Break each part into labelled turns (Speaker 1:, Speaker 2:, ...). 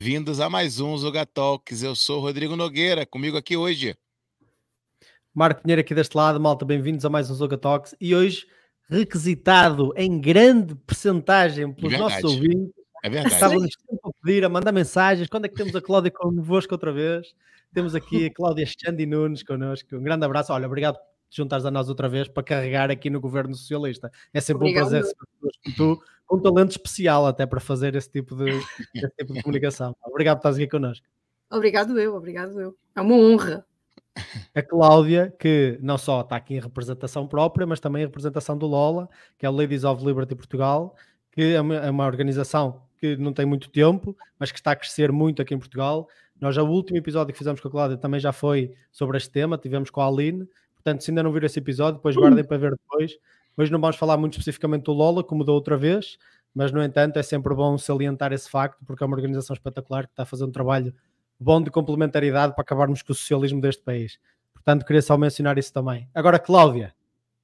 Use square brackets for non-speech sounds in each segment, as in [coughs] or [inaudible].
Speaker 1: Vindos a mais um Zuga Talks. Eu sou Rodrigo Nogueira, comigo aqui hoje.
Speaker 2: Marco Pinheiro aqui deste lado, malta, bem-vindos a mais um Zuga Talks. E hoje, requisitado em grande percentagem pelos
Speaker 1: Verdade.
Speaker 2: nossos ouvintes,
Speaker 1: É verdade.
Speaker 2: estavam-nos sempre a pedir, a mandar mensagens. Quando é que temos a Cláudia convosco outra vez? Temos aqui a Cláudia Xandi Nunes connosco. Um grande abraço. Olha, obrigado por te juntares a nós outra vez para carregar aqui no governo socialista. É sempre um
Speaker 3: Obrigada.
Speaker 2: prazer receber pessoas como tu, com um talento especial até para fazer esse tipo de, esse tipo de comunicação. Obrigado por estás aqui connosco.
Speaker 3: Obrigado eu, obrigado eu. É uma honra.
Speaker 2: a Cláudia, que não só está aqui em representação própria, mas também em representação do Lola, que é o Ladies of Liberty Portugal, que é uma, é uma organização que não tem muito tempo, mas que está a crescer muito aqui em Portugal. Nós o último episódio que fizemos com a Cláudia também já foi sobre este tema, tivemos com a Aline, portanto se ainda não viram esse episódio, depois guardem para ver depois. Hoje não vamos falar muito especificamente do Lola, como da outra vez, mas no entanto é sempre bom salientar esse facto, porque é uma organização espetacular que está a fazer um trabalho bom de complementaridade para acabarmos com o socialismo deste país. Portanto, queria só mencionar isso também. Agora, Cláudia,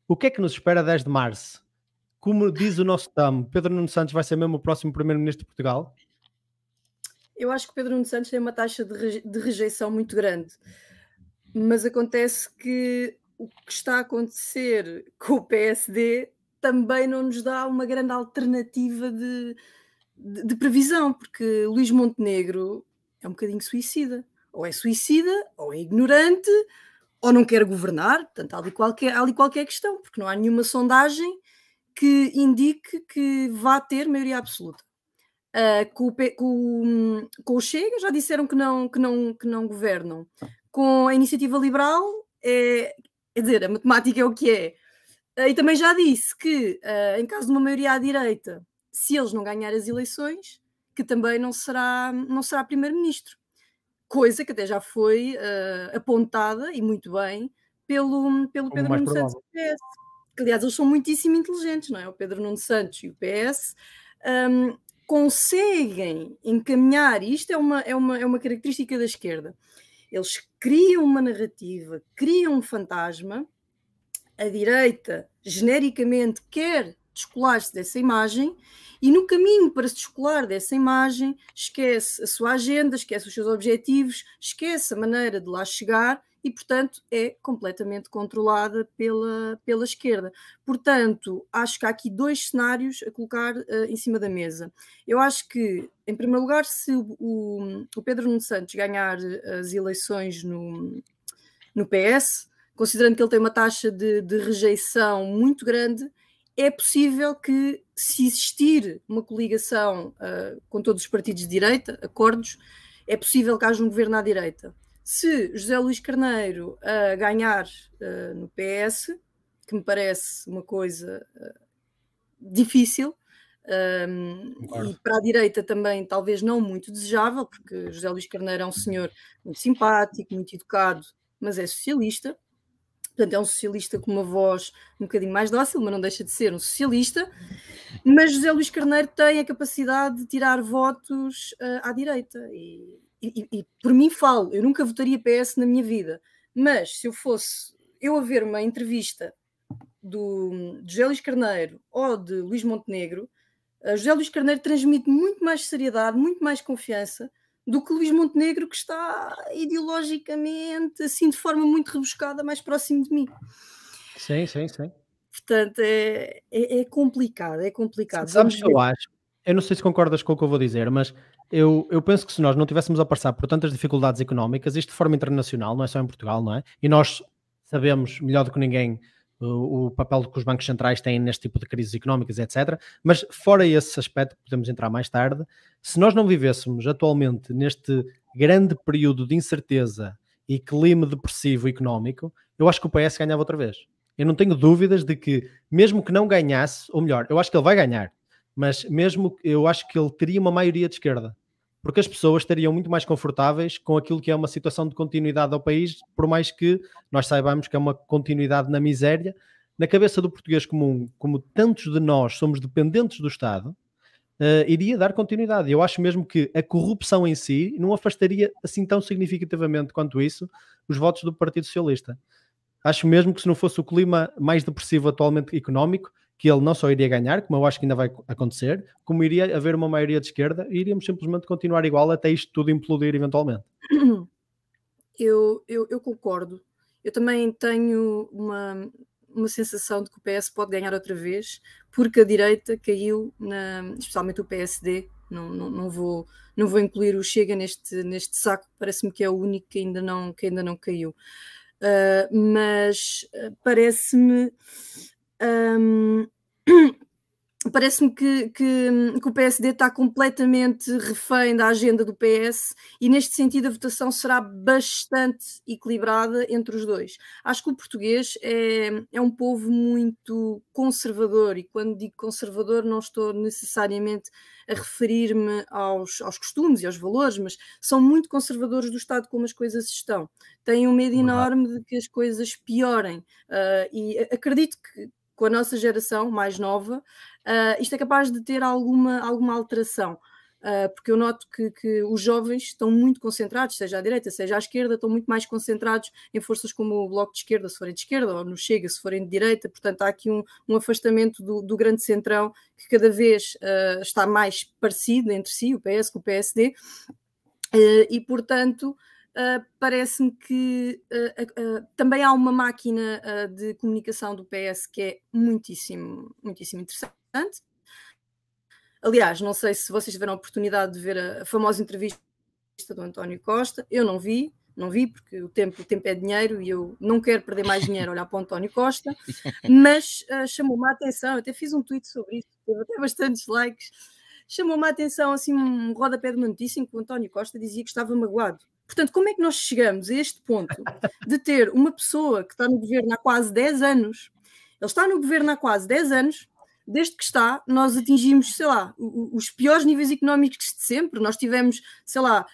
Speaker 2: o que é que nos espera 10 de março? Como diz o nosso TAM, Pedro Nuno Santos vai ser mesmo o próximo primeiro-ministro de Portugal?
Speaker 3: Eu acho que Pedro Nuno Santos tem uma taxa de rejeição muito grande. Mas acontece que o que está a acontecer com o PSD também não nos dá uma grande alternativa de, de, de previsão, porque Luís Montenegro é um bocadinho suicida. Ou é suicida, ou é ignorante, ou não quer governar. Portanto, há ali qualquer, há ali qualquer questão, porque não há nenhuma sondagem que indique que vá ter maioria absoluta. Uh, com, o, com com o Chega já disseram que não, que não, que não governam. Com a iniciativa liberal, é, quer dizer, a matemática é o que é. Uh, e também já disse que, uh, em caso de uma maioria à direita, se eles não ganharem as eleições, que também não será, não será primeiro-ministro. Coisa que até já foi uh, apontada, e muito bem, pelo, pelo
Speaker 2: Como
Speaker 3: Pedro Nuno Santos
Speaker 2: provável.
Speaker 3: do PS. Que, aliás, eles são muitíssimo inteligentes, não é? O Pedro Nuno Santos e o PS. um, conseguem encaminhar, e isto é uma, é, uma, é uma característica da esquerda, eles criam uma narrativa, criam um fantasma, a direita genericamente quer descolar-se dessa imagem e no caminho para se descolar dessa imagem esquece a sua agenda, esquece os seus objetivos, esquece a maneira de lá chegar e, portanto, é completamente controlada pela, pela esquerda. Portanto, acho que há aqui dois cenários a colocar uh, em cima da mesa. Eu acho que, em primeiro lugar, se o, o, o Pedro Nuno Santos ganhar as eleições no, no PS, considerando que ele tem uma taxa de, de rejeição muito grande, é possível que, se existir uma coligação uh, com todos os partidos de direita, acordos, é possível que haja um governo à direita. Se José Luís Carneiro uh, ganhar uh, no PS, que me parece uma coisa difícil, um,
Speaker 2: Claro.
Speaker 3: e para a direita também talvez não muito desejável, porque José Luís Carneiro é um senhor muito simpático, muito educado, mas é socialista. Portanto, é um socialista com uma voz um bocadinho mais dócil, mas não deixa de ser um socialista. Mas José Luís Carneiro tem a capacidade de tirar votos uh, à direita. E, e, e, por mim falo, eu nunca votaria PS na minha vida. Mas se eu fosse eu a ver uma entrevista do, de José Luís Carneiro ou de Luís Montenegro, uh, José Luís Carneiro transmite muito mais seriedade, muito mais confiança do que Luís Montenegro, que está ideologicamente, assim, de forma muito rebuscada, mais próximo de mim.
Speaker 2: Sim, sim, sim.
Speaker 3: Portanto, é, é, é complicado, é complicado.
Speaker 2: Sabes que eu acho? Eu não sei se concordas com o que eu vou dizer, mas eu, eu penso que se nós não tivéssemos a passar por tantas dificuldades económicas, isto de forma internacional, não é só em Portugal, não é? E nós sabemos melhor do que ninguém o, o papel que os bancos centrais têm neste tipo de crises económicas, etc. Mas fora esse aspecto, podemos entrar mais tarde, se nós não vivêssemos atualmente neste grande período de incerteza e clima depressivo económico, eu acho que o PS ganhava outra vez. Eu não tenho dúvidas de que, mesmo que não ganhasse, ou melhor, eu acho que ele vai ganhar, mas mesmo eu acho que ele teria uma maioria de esquerda, porque as pessoas estariam muito mais confortáveis com aquilo que é uma situação de continuidade ao país, por mais que nós saibamos que é uma continuidade na miséria. Na cabeça do português comum, como tantos de nós somos dependentes do Estado, uh, iria dar continuidade. Eu acho mesmo que a corrupção em si não afastaria assim tão significativamente quanto isso os votos do Partido Socialista. Acho mesmo que se não fosse o clima mais depressivo atualmente económico, que ele não só iria ganhar, como eu acho que ainda vai acontecer, como iria haver uma maioria de esquerda e iríamos simplesmente continuar igual até isto tudo implodir eventualmente. [clears throat]
Speaker 3: Eu, eu, eu concordo. Eu também tenho uma, uma sensação de que o PS pode ganhar outra vez, porque a direita caiu, na, especialmente o PSD. Não, não, não, vou, não vou incluir o Chega neste, neste saco, parece-me que é o único que ainda não, que ainda não caiu. Uh, mas uh, parece-me. Um, [clears throat] parece-me que, que, que, o PSD está completamente refém da agenda do PS e, neste sentido, a votação será bastante equilibrada entre os dois. Acho que o português é, é um povo muito conservador e, quando digo conservador, não estou necessariamente a referir-me aos, aos costumes e aos valores, mas são muito conservadores do estado como as coisas estão. Têm um medo enorme de que as coisas piorem uh, e acredito que com a nossa geração mais nova, uh, isto é capaz de ter alguma, alguma alteração. Uh, porque eu noto que, que, os jovens estão muito concentrados, seja à direita, seja à esquerda, estão muito mais concentrados em forças como o Bloco de Esquerda, se forem de esquerda, ou no Chega, se forem de direita, portanto há aqui um, um afastamento do, do, grande centrão que cada vez uh, está mais parecido entre si, o PS com o PSD, uh, e portanto uh, parece-me que uh, também há uma máquina de comunicação do PS que é muitíssimo, muitíssimo interessante. Aliás, não sei se vocês tiveram a oportunidade de ver a, a famosa entrevista do António Costa, eu não vi, não vi porque o tempo, o tempo é dinheiro e eu não quero perder mais dinheiro a olhar para o António Costa, [laughs] mas uh, chamou-me a atenção, até fiz um tweet sobre isso, teve até bastantes likes, chamou-me a atenção assim um rodapé de uma notícia em que o António Costa dizia que estava magoado Portanto, como é que nós chegamos a este ponto de ter uma pessoa que está no governo há quase 10 anos, ele está no governo há quase 10 anos, desde que está, nós atingimos, sei lá, os piores níveis económicos de sempre. Nós tivemos, sei lá,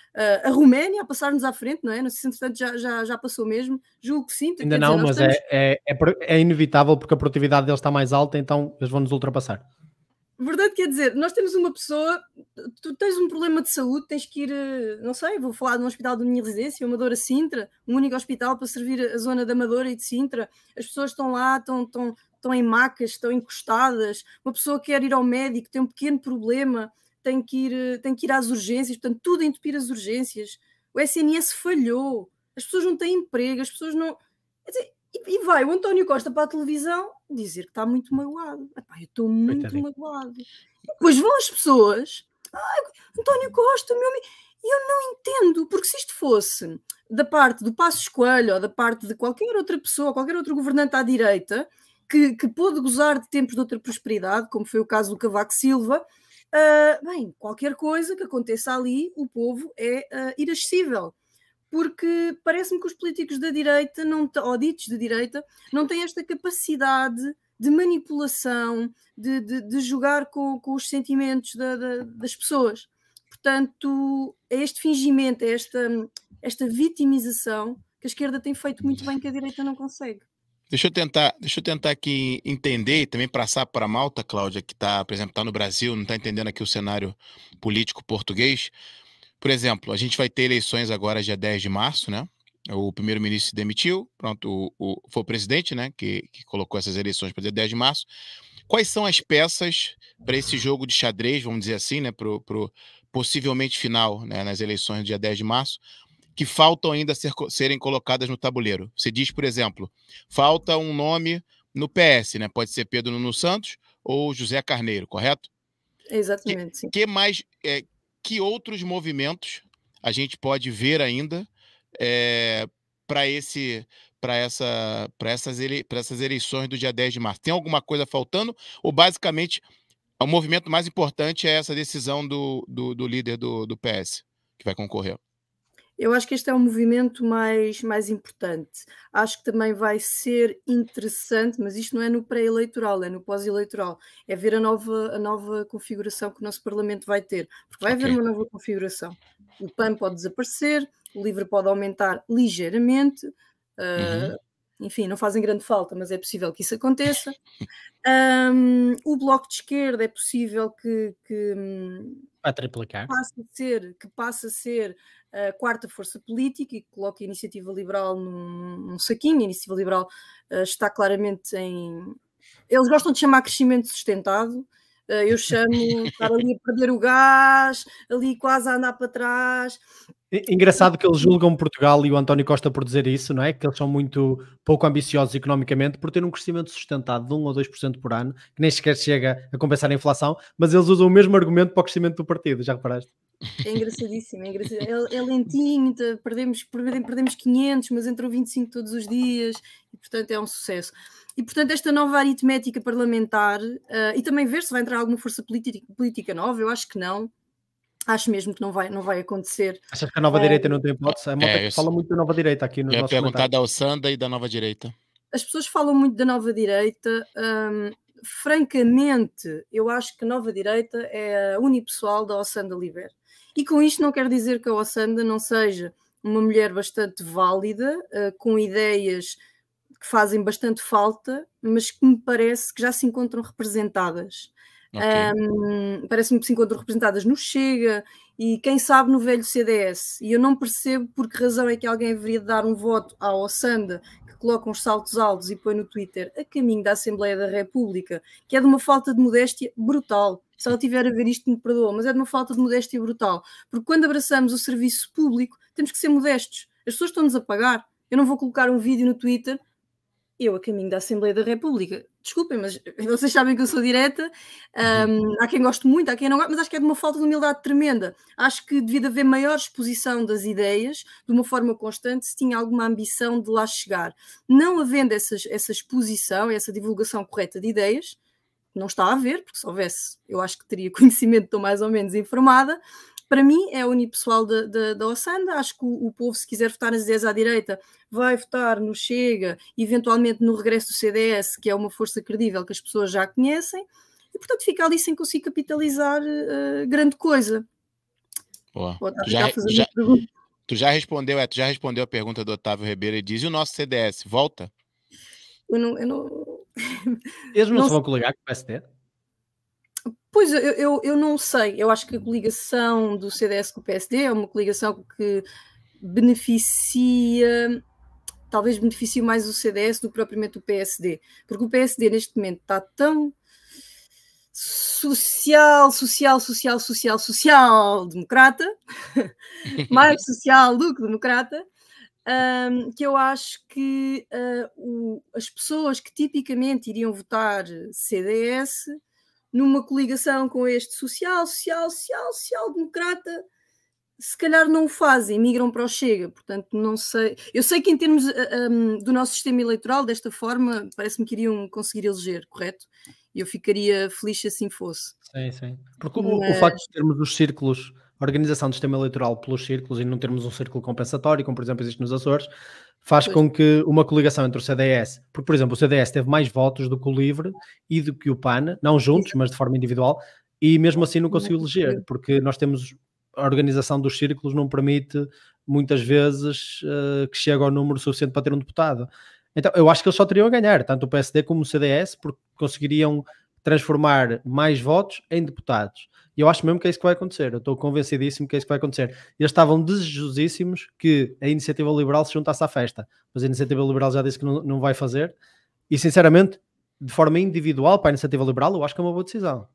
Speaker 3: a Roménia a passar-nos à frente, não é? Não sei se entretanto já, já, já passou mesmo. Julgo que sim.
Speaker 2: Ainda não, dizer, mas estamos... é, é, é, inevitável porque a produtividade deles está mais alta, então eles vão nos ultrapassar.
Speaker 3: Verdade quer dizer, nós temos uma pessoa, tu tens um problema de saúde, tens que ir, eh, não sei, vou falar de um hospital da minha residência, Amadora Sintra, um único hospital para servir a zona da Amadora e de Sintra. As pessoas estão lá, estão, estão, estão em macas, estão encostadas. Uma pessoa quer ir ao médico, tem um pequeno problema, tem que ir, eh, tem que ir às urgências, portanto, tudo entupir as urgências. O SNS falhou, as pessoas não têm emprego, as pessoas não. E, vai o António Costa para a televisão dizer que está muito magoado. Epá, eu estou muito Coitadinho. magoado. Depois vão as pessoas, Ai, António Costa, meu amigo. Eu não entendo, porque se isto fosse da parte do Passo Escolho ou da parte de qualquer outra pessoa, qualquer outro governante à direita, que, que pôde gozar de tempos de outra prosperidade, como foi o caso do Cavaco Silva, uh, bem, qualquer coisa que aconteça ali, o povo é uh, irascível porque parece-me que os políticos da direita, não, ou ditos de direita, não têm esta capacidade de manipulação, de, de, de jogar com, com, os sentimentos da, da, das pessoas. Portanto, é este fingimento, é esta, esta vitimização que a esquerda tem feito muito bem que a direita não consegue.
Speaker 1: Deixa eu tentar, deixa eu tentar aqui entender e também passar para a Malta, Cláudia, que está, por exemplo, está no Brasil, não está entendendo aqui o cenário político português. Por exemplo, a gente vai ter eleições agora dia 10 de março, né? O primeiro-ministro se demitiu, pronto, o, o, foi o presidente, né, que, que colocou essas eleições para dia 10 de março. Quais são as peças para esse jogo de xadrez, vamos dizer assim, né, para o possivelmente final, né, nas eleições do dia 10 de março, que faltam ainda ser, serem colocadas no tabuleiro? Você diz, por exemplo, falta um nome no PS, né? Pode ser Pedro Nuno Santos ou José Carneiro, correto?
Speaker 3: Exatamente.
Speaker 1: Que, que mais, é, que outros movimentos a gente pode ver ainda é, eh, para esse para essa, essas, ele, essas eleições do dia 10 de março? Tem alguma coisa faltando? Ou basicamente o movimento mais importante é essa decisão do, do, do líder do, do PS que vai concorrer?
Speaker 3: Eu acho que este é o movimento mais, mais importante. Acho que também vai ser interessante, mas isto não é no pré-eleitoral, é no pós-eleitoral. É ver a nova, a nova configuração que o nosso Parlamento vai ter. Porque vai okay. haver uma nova configuração. O PAN pode desaparecer, o LIVRE pode aumentar ligeiramente. Uh, uhum. Enfim, não fazem grande falta, mas é possível que isso aconteça. Um, o Bloco de Esquerda é possível que, que
Speaker 2: vai triplicar.
Speaker 3: Passe a ser, que passe a ser a quarta força política e coloca a iniciativa liberal num, num saquinho. A iniciativa liberal uh, está claramente em, Eles gostam de chamar crescimento sustentado. Uh, eu chamo estar ali a perder o gás, ali quase a andar para trás.
Speaker 2: Engraçado que eles julgam Portugal e o António Costa por dizer isso, não é? Que eles são muito pouco ambiciosos economicamente por ter um crescimento sustentado de 1 ou 2% por ano, que nem sequer chega a compensar a inflação, mas eles usam o mesmo argumento para o crescimento do partido, já reparaste?
Speaker 3: É engraçadíssimo, é, engraçadíssimo. é, é lentinho, perdemos, perdemos 500, mas entrou 25 todos os dias e, portanto, é um sucesso. E, portanto, esta nova aritmética parlamentar, uh, e também ver se vai entrar alguma força política, política nova, eu acho que não, Acho mesmo que não vai, não vai acontecer.
Speaker 2: Achas que a nova é... direita não tem hipótese? A é, fala muito da nova direita aqui no nosso
Speaker 1: perguntar da Alçanda e da nova direita.
Speaker 3: As pessoas falam muito da nova direita. Hum, francamente, eu acho que a nova direita é a unipessoal da Ossanda Liber. E com isto não quer dizer que a Ossanda não seja uma mulher bastante válida, uh, com ideias que fazem bastante falta, mas que me parece que já se encontram representadas. Okay. Um, Parece-me que se encontram representadas no Chega e quem sabe no velho CDS. E eu não percebo por que razão é que alguém deveria dar um voto à Ossanda que coloca uns saltos altos e põe no Twitter a caminho da Assembleia da República, que é de uma falta de modéstia brutal. Se ela tiver a ver isto, me perdoa, mas é de uma falta de modéstia brutal. Porque quando abraçamos o serviço público, temos que ser modestos. As pessoas estão-nos a pagar. Eu não vou colocar um vídeo no Twitter eu a caminho da Assembleia da República. Desculpem, mas [laughs] vocês sabem que eu sou direta. Um, há quem goste muito, há quem não goste, mas acho que é de uma falta de humildade tremenda. Acho que devia haver maior exposição das ideias de uma forma constante se tinha alguma ambição de lá chegar. Não havendo essas, essa exposição, essa divulgação correta de ideias, não está a haver, porque se houvesse, eu acho que teria [laughs] conhecimento, estou mais ou menos informada, para mim é unipessoal da, da, da Ossanda. Acho que o, o, povo, se quiser votar nas ideias à direita, vai votar no Chega, eventualmente no regresso do CDS, que é uma força credível que as pessoas já conhecem, e portanto fica ali sem conseguir capitalizar uh, grande coisa.
Speaker 1: Boa. Tu já, já, tu já respondeu, é, tu já respondeu a pergunta do Otávio Ribeiro e diz: e o nosso CDS volta?
Speaker 3: Eu não. Eu não...
Speaker 2: Eles não, não se vão coligar com o PSD?
Speaker 3: Pois, eu, eu, eu, não sei. Eu acho que a coligação do CDS com o PSD é uma coligação que beneficia, talvez beneficie mais o CDS do que propriamente o PSD. Porque o PSD neste momento está tão social, social, social, social, social democrata, [laughs] mais social do que democrata, um, que eu acho que uh, o, as pessoas que tipicamente iriam votar CDS numa coligação com este social, social, social, social-democrata, se calhar não o fazem, migram para o Chega, portanto não sei. Eu sei que em termos um, eh, do nosso sistema eleitoral, desta forma, parece-me que iriam conseguir eleger, correto? Eu ficaria feliz se assim fosse.
Speaker 2: Sim, sim. Porque Mas... o, o facto de termos os círculos, a organização do sistema eleitoral pelos círculos e não termos um círculo compensatório, como por exemplo existe nos Açores, faz pois. com que uma coligação entre o CDS, porque, por exemplo, o CDS teve mais votos do que o LIVRE e do que o PAN, não juntos, mas de forma individual, e mesmo assim não conseguiu eleger, porque nós temos a organização dos círculos não permite muitas vezes uh, que chegue ao número suficiente para ter um deputado. Então, eu acho que eles só teriam a ganhar, tanto o PSD como o CDS, porque conseguiriam transformar mais votos em deputados. E eu acho mesmo que é isso que vai acontecer. Eu estou convencidíssimo que é isso que vai acontecer. Eles estavam desejosíssimos que a Iniciativa Liberal se juntasse à festa, mas a Iniciativa Liberal já disse que não, não vai fazer. E sinceramente, de forma individual, para a Iniciativa Liberal, eu acho que é uma boa decisão.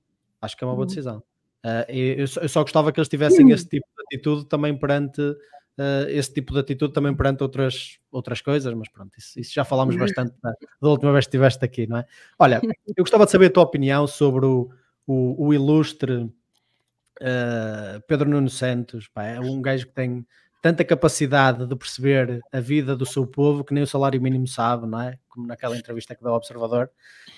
Speaker 2: Acho que é uma boa uhum. decisão. Uh, eu, eu, só gostava que eles tivessem esse tipo de atitude também perante uh, esse tipo de atitude também perante outras, outras coisas, mas pronto, isso, isso já falámos uhum. bastante da, da, última vez que estiveste aqui, não é? Olha, eu gostava de saber a tua opinião sobre o, o, o ilustre Uh, Pedro Nuno Santos pá, é um gajo que tem tanta capacidade de perceber a vida do seu povo que nem o salário mínimo sabe, não é? Como naquela entrevista que deu ao Observador.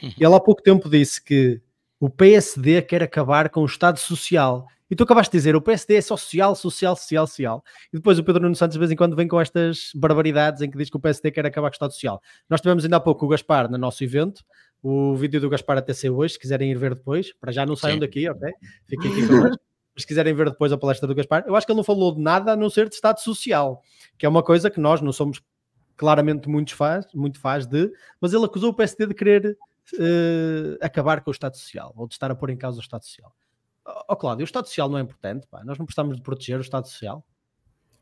Speaker 2: [laughs] Ele há pouco tempo disse que o PSD quer acabar com o Estado Social. E tu acabaste de dizer, o PSD é social, social, social, social. E depois o Pedro Nuno Santos de vez em quando vem com estas barbaridades em que diz que o PSD quer acabar com o Estado Social. Nós tivemos ainda há pouco o Gaspar no nosso evento, o vídeo do Gaspar até ser hoje, se quiserem ir ver depois, para já não saiam Sim. daqui, ok? Fiquem aqui [laughs] connosco. Mas se quiserem ver depois a palestra do Gaspar, eu acho que ele não falou de nada a não ser de Estado Social, que é uma coisa que nós não somos claramente muito fãs, muito fãs de, mas ele acusou o PSD de querer uh, acabar com o Estado Social, ou de estar a pôr em causa o Estado Social. Ó oh, Cláudio, o Estado Social não é importante, pá? nós não precisamos de proteger o Estado Social?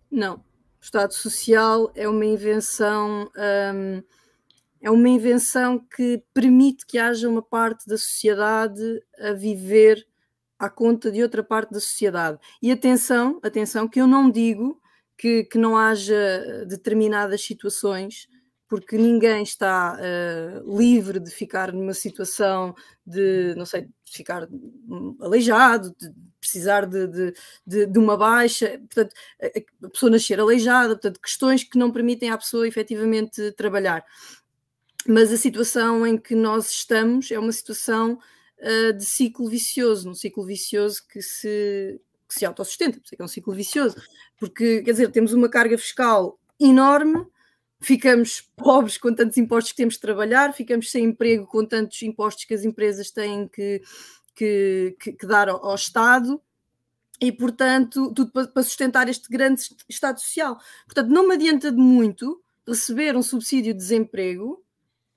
Speaker 3: Não, o Estado Social é uma invenção... Um é uma invenção que permite que haja uma parte da sociedade a viver à conta de outra parte da sociedade. E atenção, atenção, que eu não digo que, que não haja determinadas situações, porque ninguém está uh, livre de ficar numa situação de, não sei, de ficar aleijado, de precisar de, de, de, de uma baixa, portanto, a, a pessoa nascer aleijada, portanto, questões que não permitem à pessoa efetivamente trabalhar mas a situação em que nós estamos é uma situação uh, de ciclo vicioso, um ciclo vicioso que se, que se autossustenta, por isso é que é um ciclo vicioso, porque, quer dizer, temos uma carga fiscal enorme, ficamos pobres com tantos impostos que temos de trabalhar, ficamos sem emprego com tantos impostos que as empresas têm que, que, que, que dar ao, ao Estado, e, portanto, tudo para sustentar este grande Estado social. Portanto, não me adianta de muito receber um subsídio de desemprego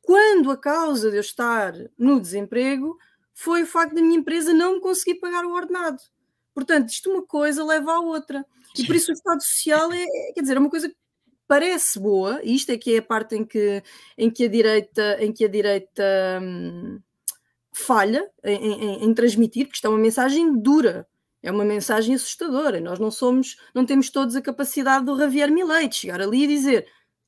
Speaker 3: quando a causa de eu estar no desemprego foi o facto da minha empresa não me conseguir pagar o ordenado. Portanto, isto uma coisa leva à outra. E por isso o Estado Social é, é, quer dizer, é uma coisa que parece boa, e isto é que é a parte em que, em que a direita, em que a direita hum, falha em, em, em, transmitir, porque isto é uma mensagem dura, é uma mensagem assustadora. Nós não somos, não temos todos a capacidade do Javier Milei de chegar ali e dizer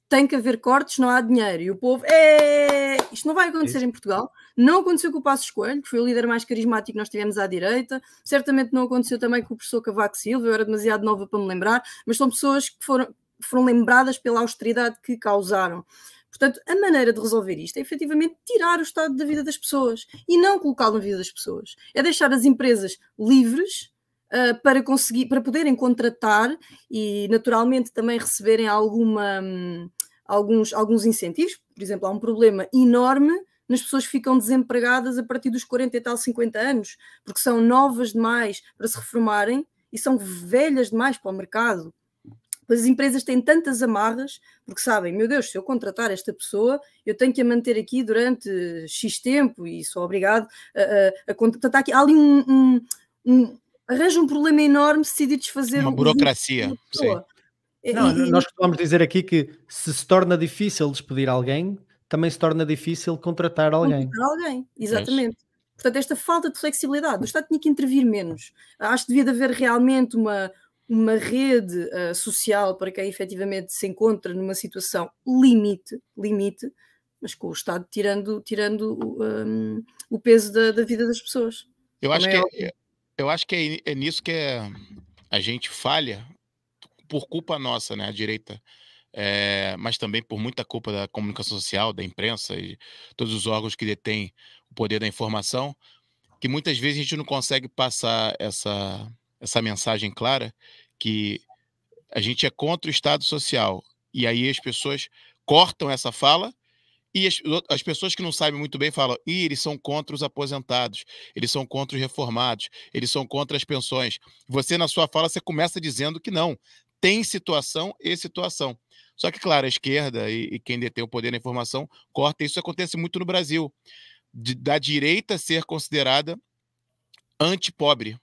Speaker 3: tem que haver cortes, não há dinheiro. E o povo, é... isto não vai acontecer em Portugal. Não aconteceu com o Passo Escolho, que foi o líder mais carismático que nós tivemos à direita. Certamente não aconteceu também com o professor Cavaco Silva, eu era demasiado nova para me lembrar, mas são pessoas que foram, foram lembradas pela austeridade que causaram. Portanto, a maneira de resolver isto é efetivamente tirar o estado da vida das pessoas e não colocá-lo na vida das pessoas. É deixar as empresas livres uh, para conseguir, para poderem contratar e naturalmente também receberem alguma. Um, alguns, alguns incentivos. Por exemplo, há um problema enorme nas pessoas que ficam desempregadas a partir dos 40 e tal, 50 anos, porque são novas demais para se reformarem e são velhas demais para o mercado. Pois as empresas têm tantas amarras, porque sabem, meu Deus, se eu contratar esta pessoa, eu tenho que a manter aqui durante X tempo e sou obrigado a, a, a contratar aqui. Há ali um, um, um arranja um problema enorme se decidir desfazer
Speaker 1: uma burocracia. Sim.
Speaker 2: Não, nós costumamos dizer aqui que se se torna difícil despedir alguém, também se torna difícil contratar alguém.
Speaker 3: Contratar alguém, exatamente. É Portanto, esta falta de flexibilidade, o Estado tinha que intervir menos. Acho que devia haver realmente uma, uma rede uh, social para quem efetivamente se encontra numa situação limite, limite, mas com o Estado tirando, tirando um, o peso da, da, vida das pessoas.
Speaker 1: Eu acho, é que é, eu acho que é, é nisso que é, a gente falha por culpa nossa, né, a direita, é, mas também por muita culpa da comunicação social, da imprensa e todos os órgãos que detêm o poder da informação, que muitas vezes a gente não consegue passar essa, essa mensagem clara que a gente é contra o Estado Social. E aí as pessoas cortam essa fala e as, as, pessoas que não sabem muito bem falam: Ih, eles são contra os aposentados, eles são contra os reformados, eles são contra as pensões. Você, na sua fala, você começa dizendo que não tem situação e situação. Só que, claro, a esquerda e, e quem detém o poder da informação corta. Isso acontece muito no Brasil. De, da direita ser considerada antipobre.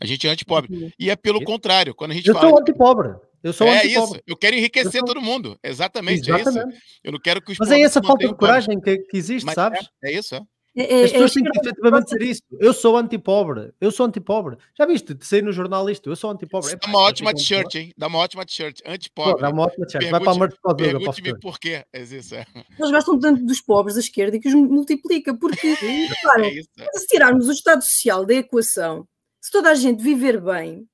Speaker 1: A gente é antipobre. Uhum. E é pelo contrário. Quando a gente
Speaker 2: eu
Speaker 1: fala.
Speaker 2: sou antipobre. Eu sou
Speaker 1: é isso. Eu quero enriquecer eu sou... todo mundo. Exatamente, Exatamente, é isso. Eu não quero que os
Speaker 2: Mas é essa falta de coragem que, que existe, Mas sabes?
Speaker 1: É, é isso, é.
Speaker 2: É, é, As pessoas têm que efetivamente dizer isso. Eu sou antipobre, eu sou antipobre. Já viste? De sair no jornal isto, eu sou antipobre.
Speaker 1: Dá uma ótima t-shirt, hein? Dá uma ótima t-shirt. Antipobre.
Speaker 2: Dá uma ótima t-shirt. Vai para a Marcos
Speaker 1: Pergunte-me porquê. É isso, é.
Speaker 3: Eles gostam tanto dos pobres à esquerda que os multiplica, porque, claro, [laughs] é isso, é. se tirarmos o Estado Social da equação, se toda a gente viver bem,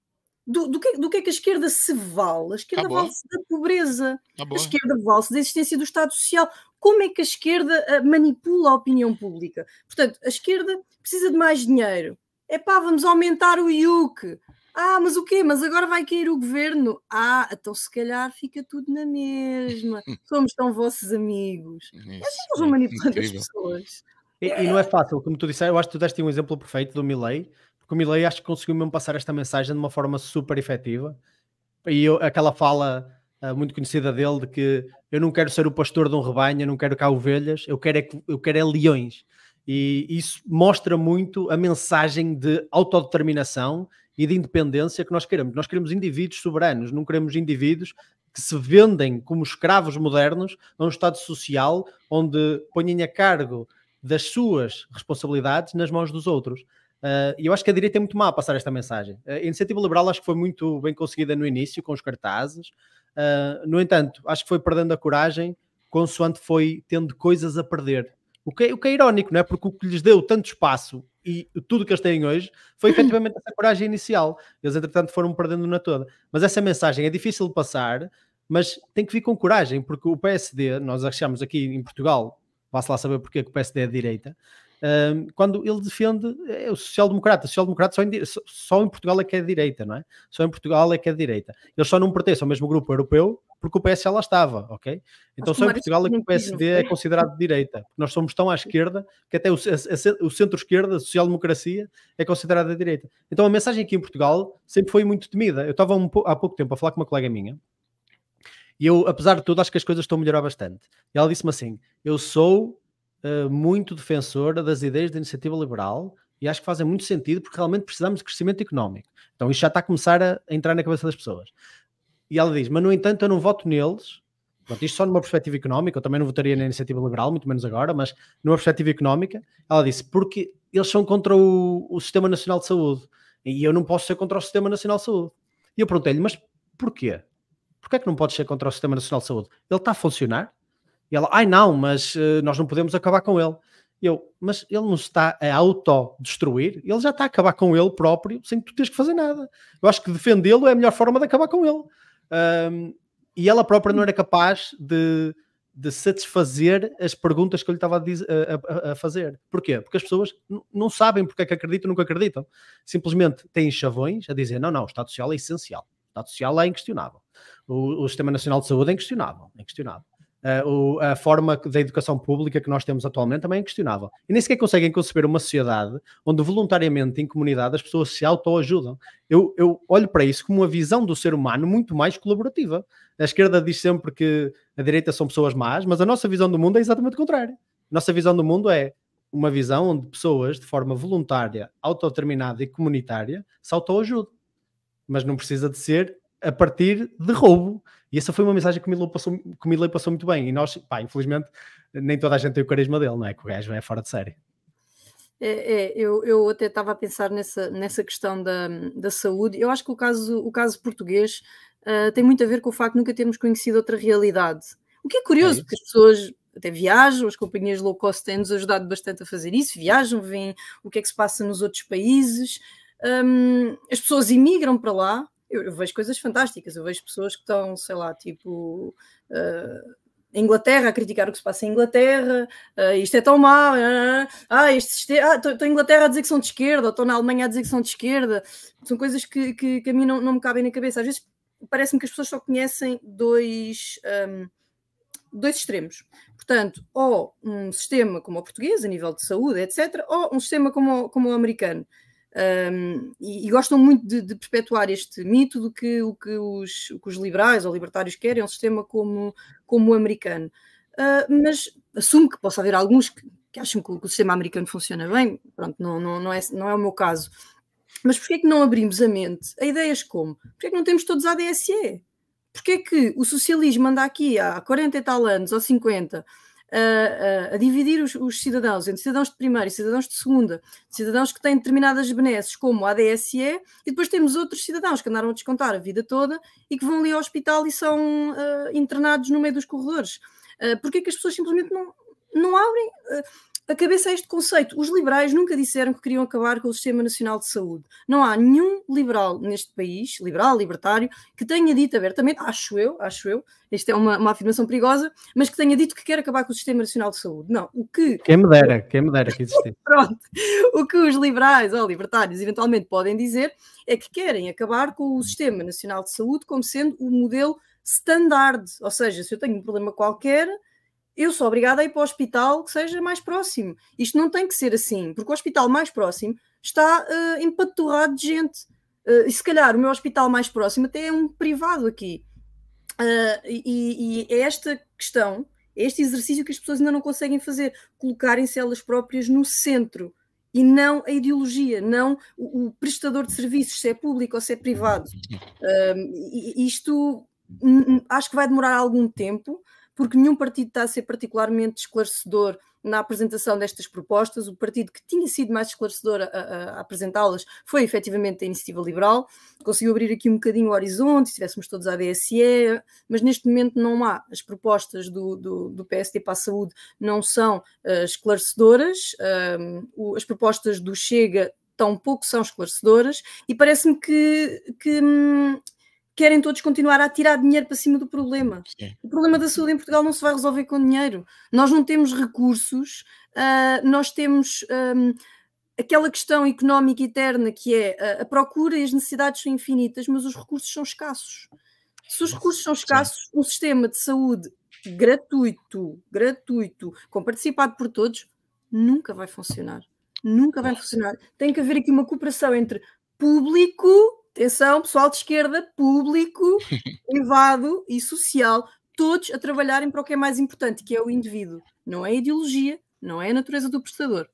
Speaker 3: do, do, que, do que é que a esquerda se vale? A esquerda vale-se da pobreza, a esquerda vale-se da existência do Estado Social. Como é que a esquerda eh, manipula a opinião pública? Portanto, a esquerda precisa de mais dinheiro. É pá, vamos aumentar o IUC. Ah, mas o quê? Mas agora vai cair o governo. Ah, então se calhar fica tudo na mesma. [laughs] Somos tão vossos amigos. Isso, é assim que vão manipulando as pessoas.
Speaker 2: E, e, não é fácil, como tu disseste, eu acho que tu deste um exemplo perfeito do Milley, porque o Milley acho que conseguiu mesmo passar esta mensagem de uma forma super efetiva. E eu, aquela fala uh, muito conhecida dele de que eu não quero ser o pastor de um rebanho, eu não quero cá ovelhas, eu quero é, eu quero é leões. E isso mostra muito a mensagem de autodeterminação e de independência que nós queremos. Nós queremos indivíduos soberanos, não queremos indivíduos que se vendem como escravos modernos a um Estado social onde põem a cargo das suas responsabilidades nas mãos dos outros. Uh, e eu acho que a direita é muito má a passar esta mensagem. A iniciativa liberal acho que foi muito bem conseguida no início, com os cartazes. Uh, no entanto, acho que foi perdendo a coragem consoante foi tendo coisas a perder. O que, é, o que é irónico, não é? Porque o que lhes deu tanto espaço e tudo que eles têm hoje foi efetivamente essa coragem inicial. Eles, entretanto, foram perdendo na toda. Mas essa mensagem é difícil de passar, mas tem que vir com coragem, porque o PSD, nós achamos aqui em Portugal, vá-se lá saber porque é que o PSD é de direita, quando ele defende é o social-democrata. O social-democrata só, só em Portugal é que é de direita, não é? Só em Portugal é que é de direita. Eles só não pertencem ao mesmo grupo europeu porque o PS lá estava, ok? Então só em Portugal é que o PSD é considerado de direita. Nós somos tão à esquerda que até o, o centro-esquerda, a social-democracia, é considerada de direita. Então a mensagem aqui em Portugal sempre foi muito temida. Eu estava um, há pouco tempo a falar com uma colega minha e eu, apesar de tudo, acho que as coisas estão a melhorar bastante. E ela disse-me assim: Eu sou uh, muito defensora das ideias da iniciativa liberal e acho que fazem muito sentido porque realmente precisamos de crescimento económico. Então isto já está a começar a, a entrar na cabeça das pessoas. E ela diz: Mas no entanto, eu não voto neles. Pronto, isto só numa perspectiva económica, eu também não votaria na iniciativa liberal, muito menos agora, mas numa perspectiva económica, ela disse: Porque eles são contra o, o Sistema Nacional de Saúde e eu não posso ser contra o Sistema Nacional de Saúde. E eu perguntei-lhe: Mas porquê? Porquê é que não pode ser contra o Sistema Nacional de Saúde? Ele está a funcionar? E ela, ai não, mas uh, nós não podemos acabar com ele. Eu, mas ele não está a autodestruir, ele já está a acabar com ele próprio sem que tu tens que fazer nada. Eu acho que defendê-lo é a melhor forma de acabar com ele. Um, e ela própria não era capaz de, de satisfazer as perguntas que eu lhe estava a, a, a fazer. Porquê? Porque as pessoas não sabem porque é que acreditam, nunca acreditam. Simplesmente têm chavões a dizer: não, não, o Estado Social é essencial. O Estado Social é inquestionável. O, o Sistema Nacional de Saúde é inquestionável. É inquestionável. Uh, a forma da educação pública que nós temos atualmente também é inquestionável. E nem sequer conseguem conceber uma sociedade onde voluntariamente, em comunidade, as pessoas se autoajudam. Eu, eu olho para isso como uma visão do ser humano muito mais colaborativa. A esquerda diz sempre que a direita são pessoas más, mas a nossa visão do mundo é exatamente o contrário. A nossa visão do mundo é uma visão onde pessoas, de forma voluntária, autodeterminada e comunitária, se autoajudam. Mas não precisa de ser a partir de roubo. E essa foi uma mensagem que o Milo passou, que o passou muito bem. E nós, pá, infelizmente, nem toda a gente tem o carisma dele, não é? Que o gajo é fora de série.
Speaker 3: É, é, eu, eu até estava a pensar nessa, nessa questão da, da saúde. Eu acho que o caso, o caso português uh, tem muito a ver com o facto de nunca termos conhecido outra realidade. O que é curioso, é porque as pessoas até viajam, as companhias low cost têm-nos ajudado bastante a fazer isso, viajam, veem o que é que se passa nos outros países, um, as pessoas imigram para lá, eu, vejo coisas fantásticas, eu vejo pessoas que estão, sei lá, tipo. Uh, Inglaterra a criticar o que se passa em Inglaterra, uh, isto é tão mau, uh, ah, este ah, estou em Inglaterra a dizer que são de esquerda, ou estou na Alemanha a dizer que são de esquerda, são coisas que, que, que a mim não, não me cabem na cabeça. Às vezes parece-me que as pessoas só conhecem dois, um, dois extremos. Portanto, ou um sistema como o português, a nível de saúde, etc., ou um sistema como, como o americano. Um, e, e, gostam muito de, de, perpetuar este mito de que o que os, o que os liberais ou libertários querem é um sistema como, como o americano. Uh, mas assumo que possa haver alguns que, que acham que o, que o, sistema americano funciona bem, pronto, não, não, não, é, não é o meu caso. Mas porquê é que não abrimos a mente a ideias como? Porquê é que não temos todos a ADSE? Porquê é que o socialismo anda aqui há 40 e tal anos, ou 50, a, a, dividir os, os, cidadãos entre cidadãos de primeira e cidadãos de segunda, cidadãos que têm determinadas benesses, como a ADSE, e depois temos outros cidadãos que andaram a descontar a vida toda e que vão ali ao hospital e são uh, internados no meio dos corredores. Uh, Porquê é que as pessoas simplesmente não, não abrem? Uh, a cabeça a este conceito. Os liberais nunca disseram que queriam acabar com o Sistema Nacional de Saúde. Não há nenhum liberal neste país, liberal, libertário, que tenha dito abertamente, acho eu, acho eu, isto é uma, uma afirmação perigosa, mas que tenha dito que quer acabar com o Sistema Nacional de Saúde. Não, o que...
Speaker 2: Quem me dera, quem me dera que existisse. [laughs]
Speaker 3: Pronto. O que os liberais ou libertários eventualmente podem dizer é que querem acabar com o Sistema Nacional de Saúde como sendo o modelo standard, ou seja, se eu tenho um problema qualquer eu sou obrigada a ir para o hospital que seja mais próximo. Isto não tem que ser assim, porque o hospital mais próximo está uh, empaturrado de gente. Uh, e se calhar o meu hospital mais próximo até é um privado aqui. Uh, e, é esta questão, é este exercício que as pessoas ainda não conseguem fazer, colocarem-se elas próprias no centro e não a ideologia, não o, o, prestador de serviços, se é público ou se é privado. Uh, isto acho que vai demorar algum tempo, porque nenhum partido está a ser particularmente esclarecedor na apresentação destas propostas. O partido que tinha sido mais esclarecedor a, a, apresentá-las foi efetivamente a Iniciativa Liberal, conseguiu abrir aqui um bocadinho o horizonte, se estivéssemos todos à DSE, mas neste momento não há. As propostas do, do, do PSD para a saúde não são uh, esclarecedoras, uh, as propostas do Chega tão pouco são esclarecedoras e parece-me que, que hum, querem todos continuar a tirar dinheiro para cima do problema. Sim. O problema da saúde em Portugal não se vai resolver com dinheiro. Nós não temos recursos, uh, nós temos um, aquela questão económica eterna que é a procura e as necessidades são infinitas, mas os recursos são escassos. Se os recursos são escassos, um sistema de saúde gratuito, gratuito, com participado por todos, nunca vai funcionar. Nunca vai funcionar. Tem que haver aqui uma cooperação entre público atenção, pessoal de esquerda, público, [laughs] privado e social, todos a trabalharem para o que é mais importante, que é o indivíduo. Não é a ideologia, não é a natureza do prestador.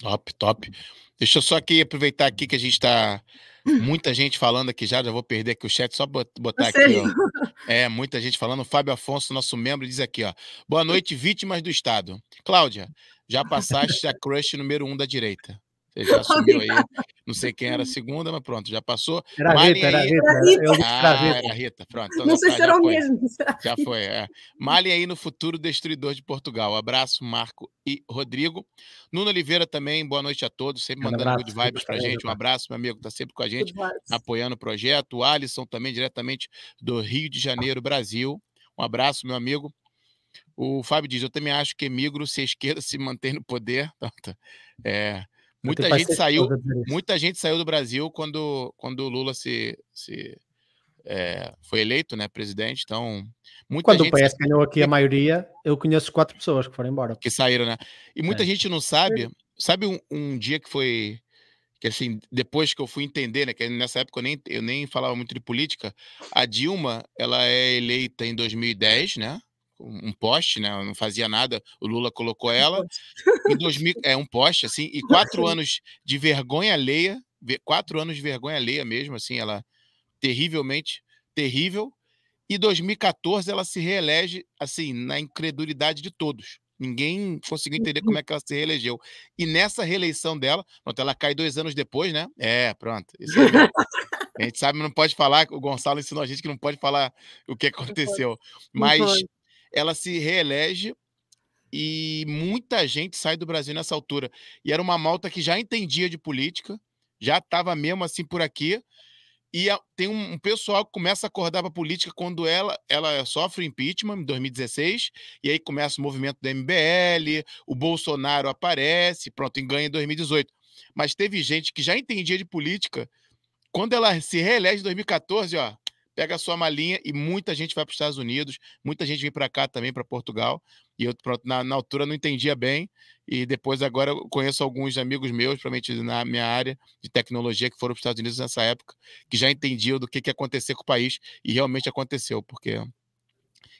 Speaker 1: Top, top. Deixa eu só aqui aproveitar aqui que a gente está [clears throat] muita gente falando aqui já, já vou perder aqui o chat, só botar aqui, ó. [laughs] É, muita gente falando. O Fábio Afonso, nosso membro, diz aqui, ó. Boa noite, vítimas do Estado. Cláudia, já passaste a crush número um da direita. Você já assumiu aí. Não sei quem era a segunda, mas pronto, já passou.
Speaker 2: Era a Rita, era a Rita.
Speaker 3: Eu
Speaker 1: ah, era a Rita. Pronto. Então
Speaker 3: não sei tá, se era o mesmo.
Speaker 1: Já foi. É. Malhem aí no futuro destruidor de Portugal. Abraço, Marco e Rodrigo. Nuno Oliveira também, boa noite a todos. Sempre um mandando abraço, good vibes pra gente. Um abraço, meu amigo, tá sempre com a gente, apoiando o projeto. O Alisson também, diretamente do Rio de Janeiro, Brasil. Um abraço, meu amigo. O Fábio diz: Eu também acho que emigro se a esquerda se mantém no poder. [laughs] É, Muita gente saiu, muita gente saiu do Brasil quando, quando o Lula se, se é, foi eleito, né, presidente. Então, muita
Speaker 2: quando
Speaker 1: gente
Speaker 2: o PS ganhou aqui a maioria, eu conheço quatro pessoas que foram embora.
Speaker 1: Que saíram, né? E muita é. gente não sabe. Sabe um, um, dia que foi que assim depois que eu fui entender, né, que nessa época eu nem, eu nem falava muito de política. A Dilma, ela é eleita em 2010, né? Um poste, né? Não fazia nada. O Lula colocou ela em 2000, é um poste assim e quatro [laughs] anos de vergonha alheia, quatro anos de vergonha alheia mesmo, assim, ela terrivelmente terrível. E 2014 ela se reelege assim na incredulidade de todos. Ninguém conseguiu entender como uhum. é que ela se reelegeu. E nessa reeleição dela, pronto, ela cai dois anos depois, né? É, pronto. a gente sabe, não pode falar. O Gonçalo ensinou a gente que não pode falar o que aconteceu. Mas ela se reelege e muita gente sai do Brasil nessa altura. E era uma malta que já entendia de política, já estava mesmo assim por aqui. E tem um, pessoal que começa a acordar para a política quando ela, ela sofre impeachment em 2016, e aí começa o movimento do MBL, o Bolsonaro aparece, pronto, ganha em 2018. Mas teve gente que já entendia de política, quando ela se reelege em 2014, ó, pega a sua malinha e muita gente vai para os Estados Unidos, muita gente vem para cá também, para Portugal. E eu, pronto, na, na, altura, não entendia bem. E depois, agora, conheço alguns amigos meus, provavelmente na minha área de tecnologia, que foram para os Estados Unidos nessa época, que já entendiam do que, que ia acontecer com o país. E realmente aconteceu, porque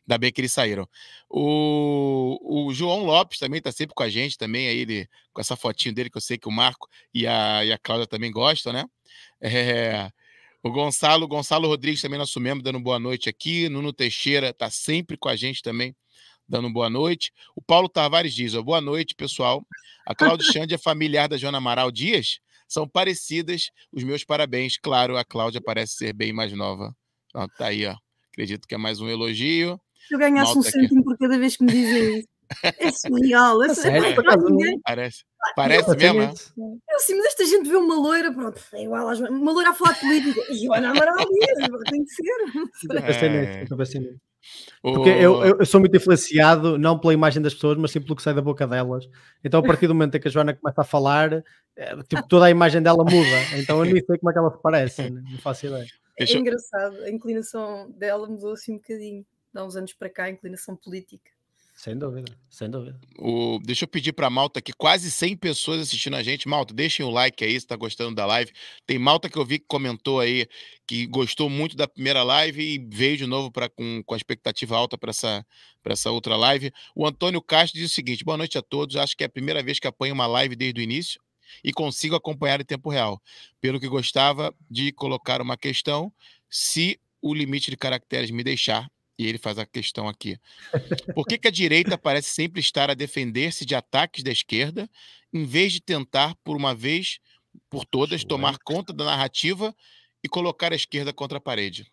Speaker 1: Ainda bem que eles saíram. O, o João Lopes também está sempre com a gente, também, aí ele, com essa fotinho dele, que eu sei que o Marco e a, e a Cláudia também gostam, né? É, o Gonçalo, Gonçalo Rodrigues também, nosso membro, dando boa noite aqui. Nuno Teixeira está sempre com a gente também, dando boa noite. O Paulo Tavares diz: ó, boa noite, pessoal. A Cláudia [laughs] Xande é familiar da Joana Amaral Dias? São parecidas. Os meus parabéns. Claro, a Cláudia parece ser bem mais nova. Então, tá aí, ó. Acredito que é mais um elogio.
Speaker 3: Se eu ganhasse Malta um cêntimo por cada vez que me dizem [laughs] isso. É surreal. É,
Speaker 1: sério, é, parece. Parece mesmo, é?
Speaker 3: Eu assim, mas esta gente vê uma loira, pronto, é igual às uma loira a falar política. Joana Amaral Dias, tem que ser.
Speaker 2: É. Porque eu, eu, sou muito influenciado, não pela imagem das pessoas, mas sim pelo que sai da boca delas. Então, a partir do momento em que a Joana começa a falar, é, tipo, toda a imagem dela muda. Então, eu nem sei como é que ela se parece, né? não faço ideia.
Speaker 3: É engraçado, a inclinação dela mudou assim um bocadinho. Há uns anos para cá, a inclinação política.
Speaker 2: Sem dúvida, sem dúvida.
Speaker 1: O, deixa eu pedir para Malta aqui, quase 100 pessoas assistindo a gente. Malta, deixem o like aí se está gostando da live. Tem Malta que eu vi que comentou aí que gostou muito da primeira live e veio de novo pra, com, com a expectativa alta para essa, essa outra live. O Antônio Castro diz o seguinte: boa noite a todos. Acho que é a primeira vez que apanho uma live desde o início e consigo acompanhar em tempo real. Pelo que gostava de colocar uma questão, se o limite de caracteres me deixar, e ele faz a questão aqui. Por que, que a direita parece sempre estar a defender-se de ataques da esquerda, em vez de tentar, por uma vez por todas, tomar conta da narrativa e colocar a esquerda contra a parede?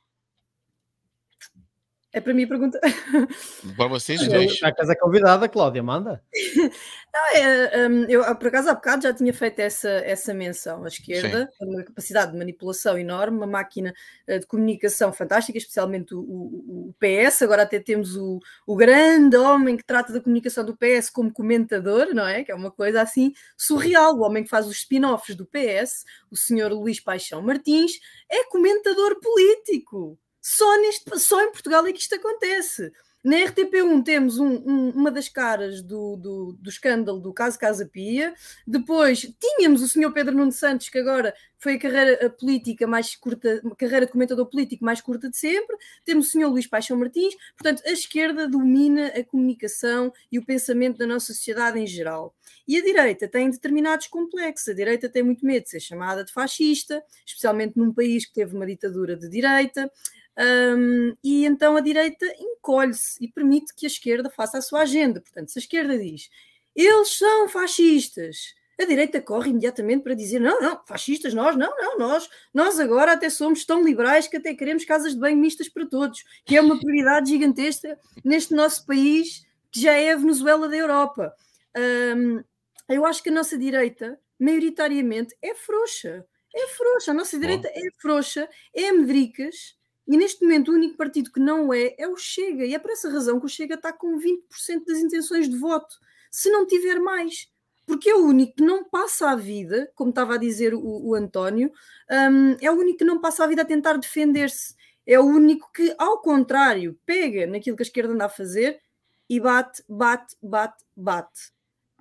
Speaker 3: É para mim pergunta. [laughs]
Speaker 1: Para vocês dois.
Speaker 2: A casa convidada, Cláudia, manda. [laughs]
Speaker 3: Não, é, um, eu, por acaso, há bocado já tinha feito essa, essa menção. A esquerda tem uma capacidade de manipulação enorme, uma máquina uh, de comunicação fantástica, especialmente o, o, o, PS. Agora até temos o, o grande homem que trata da comunicação do PS como comentador, não é? Que é uma coisa assim surreal. O homem que faz os spin-offs do PS, o senhor Luís Paixão Martins, é comentador político. Só, neste, só em Portugal é que isto acontece. Na RTP1 temos um, um, uma das caras do, do, do, escândalo do caso Casa Pia. Depois tínhamos o senhor Pedro Nuno Santos, que agora foi a carreira política mais curta, carreira de comentador político mais curta de sempre. Temos o senhor Luís Paixão Martins. Portanto, a esquerda domina a comunicação e o pensamento da nossa sociedade em geral. E a direita tem determinados complexos. A direita tem muito medo de ser chamada de fascista, especialmente num país que teve uma ditadura de direita. Um, e então a direita encolhe-se e permite que a esquerda faça a sua agenda. Portanto, se a esquerda diz eles são fascistas, a direita corre imediatamente para dizer não, não, fascistas nós, não, não, nós, nós agora até somos tão liberais que até queremos casas de banho mistas para todos, que é uma prioridade gigantesca neste nosso país que já é a Venezuela da Europa. Um, eu acho que a nossa direita, maioritariamente, é frouxa. É frouxa, a nossa direita é frouxa, é medricas, e neste momento o único partido que não é é o Chega. E é por essa razão que o Chega está com 20% das intenções de voto, se não tiver mais. Porque é o único que não passa a vida, como estava a dizer o, o António, um, é o único que não passa a vida a tentar defender-se. É o único que, ao contrário, pega naquilo que a esquerda anda a fazer e bate, bate, bate, bate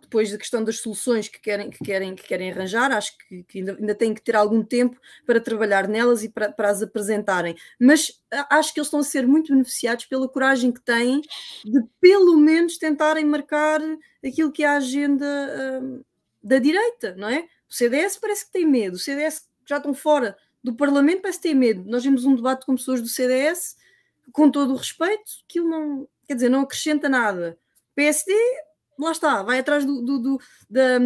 Speaker 3: depois da questão das soluções que querem, que querem, que querem arranjar, acho que, que ainda, ainda têm que ter algum tempo para trabalhar nelas e para, para as apresentarem. Mas acho que eles estão a ser muito beneficiados pela coragem que têm de, pelo menos, tentarem marcar aquilo que é a agenda hum, da direita, não é? O CDS parece que tem medo, o CDS já estão fora do Parlamento parece que tem medo. Nós vimos um debate com pessoas do CDS, com todo o respeito, que não, quer dizer, não acrescenta nada. PSD lá está, vai atrás do, do, do da,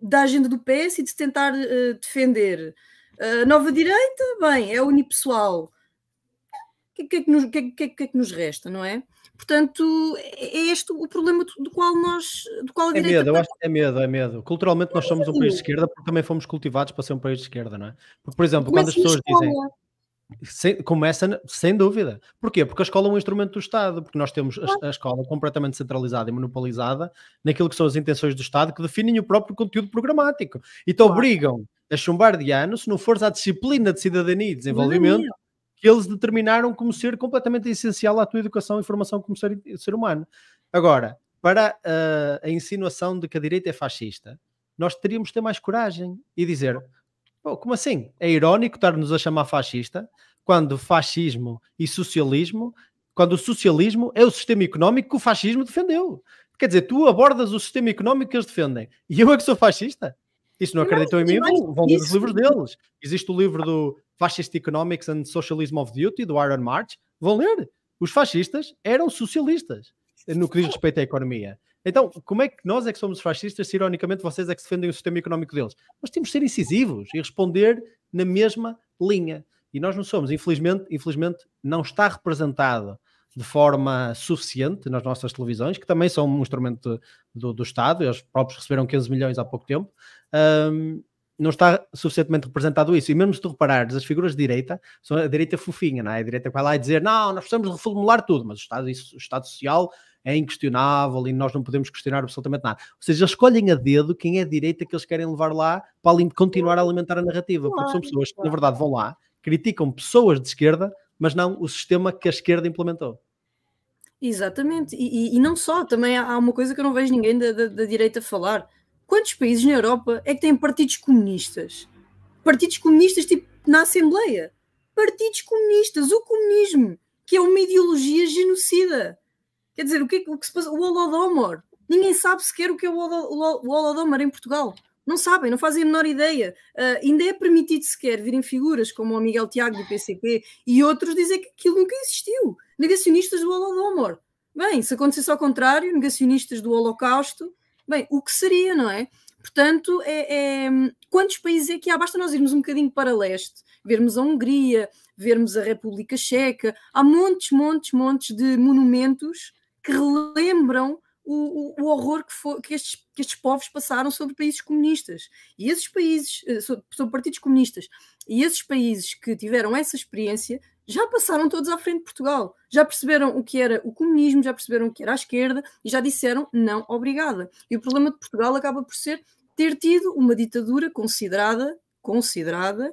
Speaker 3: da, agenda do PS e de se tentar uh, defender. A uh, nova direita, bem, é unipessoal. O que, que, é que, nos, que, que, que, é que nos resta, não é? Portanto, é, é este o problema do, do qual nós. Do qual a
Speaker 2: é medo, eu acho que é medo, é medo. Culturalmente nós somos um país de esquerda porque também fomos cultivados para ser um país de esquerda, não é? Porque, por exemplo, quando as pessoas dizem. Sem, começa sem dúvida. Porquê? Porque a escola é um instrumento do Estado, porque nós temos a, a, escola completamente centralizada e monopolizada naquilo que são as intenções do Estado que definem o próprio conteúdo programático e te obrigam a chumbar de ano se não fores à disciplina de cidadania e desenvolvimento que eles determinaram como ser completamente essencial à tua educação e formação como ser, ser humano. Agora, para a, a insinuação de que a direita é fascista, nós teríamos de ter mais coragem e dizer Pô, como assim? É irónico estar-nos a chamar fascista quando fascismo e socialismo, quando o socialismo é o sistema económico que o fascismo defendeu. Quer dizer, tu abordas o sistema económico que eles defendem e eu é que sou fascista? Isso não acreditam em mim? Vão, vão ler os livros deles. Existe o livro do Fascist Economics and Socialism of Duty, do Iron March. Vão ler. Os fascistas eram socialistas no que diz respeito à economia. Então, como é que nós é que somos fascistas se ironicamente vocês é que defendem o sistema económico deles? Nós temos de ser incisivos e responder na mesma linha. E nós não somos, infelizmente, infelizmente não está representado de forma suficiente nas nossas televisões, que também são um instrumento do, do Estado, eles próprios receberam 15 milhões há pouco tempo, um, não está suficientemente representado isso. E mesmo se tu reparares, as figuras de direita são a direita fofinha, não é? A direita que vai lá e dizer, não, nós precisamos reformular tudo, mas o Estado, isso, o Estado Social é inquestionável e nós não podemos questionar absolutamente nada. Ou seja, eles escolhem a dedo quem é a direita que eles querem levar lá para continuar a alimentar a narrativa, porque são pessoas que, na verdade, vão lá, criticam pessoas de esquerda, mas não o sistema que a esquerda implementou.
Speaker 3: Exatamente, e, e, e não só, também há uma coisa que eu não vejo ninguém da, da, da direita falar. Quantos países na Europa é que têm partidos comunistas? Partidos comunistas tipo na Assembleia. Partidos comunistas, o comunismo, que é uma ideologia genocida. Quer dizer, o que, o que se passa? O Holodomor. Ninguém sabe sequer o que é o Holodomor em Portugal. Não sabem, não fazem a menor ideia. Uh, ainda é permitido sequer virem figuras como o Miguel Tiago do PCP e outros dizer que aquilo nunca existiu. Negacionistas do Holodomor. Bem, se acontecesse ao contrário, negacionistas do Holocausto, bem, o que seria, não é? Portanto, é, é, quantos países é que há? Basta nós irmos um bocadinho para leste, vermos a Hungria, vermos a República Checa, há montes, montes, montes de monumentos que relembram o, o, horror que, for, que, estes, que, estes, povos passaram sobre países comunistas. E esses países, eh, sobre, sobre partidos comunistas, e esses países que tiveram essa experiência já passaram todos à frente de Portugal. Já perceberam o que era o comunismo, já perceberam o que era a esquerda e já disseram não, obrigada. E o problema de Portugal acaba por ser ter tido uma ditadura considerada, considerada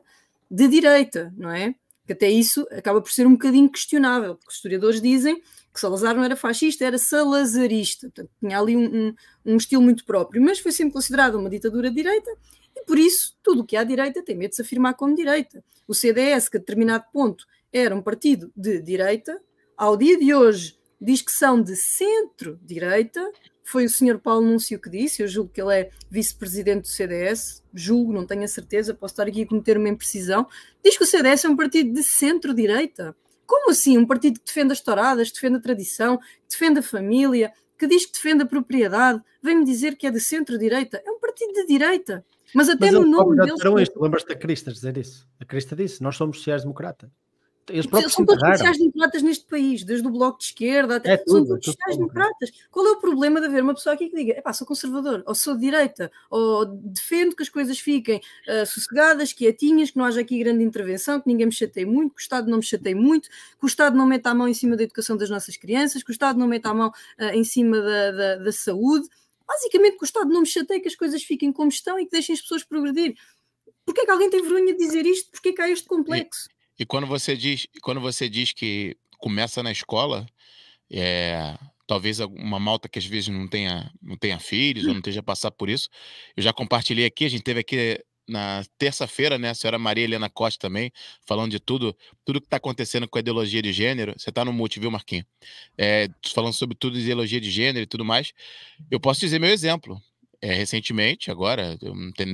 Speaker 3: de direita, não é? Que até isso acaba por ser um bocadinho questionável, porque os historiadores dizem que Salazar não era fascista, era salazarista, portanto tinha ali um, um, um estilo muito próprio, mas foi sempre considerada uma ditadura de direita e por isso tudo o que à direita tem medo de se afirmar como direita. O CDS, que a determinado ponto era um partido de direita, ao dia de hoje diz que são de centro-direita. Foi o senhor Paulo Núncio que disse, eu julgo que ele é vice-presidente do CDS, julgo, não tenho a certeza, posso estar aqui a cometer uma imprecisão. Diz que o CDS é um partido de centro-direita. Como assim? Um partido que defende as touradas, defende a tradição, defende a família, que diz que defende a propriedade, vem-me dizer que é de centro-direita. É um partido de direita. Mas até Mas no nome deles.
Speaker 2: Lembras-te da Crista dizer isso? A Crista disse: Nós somos sociais-democratas.
Speaker 3: Eles próprios são todos sociais-democratas neste país, desde o Bloco de Esquerda até. É tudo, são todos é sociais-democratas. Qual é o problema de haver uma pessoa aqui que diga, pá, sou conservador, ou sou de direita, ou defendo que as coisas fiquem uh, sossegadas, quietinhas, que não haja aqui grande intervenção, que ninguém me chateie muito, que o Estado não me chateie muito, que o Estado não meta a mão em cima da educação das nossas crianças, que o Estado não meta a mão uh, em cima da, da, da saúde. Basicamente, que o Estado não me chateie, que as coisas fiquem como estão e que deixem as pessoas progredir. Porquê é que alguém tem vergonha de dizer isto? Porquê é que há este complexo?
Speaker 1: E quando você diz, quando você diz que começa na escola, é, talvez uma malta que às vezes não tenha, não tenha filhos ou não esteja passar por isso, eu já compartilhei aqui, a gente teve aqui na terça-feira, né, a senhora Maria Helena Costa também, falando de tudo, tudo que está acontecendo com a ideologia de gênero. Você está no multi, viu, Marquinhos? É, falando sobre tudo de ideologia de gênero e tudo mais. Eu posso dizer meu exemplo. É, recentemente, agora,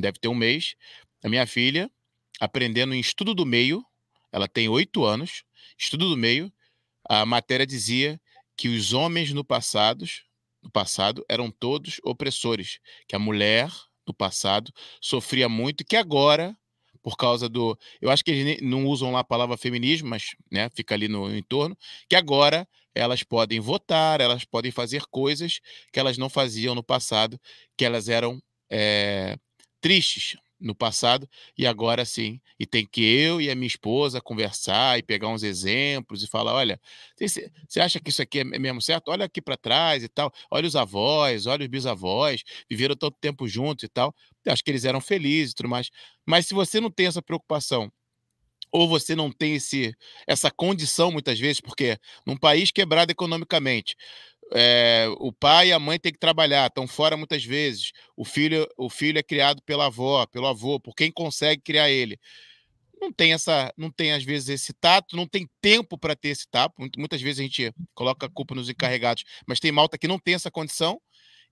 Speaker 1: deve ter um mês, a minha filha, aprendendo em estudo do meio, ela tem oito anos, estudo do meio. A matéria dizia que os homens no passado, no passado eram todos opressores, que a mulher no passado sofria muito e que agora, por causa do, eu acho que eles não usam lá a palavra feminismo, mas né, fica ali no entorno, que agora elas podem votar, elas podem fazer coisas que elas não faziam no passado, que elas eram é, tristes, no passado e agora sim. E tem que eu e a minha esposa conversar e pegar uns exemplos e falar: olha, você acha que isso aqui é mesmo certo? Olha aqui para trás e tal. Olha os avós, olha os bisavós, viveram tanto tempo juntos e tal. Eu acho que eles eram felizes e tudo mais. Mas se você não tem essa preocupação ou você não tem esse, essa condição muitas vezes, porque num país quebrado economicamente, é, o pai e a mãe têm que trabalhar, estão fora muitas vezes. O filho, o filho é criado pela avó, pelo avô, por quem consegue criar ele. Não tem essa, não tem às vezes esse tato, não tem tempo para ter esse tato. Muitas vezes a gente coloca a culpa nos encarregados, mas tem malta que não tem essa condição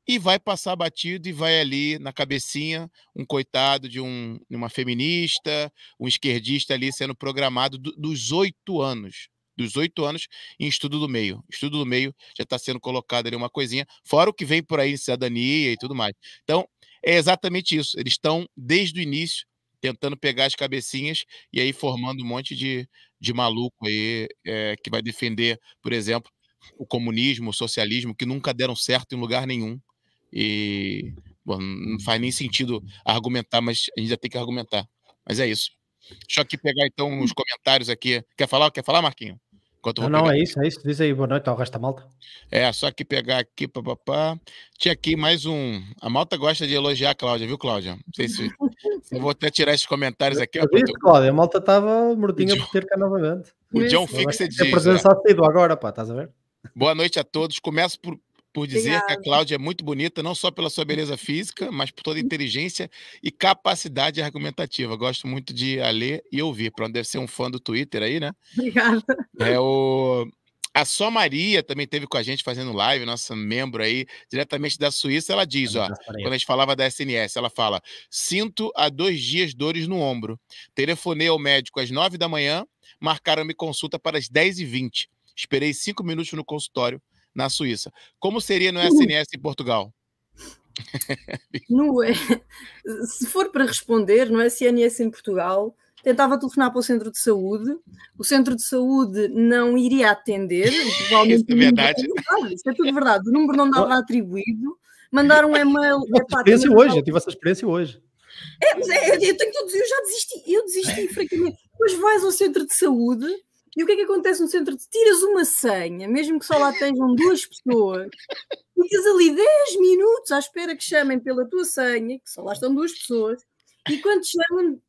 Speaker 1: e vai passar batido e vai ali na cabecinha um coitado de, um, uma feminista, um esquerdista ali sendo programado do, dos oito anos dos oito anos em estudo do meio. Estudo do meio já está sendo colocado ali uma coisinha, fora o que vem por aí, cidadania e tudo mais. Então, é exatamente isso. Eles estão, desde o início, tentando pegar as cabecinhas e aí formando um monte de, de maluco aí é, que vai defender, por exemplo, o comunismo, o socialismo, que nunca deram certo em lugar nenhum. E bom, não faz nem sentido argumentar, mas a gente já tem que argumentar. Mas é isso. Deixa eu aqui pegar então os comentários aqui. Quer falar? Quer falar, Marquinho?
Speaker 2: não, não, é isso, é isso. Diz aí boa noite ao resto da malta.
Speaker 1: É, só que pegar aqui, papapá. Tinha aqui mais um. A malta gosta de elogiar a Cláudia, viu, Cláudia? Não sei se. [laughs] eu vou até tirar esses comentários aqui.
Speaker 2: Eu disse, Cláudia, a malta estava mordinha por ter cá novamente.
Speaker 1: O John Fixed diz.
Speaker 2: A presença é. agora, pá, estás a ver?
Speaker 1: Boa noite a todos. Começo por, por dizer Obrigada. que a Cláudia é muito bonita, não só pela sua beleza física, mas por toda a [laughs] inteligência e capacidade argumentativa. Gosto muito de ler e ouvir. Pronto, deve ser um fã do Twitter aí, né?
Speaker 3: Obrigada.
Speaker 1: É o. A Só Maria também teve com a gente fazendo live, nossa membro aí, diretamente da Suíça. Ela diz: ó, quando a gente falava da SNS, ela fala: sinto há dois dias dores no ombro. Telefonei ao médico às nove da manhã, marcaram-me consulta para as dez e vinte. Esperei cinco minutos no consultório na Suíça. Como seria no SNS em Portugal? [laughs]
Speaker 3: No, se for para responder no SNS em Portugal, tentava telefonar para o centro de saúde, o centro de saúde não iria atender.
Speaker 1: Isso é verdade.
Speaker 3: Isso é tudo verdade, o número não dava atribuído, mandar um e-mail. [laughs]
Speaker 2: Epá, experiência hoje, eu tive essa experiência hoje.
Speaker 3: É, mas é, eu tenho todos, eu já desisti, eu desisti [laughs] francamente. Depois vais ao centro de saúde e o que é que acontece no centro tiras uma senha, mesmo que só lá estejam duas pessoas, ficas ali 10 minutos à espera que chamem pela tua senha, que só lá estão duas pessoas, e quando chamam,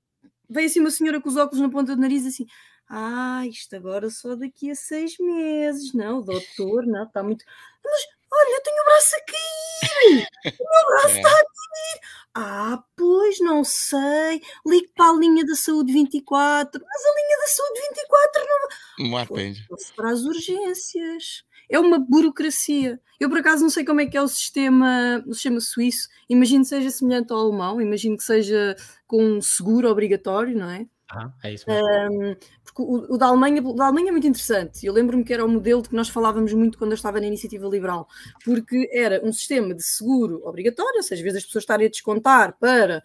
Speaker 3: vem assim uma senhora com os óculos na ponta do nariz assim. Ah, isto agora só daqui a seis meses. Não, doutor, não, está muito. Mas olha, eu tenho o braço a cair! O meu braço está é. a cair! Ah, pois, não sei. Ligue para a linha da saúde 24. Mas a linha da saúde 24
Speaker 1: não. Não atende.
Speaker 3: Para as urgências. É uma burocracia. Eu, por acaso, não sei como é que é o sistema, o sistema suíço. Imagino que seja semelhante ao alemão. Imagino que seja com um seguro obrigatório, não é?
Speaker 2: Ah, é isso mesmo.
Speaker 3: Um, porque o, o, da Alemanha, o da Alemanha é muito interessante. Eu lembro-me que era o modelo de que nós falávamos muito quando eu estava na iniciativa liberal, porque era um sistema de seguro obrigatório, ou seja, às vezes as pessoas estarem a descontar para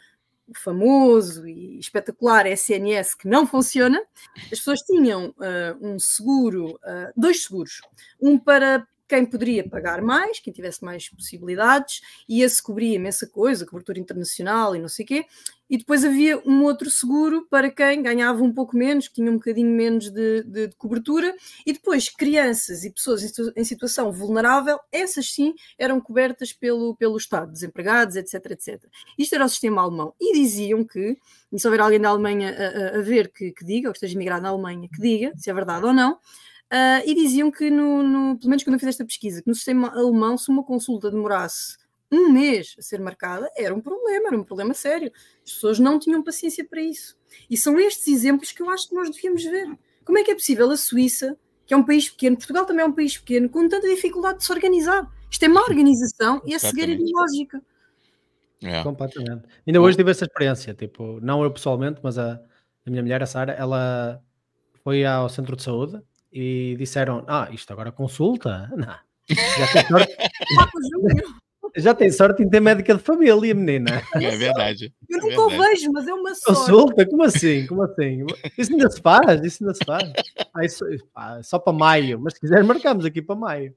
Speaker 3: o famoso e espetacular SNS que não funciona, as pessoas tinham uh, um seguro, uh, dois seguros, um para quem poderia pagar mais, quem tivesse mais possibilidades, e esse cobria imensa coisa, cobertura internacional e não sei o quê, e depois havia um outro seguro para quem ganhava um pouco menos, que tinha um bocadinho menos de, de, de cobertura, e depois crianças e pessoas em, em, situação vulnerável, essas sim eram cobertas pelo, pelo Estado, desempregados, etc, etc. Isto era o sistema alemão. E diziam que, e se houver alguém da Alemanha a, a, a ver que, que diga, ou que esteja imigrado na Alemanha, que diga se é verdade ou não, Uh, e diziam que, no, no, pelo menos quando eu fiz esta pesquisa, que no sistema alemão, se uma consulta demorasse um mês a ser marcada, era um problema, era um problema sério. As pessoas não tinham paciência para isso. E são estes exemplos que eu acho que nós devíamos ver. Como é que é possível a Suíça, que é um país pequeno, Portugal também é um país pequeno, com tanta dificuldade de se organizar? Isto é má organização e é cegueira ideológica.
Speaker 2: É. Completamente. Ainda hoje tive essa experiência, tipo, não eu pessoalmente, mas a, a minha mulher, a Sara, ela foi ao centro de saúde e disseram: Ah, isto agora consulta? Não. Já tem sorte, [laughs] já tem sorte em ter médica de família, menina. [laughs]
Speaker 1: É verdade.
Speaker 3: Eu
Speaker 1: nunca
Speaker 3: o vejo, mas é uma
Speaker 2: sorte. Consulta? Como assim? Como assim? Isso ainda se faz? Isso ainda se faz? Ah, isso, ah, só para maio, mas se quiser, marcamos aqui para maio.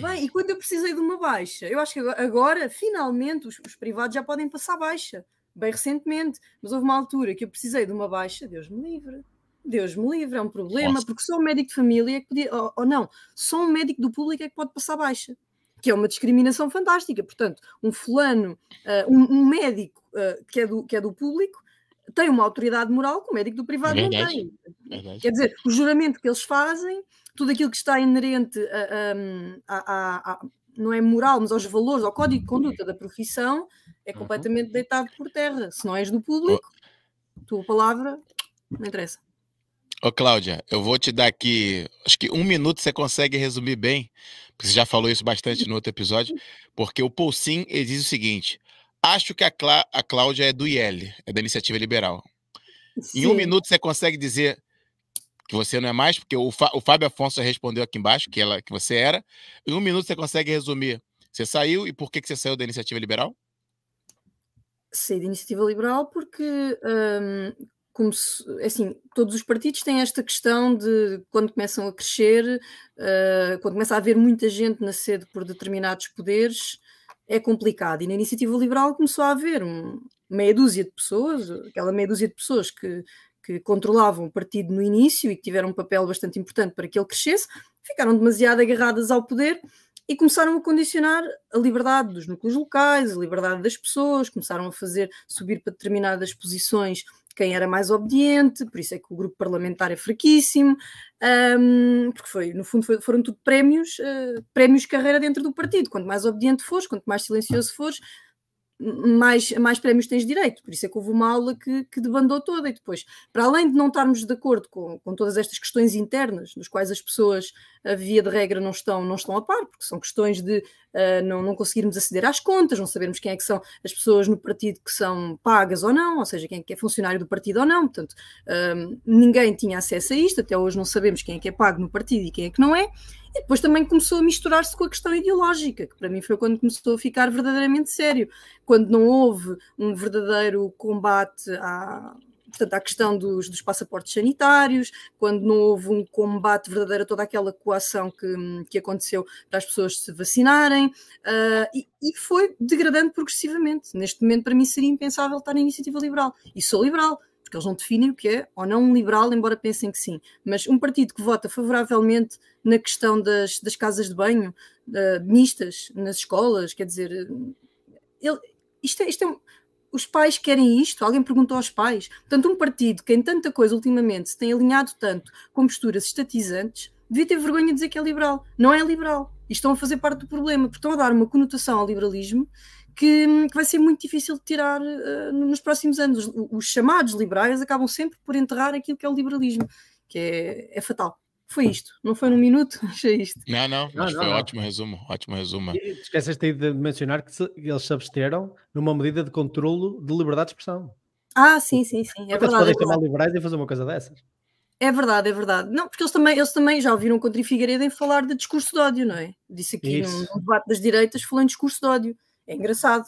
Speaker 3: Bem, e quando eu precisei de uma baixa, eu acho que agora, agora finalmente, os, os, privados já podem passar baixa, bem recentemente, mas houve uma altura que eu precisei de uma baixa, Deus me livre. Deus me livre, é um problema, Nossa. porque só um médico de família é que podia, ou, ou, não, só um médico do público é que pode passar baixa, que é uma discriminação fantástica. Portanto, um fulano, uh, um, um, médico uh, que, é do, que é do público tem uma autoridade moral que o médico do privado não tem. Quer dizer, o juramento que eles fazem, tudo aquilo que está inerente a, a, a, a não é moral, mas aos valores, ao código de conduta da profissão, é uhum. completamente deitado por terra. Se não és do público, tua palavra não interessa.
Speaker 1: Ô, Cláudia, eu vou te dar aqui, acho que um minuto você consegue resumir bem, porque você já falou isso bastante no outro episódio, porque o Poulsin diz o seguinte: acho que a, Clá, a Cláudia é do IL, é da Iniciativa Liberal. Sim. Em um minuto você consegue dizer que você não é mais, porque o, o Fábio Afonso respondeu aqui embaixo que, ela, que você era. Em um minuto você consegue resumir. Você saiu e por que, que você saiu da Iniciativa Liberal?
Speaker 3: Saí da Iniciativa Liberal porque hum, como se, assim, todos os partidos têm esta questão de quando começam a crescer, uh, quando começa a haver muita gente na sede por determinados poderes, é complicado. E na iniciativa liberal começou a haver meia dúzia de pessoas, aquela meia dúzia de pessoas que, que controlavam o partido no início e que tiveram um papel bastante importante para que ele crescesse, ficaram demasiado agarradas ao poder e começaram a condicionar a liberdade dos núcleos locais, a liberdade das pessoas, começaram a fazer subir para determinadas posições quem era mais obediente, por isso é que o grupo parlamentar é fraquíssimo, um, porque foi, no fundo foi, foram tudo prémios, uh, prémios de carreira dentro do partido. Quanto mais obediente fores, quanto mais silencioso fores, mais, mais prémios tens direito. Por isso é que houve uma aula que, que debandou toda. E depois, para além de não estarmos de acordo com, com todas estas questões internas, das quais as pessoas, a via de regra, não estão, não estão a par, porque são questões de uh, não, não conseguirmos aceder às contas, não sabermos quem é que são as pessoas no partido que são pagas ou não, ou seja, quem é que é funcionário do partido ou não. Portanto, uh, ninguém tinha acesso a isto, até hoje não sabemos quem é que é pago no partido e quem é que não é. E depois também começou a misturar-se com a questão ideológica, que para mim foi quando começou a ficar verdadeiramente sério. Quando não houve um verdadeiro combate à, portanto, à questão dos, dos, passaportes sanitários, quando não houve um combate verdadeiro a toda aquela coação que, que aconteceu para as pessoas se vacinarem, uh, e, e, foi degradando progressivamente. Neste momento, para mim, seria impensável estar na iniciativa liberal. E sou liberal, porque eles não definem o que é ou não um liberal, embora pensem que sim. Mas um partido que vota favoravelmente na questão das, das casas de banho uh, mistas nas escolas, quer dizer, ele, isto é, isto é, os pais querem isto? Alguém perguntou aos pais? Portanto, um partido que em tanta coisa ultimamente se tem alinhado tanto com posturas estatizantes, devia ter vergonha de dizer que é liberal. Não é liberal. E estão a fazer parte do problema, porque estão a dar uma conotação ao liberalismo que, que, vai ser muito difícil de tirar uh, nos próximos anos. Os, os, chamados liberais acabam sempre por enterrar aquilo que é o liberalismo, que é, é fatal. Foi isto, não foi num minuto, [laughs] achei isto.
Speaker 1: Não, não, mas não, foi não, ótimo resumo, ótimo resumo.
Speaker 2: Esqueceste de mencionar que, se, eles se absteram numa medida de controlo de liberdade de expressão.
Speaker 3: Ah, sim, sim, sim. É verdade.
Speaker 2: podem
Speaker 3: é
Speaker 2: chamar liberais e fazer uma coisa dessas.
Speaker 3: É verdade, é verdade. Não, porque eles também, eles também já ouviram contra Figueiredo em falar de discurso de ódio, não é? Disse aqui num, num debate das direitas falando de discurso de ódio. É engraçado.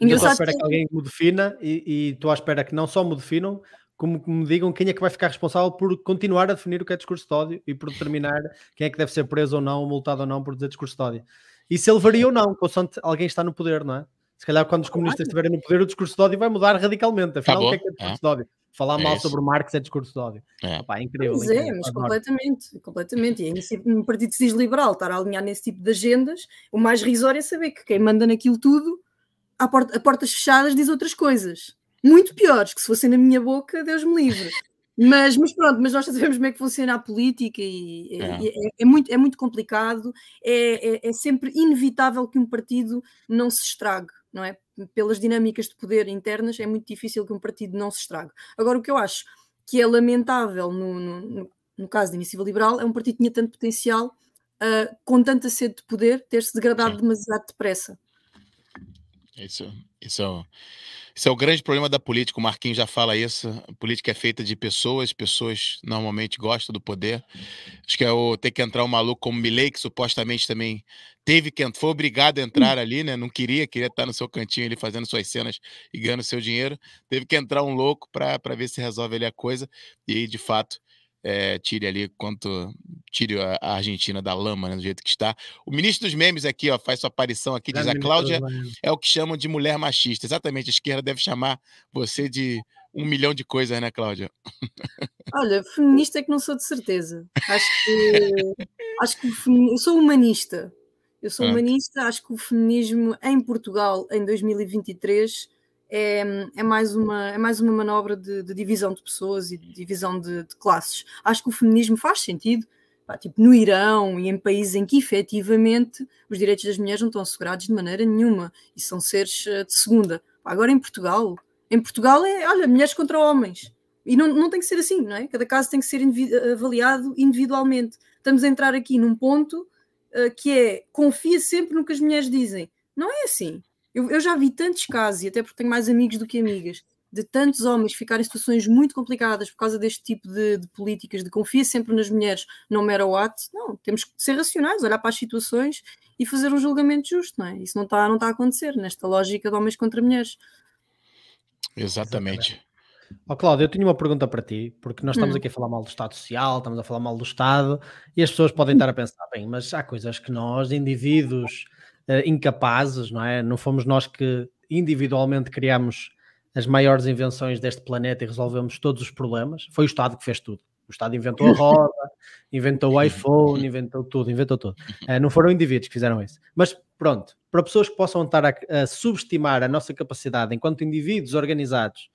Speaker 2: Engraçado. Estou à espera que... alguém me defina e, e estou à espera que não só me definam, como que me digam quem é que vai ficar responsável por continuar a definir o que é discurso de ódio e por determinar quem é que deve ser preso ou não, ou multado ou não por dizer discurso de ódio. E se ele varia ou não, consoante alguém está no poder, não é? Se calhar quando os comunistas estiverem no poder, o discurso de ódio vai mudar radicalmente. Afinal, o que é, que é discurso é. de ódio? Falar é mal isso. sobre Marx é discurso de ódio. É, Opa, é incrível.
Speaker 3: Pois
Speaker 2: incrível.
Speaker 3: é, mas completamente, completamente. E um partido se diz liberal, estar a alinhar nesse tipo de agendas, o mais risório é saber que quem manda naquilo tudo, a, porta, a portas fechadas, diz outras coisas muito piores, que se fossem na minha boca, Deus me livre. [laughs] Mas, mas pronto, mas nós sabemos como é que funciona a política e é, é, é muito, é muito complicado, é, é, é, sempre inevitável que um partido não se estrague, não é? Pelas dinâmicas de poder internas, é muito difícil que um partido não se estrague. Agora, o que eu acho que é lamentável no, no, no caso da Iniciativa Liberal é um partido que tinha tanto potencial, uh, com tanta sede de poder, ter-se degradado Sim. demasiado depressa.
Speaker 1: Isso, isso esse é o grande problema da política. O Marquinhos já fala isso. A política é feita de pessoas, pessoas normalmente gostam do poder. Acho que é o ter que entrar um maluco como Milley, que supostamente também teve que foi obrigado a entrar ali, né? Não queria, queria estar no seu cantinho ali fazendo suas cenas e ganhando seu dinheiro. Teve que entrar um louco para ver se resolve ali a coisa. E de fato, é, tire ali quanto tire a, Argentina da lama, né, do jeito que está. O ministro dos memes aqui, ó, faz sua aparição aqui, diz a Cláudia é o que chamam de mulher machista. Exatamente, a esquerda deve chamar você de um milhão de coisas, né, Cláudia?
Speaker 3: Olha, feminista é que não sou de certeza. Acho que [laughs] acho que eu sou humanista. Eu sou ah. humanista, acho que o feminismo em Portugal em 2023 é, é, mais, uma, é mais uma manobra de, de divisão de pessoas e de divisão de, de, classes. Acho que o feminismo faz sentido, pá, tipo no Irão e em países em que efetivamente os direitos das mulheres não estão assegurados de maneira nenhuma e são seres eh, de segunda. Pá, agora em Portugal, em Portugal é, olha, mulheres contra homens. E não, não tem que ser assim, não é? Cada caso tem que ser avaliado individualmente. Estamos a entrar aqui num ponto uh, que é confia sempre no que as mulheres dizem. Não é assim. Eu, eu já vi tantos casos, e até porque tenho mais amigos do que amigas, de tantos homens ficarem em situações muito complicadas por causa deste tipo de, de políticas, de confia sempre nas mulheres, não mera what. Não, temos que ser racionais, olhar para as situações e fazer um julgamento justo, não é? Isso não está, não está a acontecer nesta lógica de homens contra mulheres.
Speaker 1: Exatamente.
Speaker 2: Ó oh, Cláudio, eu tinha uma pergunta para ti, porque nós estamos hum. aqui a falar mal do Estado Social, estamos a falar mal do Estado, e as pessoas podem estar a pensar, bem, mas há coisas que nós, indivíduos, incapazes, não é? Não fomos nós que individualmente criamos as maiores invenções deste planeta e resolvemos todos os problemas. Foi o Estado que fez tudo. O Estado inventou a roda, [laughs] inventou o iPhone, inventou tudo, inventou tudo. Uh, não foram indivíduos que fizeram isso. Mas pronto, para pessoas que possam estar a, a subestimar a nossa capacidade enquanto indivíduos organizados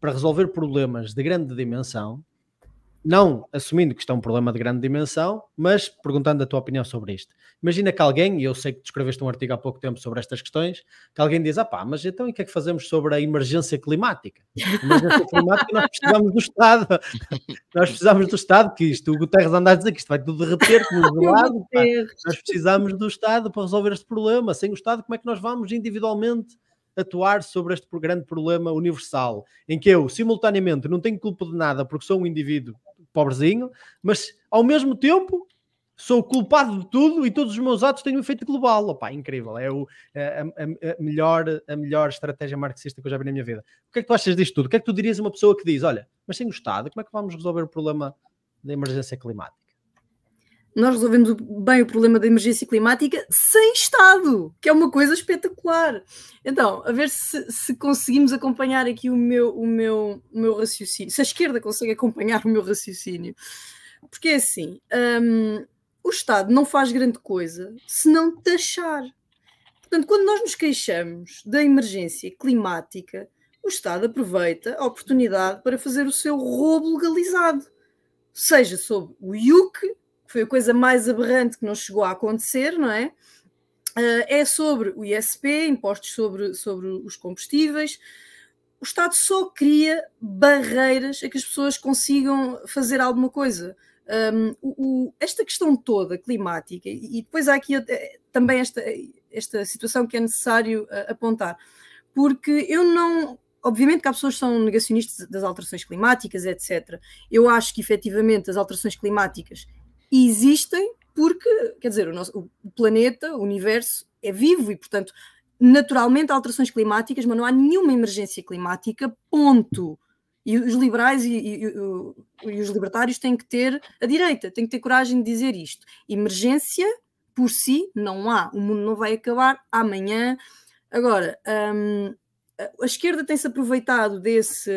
Speaker 2: para resolver problemas de grande dimensão, não assumindo que isto é um problema de grande dimensão, mas perguntando a tua opinião sobre isto. Imagina que alguém, e eu sei que escreveste um artigo há pouco tempo sobre estas questões, que alguém diz, ah pá, mas então o que é que fazemos sobre a emergência climática? [laughs] A emergência climática nós precisamos do Estado, [laughs] nós precisamos do Estado, que isto, o Guterres anda a dizer que isto vai tudo derreter, como gelado, [laughs] nós precisamos do Estado para resolver este problema, sem o Estado como é que nós vamos individualmente atuar sobre este grande problema universal, em que eu, simultaneamente, não tenho culpa de nada porque sou um indivíduo pobrezinho, mas ao mesmo tempo sou culpado de tudo e todos os meus atos têm um efeito global. Opa, incrível, é o, a, a, a, melhor, a melhor estratégia marxista que eu já vi na minha vida. O que é que tu achas disto tudo? O que é que tu dirias a uma pessoa que diz: Olha, mas sem o Estado, como é que vamos resolver o problema da emergência climática?
Speaker 3: Nós resolvemos bem o problema da emergência climática sem Estado, que é uma coisa espetacular. Então, a ver se, se conseguimos acompanhar aqui o meu, o, meu, o meu raciocínio, se a esquerda consegue acompanhar o meu raciocínio. Porque é assim, um, o Estado não faz grande coisa se não taxar. Portanto, quando nós nos queixamos da emergência climática, o Estado aproveita a oportunidade para fazer o seu roubo legalizado, seja sobre o IUC, que foi a coisa mais aberrante que não chegou a acontecer, não é? Uh, é sobre o ISP, impostos sobre, sobre os combustíveis. O Estado só cria barreiras a que as pessoas consigam fazer alguma coisa. Um, o, esta questão toda climática, e, depois há aqui eh, também esta, esta situação que é necessário uh, apontar, porque eu não. Obviamente que há pessoas que são negacionistas das alterações climáticas, etc. Eu acho que efetivamente as alterações climáticas existem porque, quer dizer, o, nosso, o planeta, o universo é vivo e, portanto, naturalmente há alterações climáticas, mas não há nenhuma emergência climática, ponto. E os liberais e, e, e, os libertários têm que ter, a direita tem que ter coragem de dizer isto. Emergência por si não há, o mundo não vai acabar amanhã. Agora, hum, a esquerda tem-se aproveitado desse,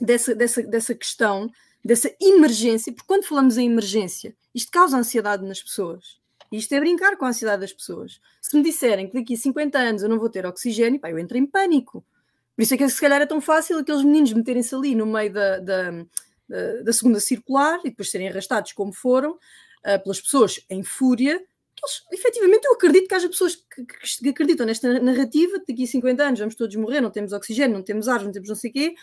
Speaker 3: dessa, dessa, dessa questão dessa emergência, porque quando falamos em emergência, isto causa ansiedade nas pessoas. Isto é brincar com a ansiedade das pessoas. Se me disserem que daqui a 50 anos eu não vou ter oxigênio, pá, eu entro em pânico. Por isso é que se calhar é tão fácil aqueles meninos meterem-se ali no meio da, da, da, da, segunda circular e depois serem arrastados como foram uh, pelas pessoas em fúria. Eles, efetivamente, eu acredito que haja pessoas que, que, que acreditam nesta narrativa de daqui a 50 anos vamos todos morrer, não temos oxigênio, não temos ar, não temos não sei o quê.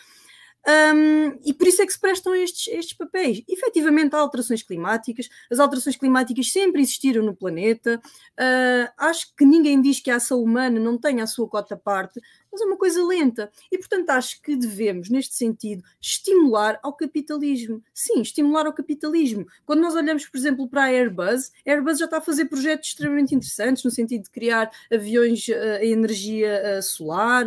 Speaker 3: Um, e por isso é que se prestam estes, estes papéis. Efetivamente, há alterações climáticas, as alterações climáticas sempre existiram no planeta. Uh, acho que ninguém diz que a ação humana não tenha a sua cota parte, mas é uma coisa lenta. E, portanto, acho que devemos, neste sentido, estimular ao capitalismo. Sim, estimular ao capitalismo. Quando nós olhamos, por exemplo, para a Airbus, a Airbus já está a fazer projetos extremamente interessantes, no sentido de criar aviões uh, a energia uh, solar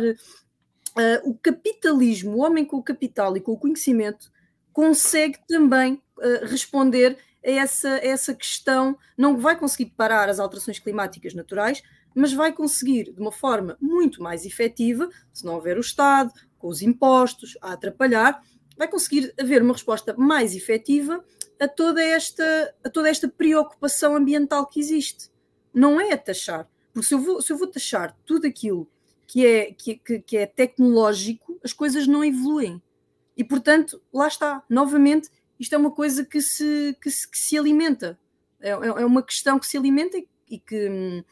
Speaker 3: uh, o capitalismo, o homem com o capital e com o conhecimento, consegue também uh, responder a essa, a essa questão. Não vai conseguir parar as alterações climáticas naturais, mas vai conseguir, de uma forma muito mais efetiva, se não houver o Estado, com os impostos, a atrapalhar, vai conseguir haver uma resposta mais efetiva a toda esta, a toda esta preocupação ambiental que existe. Não é a taxar. Porque se eu vou, se eu vou taxar tudo aquilo que é, que, que, é tecnológico, as coisas não evoluem. E, portanto, lá está, novamente, isto é uma coisa que se, que se, que se alimenta. É, é, é uma questão que se alimenta e que,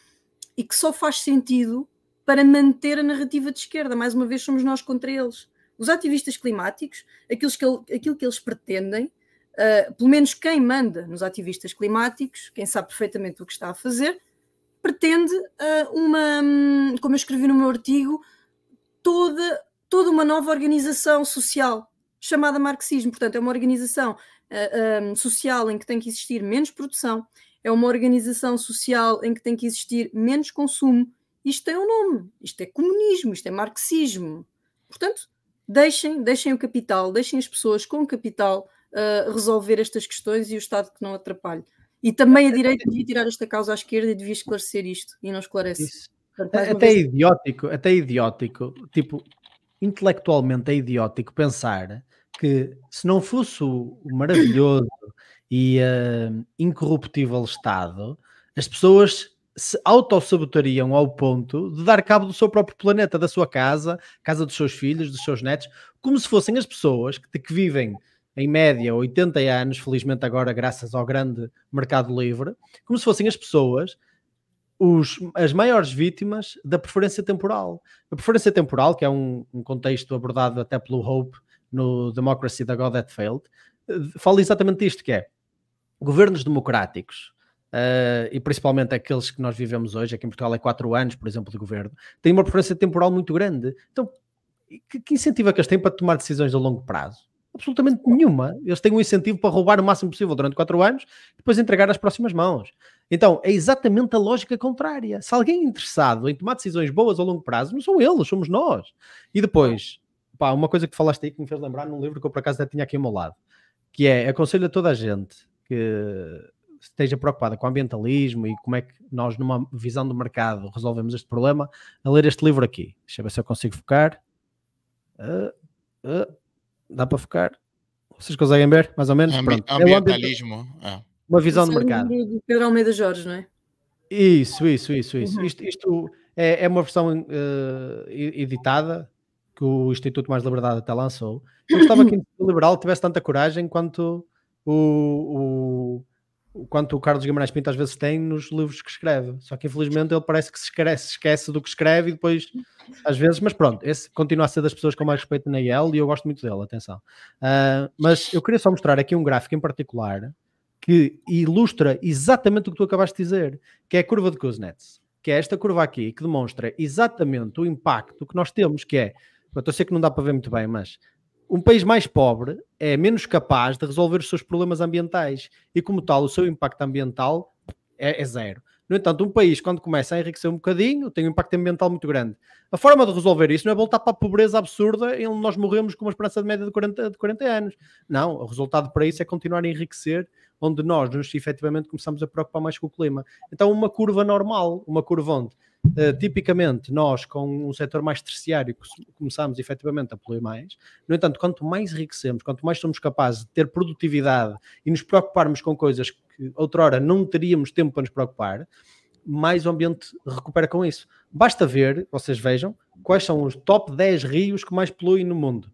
Speaker 3: e que só faz sentido para manter a narrativa de esquerda. Mais uma vez, somos nós contra eles. Os ativistas climáticos, aquilo que, aquilo que eles pretendem, uh, pelo menos quem manda nos ativistas climáticos, quem sabe perfeitamente o que está a fazer, pretende uh, uma, como eu escrevi no meu artigo, toda, toda uma nova organização social chamada marxismo. Portanto, é uma organização uh, ah, um, social em que tem que existir menos produção, é uma organização social em que tem que existir menos consumo. Isto tem um nome, isto é comunismo, isto é marxismo. Portanto, deixem, deixem o capital, deixem as pessoas com capital uh, resolver estas questões e o Estado que não atrapalhe. E também a direita devia tirar esta causa à esquerda e devia esclarecer isto e não esclarece.
Speaker 2: Portanto, até vez... idiótico, até idiótico, tipo, intelectualmente é idiótico pensar que se não fosse o maravilhoso e uh, incorruptível Estado, as pessoas se autossabotariam ao ponto de dar cabo do seu próprio planeta, da sua casa, casa dos seus filhos, dos seus netos, como se fossem as pessoas que, que vivem em média 80 anos, felizmente agora graças ao grande mercado livre, como se fossem as pessoas os, as maiores vítimas da preferência temporal. A preferência temporal, que é um, um contexto abordado até pelo Hope no Democracy da God That Failed, eh, fala exatamente isto, que é governos democráticos, uh, e principalmente aqueles que nós vivemos hoje, aqui em Portugal é 4 anos, por exemplo, de governo, têm uma preferência temporal muito grande. Então, que, que incentivo é que eles têm para tomar decisões a longo prazo? Absolutamente nenhuma. Eles têm um incentivo para roubar o máximo possível durante 4 anos e depois entregar às próximas mãos. Então, é exatamente a lógica contrária. Se alguém é interessado em tomar decisões boas a longo prazo, não são eles, somos nós. E depois, pá, uma coisa que falaste aí que me fez lembrar num livro que eu por acaso já tinha aqui ao meu lado, que é aconselho a toda a gente que esteja preocupada com o ambientalismo e como é que nós, numa visão do mercado, resolvemos este problema, a ler este livro aqui. Deixa eu ver se eu consigo focar. Uh, uh, dá para focar? Vocês conseguem ver, mais ou menos?
Speaker 1: Ambi Pronto. Ambientalismo.
Speaker 2: É uma visão do mercado.
Speaker 3: Do Pedro Almeida Jorge, não é?
Speaker 2: Isso, isso, isso, isso. Uhum. Isto, isto é, é, uma versão uh, editada que o Instituto Mais Liberdade até lançou. Eu gostava que o [coughs] liberal tivesse tanta coragem quanto o, o, quanto o Carlos Guimarães Pinto às vezes tem nos livros que escreve. Só que infelizmente ele parece que se esquece, esquece do que escreve e depois, às vezes, mas pronto, esse continua a ser das pessoas com mais respeito na IEL e eu gosto muito dele, atenção. Uh, mas eu queria só mostrar aqui um gráfico em particular que ilustra exatamente o que tu acabaste de dizer, que é a curva de Kuznets, que é esta curva aqui, que demonstra exatamente o impacto que nós temos, que é, eu sei que não dá para ver muito bem, mas um país mais pobre é menos capaz de resolver os seus problemas ambientais e, como tal, o seu impacto ambiental é, é, zero. No entanto, um país, quando começa a enriquecer um bocadinho, tem um impacto ambiental muito grande. A forma de resolver isso não é voltar para a pobreza absurda em nós morremos com uma esperança de média de 40, de 40 anos. Não, o resultado para isso é continuar a enriquecer, onde nós nos efetivamente começamos a preocupar mais com o clima. Então, uma curva normal, uma curva onde Uh, tipicamente, nós, com um setor mais terciário, começamos efetivamente a poluir mais. No entanto, quanto mais enriquecemos, quanto mais somos capazes de ter produtividade e nos preocuparmos com coisas que outrora não teríamos tempo para nos preocupar, mais o ambiente recupera com isso. Basta ver, vocês vejam, quais são os top 10 rios que mais poluem no mundo.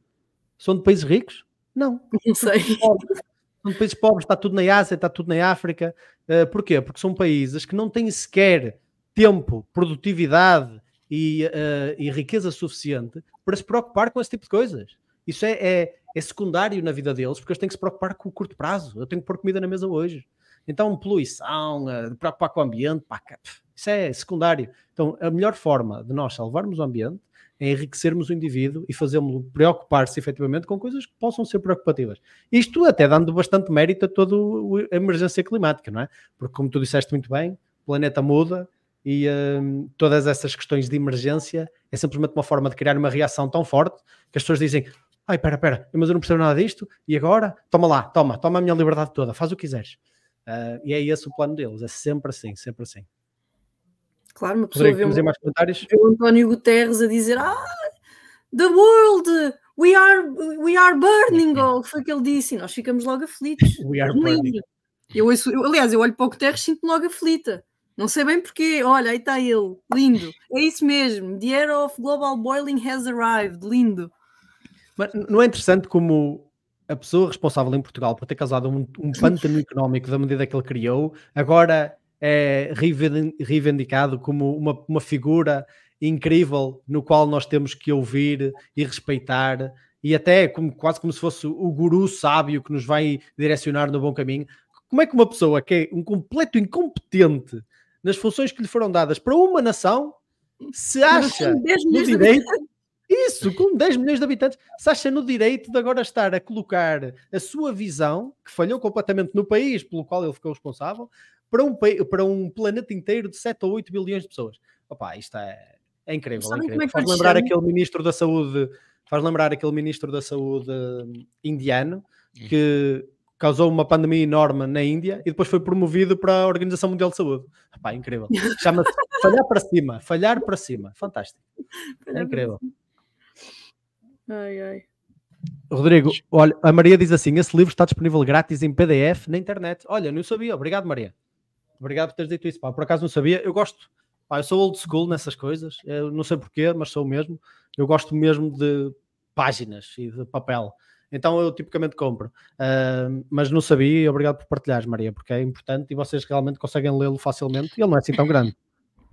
Speaker 2: São de países ricos? Não. [laughs]
Speaker 3: Não sei.
Speaker 2: São de países pobres, está tudo na Ásia, está tudo na África. Uh, porquê? Porque são países que não têm sequer tempo, produtividade e, uh, e, riqueza suficiente para se preocupar com esse tipo de coisas. Isso é, é, é, secundário na vida deles, porque eles têm que se preocupar com o curto prazo. Eu tenho que pôr comida na mesa hoje. Então, poluição, uh, preocupar com o ambiente, pá, isso é secundário. Então, a melhor forma de nós salvarmos o ambiente é enriquecermos o indivíduo e fazê-lo preocupar-se efetivamente com coisas que possam ser preocupativas. Isto até dando bastante mérito a toda a emergência climática, não é? Porque, como tu disseste muito bem, o planeta muda, e um, todas essas questões de emergência é simplesmente uma forma de criar uma reação tão forte que as pessoas dizem ai, pera, pera, mas eu não percebo nada disto, e agora? Toma lá, toma, toma a minha liberdade toda, faz o que quiseres. Uh, e é esse o plano deles, é sempre assim, sempre assim.
Speaker 3: Claro, uma pessoa vê, um, mais comentários? vê o António Guterres a dizer ah, the world, we are, we are burning, ou foi o que ele disse, e nós ficamos logo aflitos. [laughs]
Speaker 2: we are burning.
Speaker 3: Eu, ouço, eu, aliás, eu olho para o Guterres e sinto-me logo aflita. Não sei bem porquê. Olha, aí está ele. Lindo. É isso mesmo. The era of global boiling has arrived. Lindo.
Speaker 2: Mas não é interessante como a pessoa responsável em Portugal por ter causado um, um pântano [laughs] económico da medida que ele criou, agora é reivindicado como uma, uma figura incrível no qual nós temos que ouvir e respeitar e até como, quase como se fosse o guru sábio que nos vai direcionar no bom caminho. Como é que uma pessoa que é um completo incompetente nas funções que lhe foram dadas para uma nação, se acha no direito. Isso, com 10 milhões de habitantes, se acha no direito de agora estar a colocar a sua visão, que falhou completamente no país pelo qual ele ficou responsável, para um, para um planeta inteiro de 7 ou 8 bilhões de pessoas. Opa, isto é, é incrível. É incrível. É faz lembrar chama? aquele ministro da saúde, faz lembrar aquele ministro da saúde hum, indiano que causou uma pandemia enorme na Índia e depois foi promovido para a Organização Mundial de Saúde. Pá, incrível. Chama-se Falhar para Cima. Falhar para Cima. Fantástico. É incrível.
Speaker 3: Ai, ai.
Speaker 2: Rodrigo, olha, a Maria diz assim: esse livro está disponível grátis em PDF na internet. Olha, não sabia. Obrigado, Maria. Obrigado por teres dito isso. Pá, por acaso não sabia. Eu gosto. Pá, eu sou old school nessas coisas. Eu não sei porquê, mas sou mesmo. Eu gosto mesmo de páginas e de papel. Então eu tipicamente compro. Uh, mas não sabia e obrigado por partilhares, Maria, porque é importante e vocês realmente conseguem lê-lo facilmente. E ele não é assim tão grande.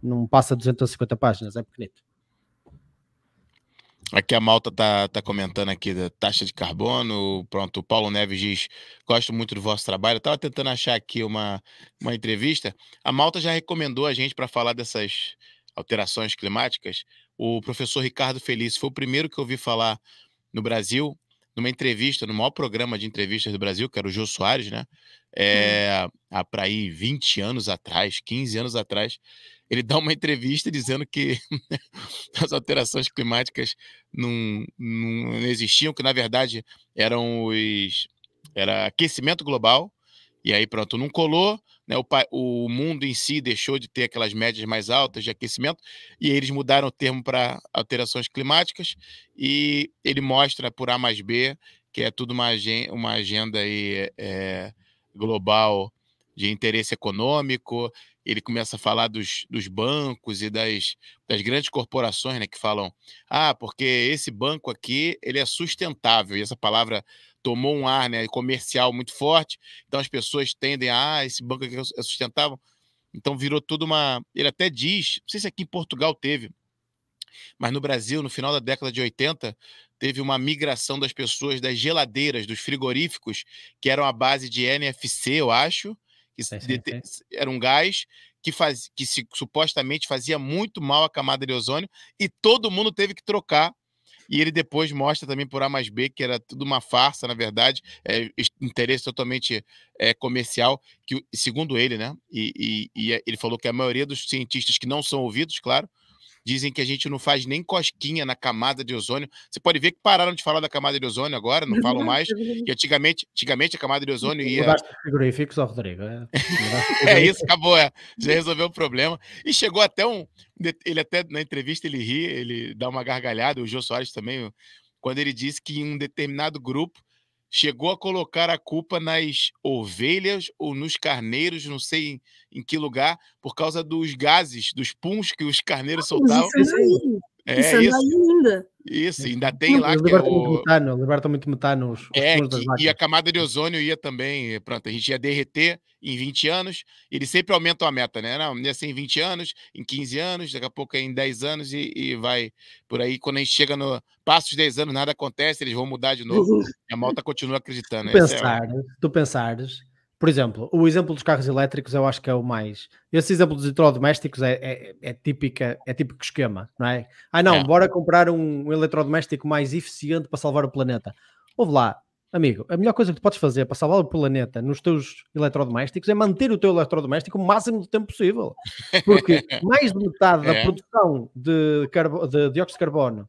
Speaker 2: Não passa 250 páginas, é pequenito.
Speaker 1: Aqui a Malta tá, tá comentando aqui da taxa de carbono. Pronto, o Paulo Neves diz: gosto muito do vosso trabalho. Eu tava tentando achar aqui uma, uma entrevista. A Malta já recomendou a gente para falar dessas alterações climáticas. O professor Ricardo Feliz foi o primeiro que eu ouvi falar no Brasil, numa entrevista, no maior programa de entrevistas do Brasil, que era o Jô Soares, né? É, hum. há para aí 20 anos atrás, 15 anos atrás ele dá uma entrevista dizendo que [laughs] as alterações climáticas não, não, existiam, que na verdade eram os era aquecimento global, e aí pronto, não colou, né? O, o mundo em si deixou de ter aquelas médias mais altas de aquecimento, e eles mudaram o termo para alterações climáticas, e ele mostra por A mais B que é tudo uma, uma agenda aí, é, global de interesse econômico, ele começa a falar dos, dos bancos e das, das grandes corporações, né, que falam, ah, porque esse banco aqui, ele é sustentável, e essa palavra tomou um ar né, comercial muito forte, então as pessoas tendem a, ah, esse banco aqui é sustentável, então virou tudo uma... Ele até diz, não sei se aqui em Portugal teve, mas no Brasil, no final da década de 80, teve uma migração das pessoas das geladeiras, dos frigoríficos, que eram a base de NFC, eu acho, que era um gás que, faz, que se, supostamente fazia muito mal à camada de ozônio e todo mundo teve que trocar. E ele depois mostra também por A mais B que era tudo uma farsa, na verdade, é, interesse totalmente é, comercial, que segundo ele, né? E, e, e ele falou que a maioria dos cientistas que não são ouvidos, claro, Dizem que a gente não faz nem cosquinha na camada de ozônio. Você pode ver que pararam de falar da camada de ozônio agora, não falam mais. Que antigamente, antigamente a camada de ozônio ia.
Speaker 2: Mudaste frigoríficos, Rodrigo. É, [laughs]
Speaker 1: é isso, acabou. É. Já resolveu o problema. E chegou até um. Ele até na entrevista ele ri, ele dá uma gargalhada, o Jô Soares também, quando ele disse que em um determinado grupo chegou a colocar a culpa nas ovelhas ou nos carneiros, não sei em, em que lugar, por causa dos gases, dos puns que os carneiros soltavam.
Speaker 3: Isso, é, isso, isso ainda.
Speaker 1: Isso, ainda tem lá que é
Speaker 2: o... muito metano, liberta muito metano os,
Speaker 1: é, que, e a camada de ozônio ia também, pronto, a gente ia derreter em 20 anos, eles sempre aumentam a meta, né? Não, ia ser em 20 anos, em 15 anos, daqui a pouco é em 10 anos e, e vai por aí. Quando a gente chega no passa os 10 anos, nada acontece, eles vão mudar de novo. Uhum. [laughs] E a malta continua acreditando.
Speaker 2: Tu, é pensar, é... tu pensares, por exemplo, o exemplo dos carros elétricos eu acho que é o mais. Esse exemplo dos eletrodomésticos é, é, é, típica, é típico esquema, não é? Ah, não, é. bora comprar um, um eletrodoméstico mais eficiente para salvar o planeta. Ouve lá, Amigo, a melhor coisa que tu podes fazer para salvar o planeta nos teus eletrodomésticos é manter o teu eletrodoméstico o máximo de tempo possível. Porque [laughs] mais de metade da é. produção de, de, dióxido de carbono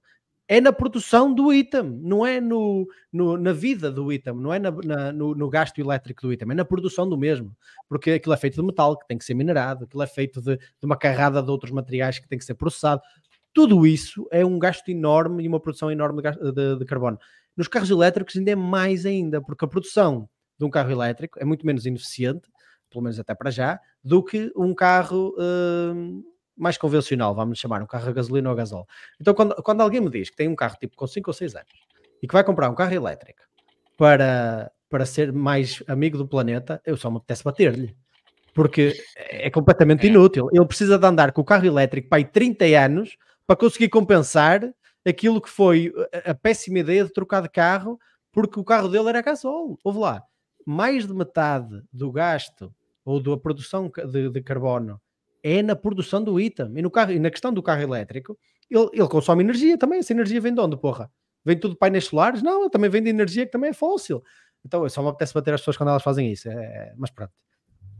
Speaker 2: é na produção do item, não é no, no na vida do item, não é na, na, no, no, gasto elétrico do item, é na produção do mesmo. Porque aquilo é feito de metal que tem que ser minerado, aquilo é feito de, de uma carrada de outros materiais que tem que ser processado. Tudo isso é um gasto enorme e uma produção enorme de, de, de carbono. Nos carros elétricos ainda é mais ainda, porque a produção de um carro elétrico é muito menos ineficiente, pelo menos até para já, do que um carro uh, mais convencional, vamos chamar, um carro a gasolina ou a gasol. Então, quando, quando alguém me diz que tem um carro tipo com 5 ou 6 anos e que vai comprar um carro elétrico para, para ser mais amigo do planeta, eu só me apetece bater-lhe. Porque é completamente é. inútil. Ele precisa de andar com o carro elétrico para aí 30 anos para conseguir compensar aquilo que foi a, péssima ideia de trocar de carro porque o carro dele era gasóleo. Houve lá, mais de metade do gasto ou da produção de, de carbono é na produção do item. E, no carro, e na questão do carro elétrico, ele, ele consome energia também. Essa energia vem de onde, porra? Vem tudo de painéis solares? Não, também vem de energia que também é fóssil. Então, eu só me apetece bater as pessoas quando elas fazem isso. É, mas pronto.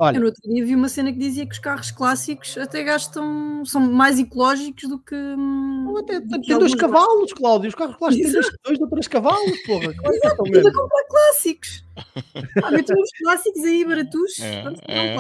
Speaker 3: Olha, eu no outro dia vi uma cena que dizia que os carros clássicos até gastam, são mais ecológicos do que.
Speaker 2: Não, até, tem dois cavalos, Cláudio. Os carros clássicos têm dois ou três cavalos, porra. [laughs]
Speaker 3: Exato, é a comprar clássicos. Ah, metem uns clássicos aí baratos. É, é.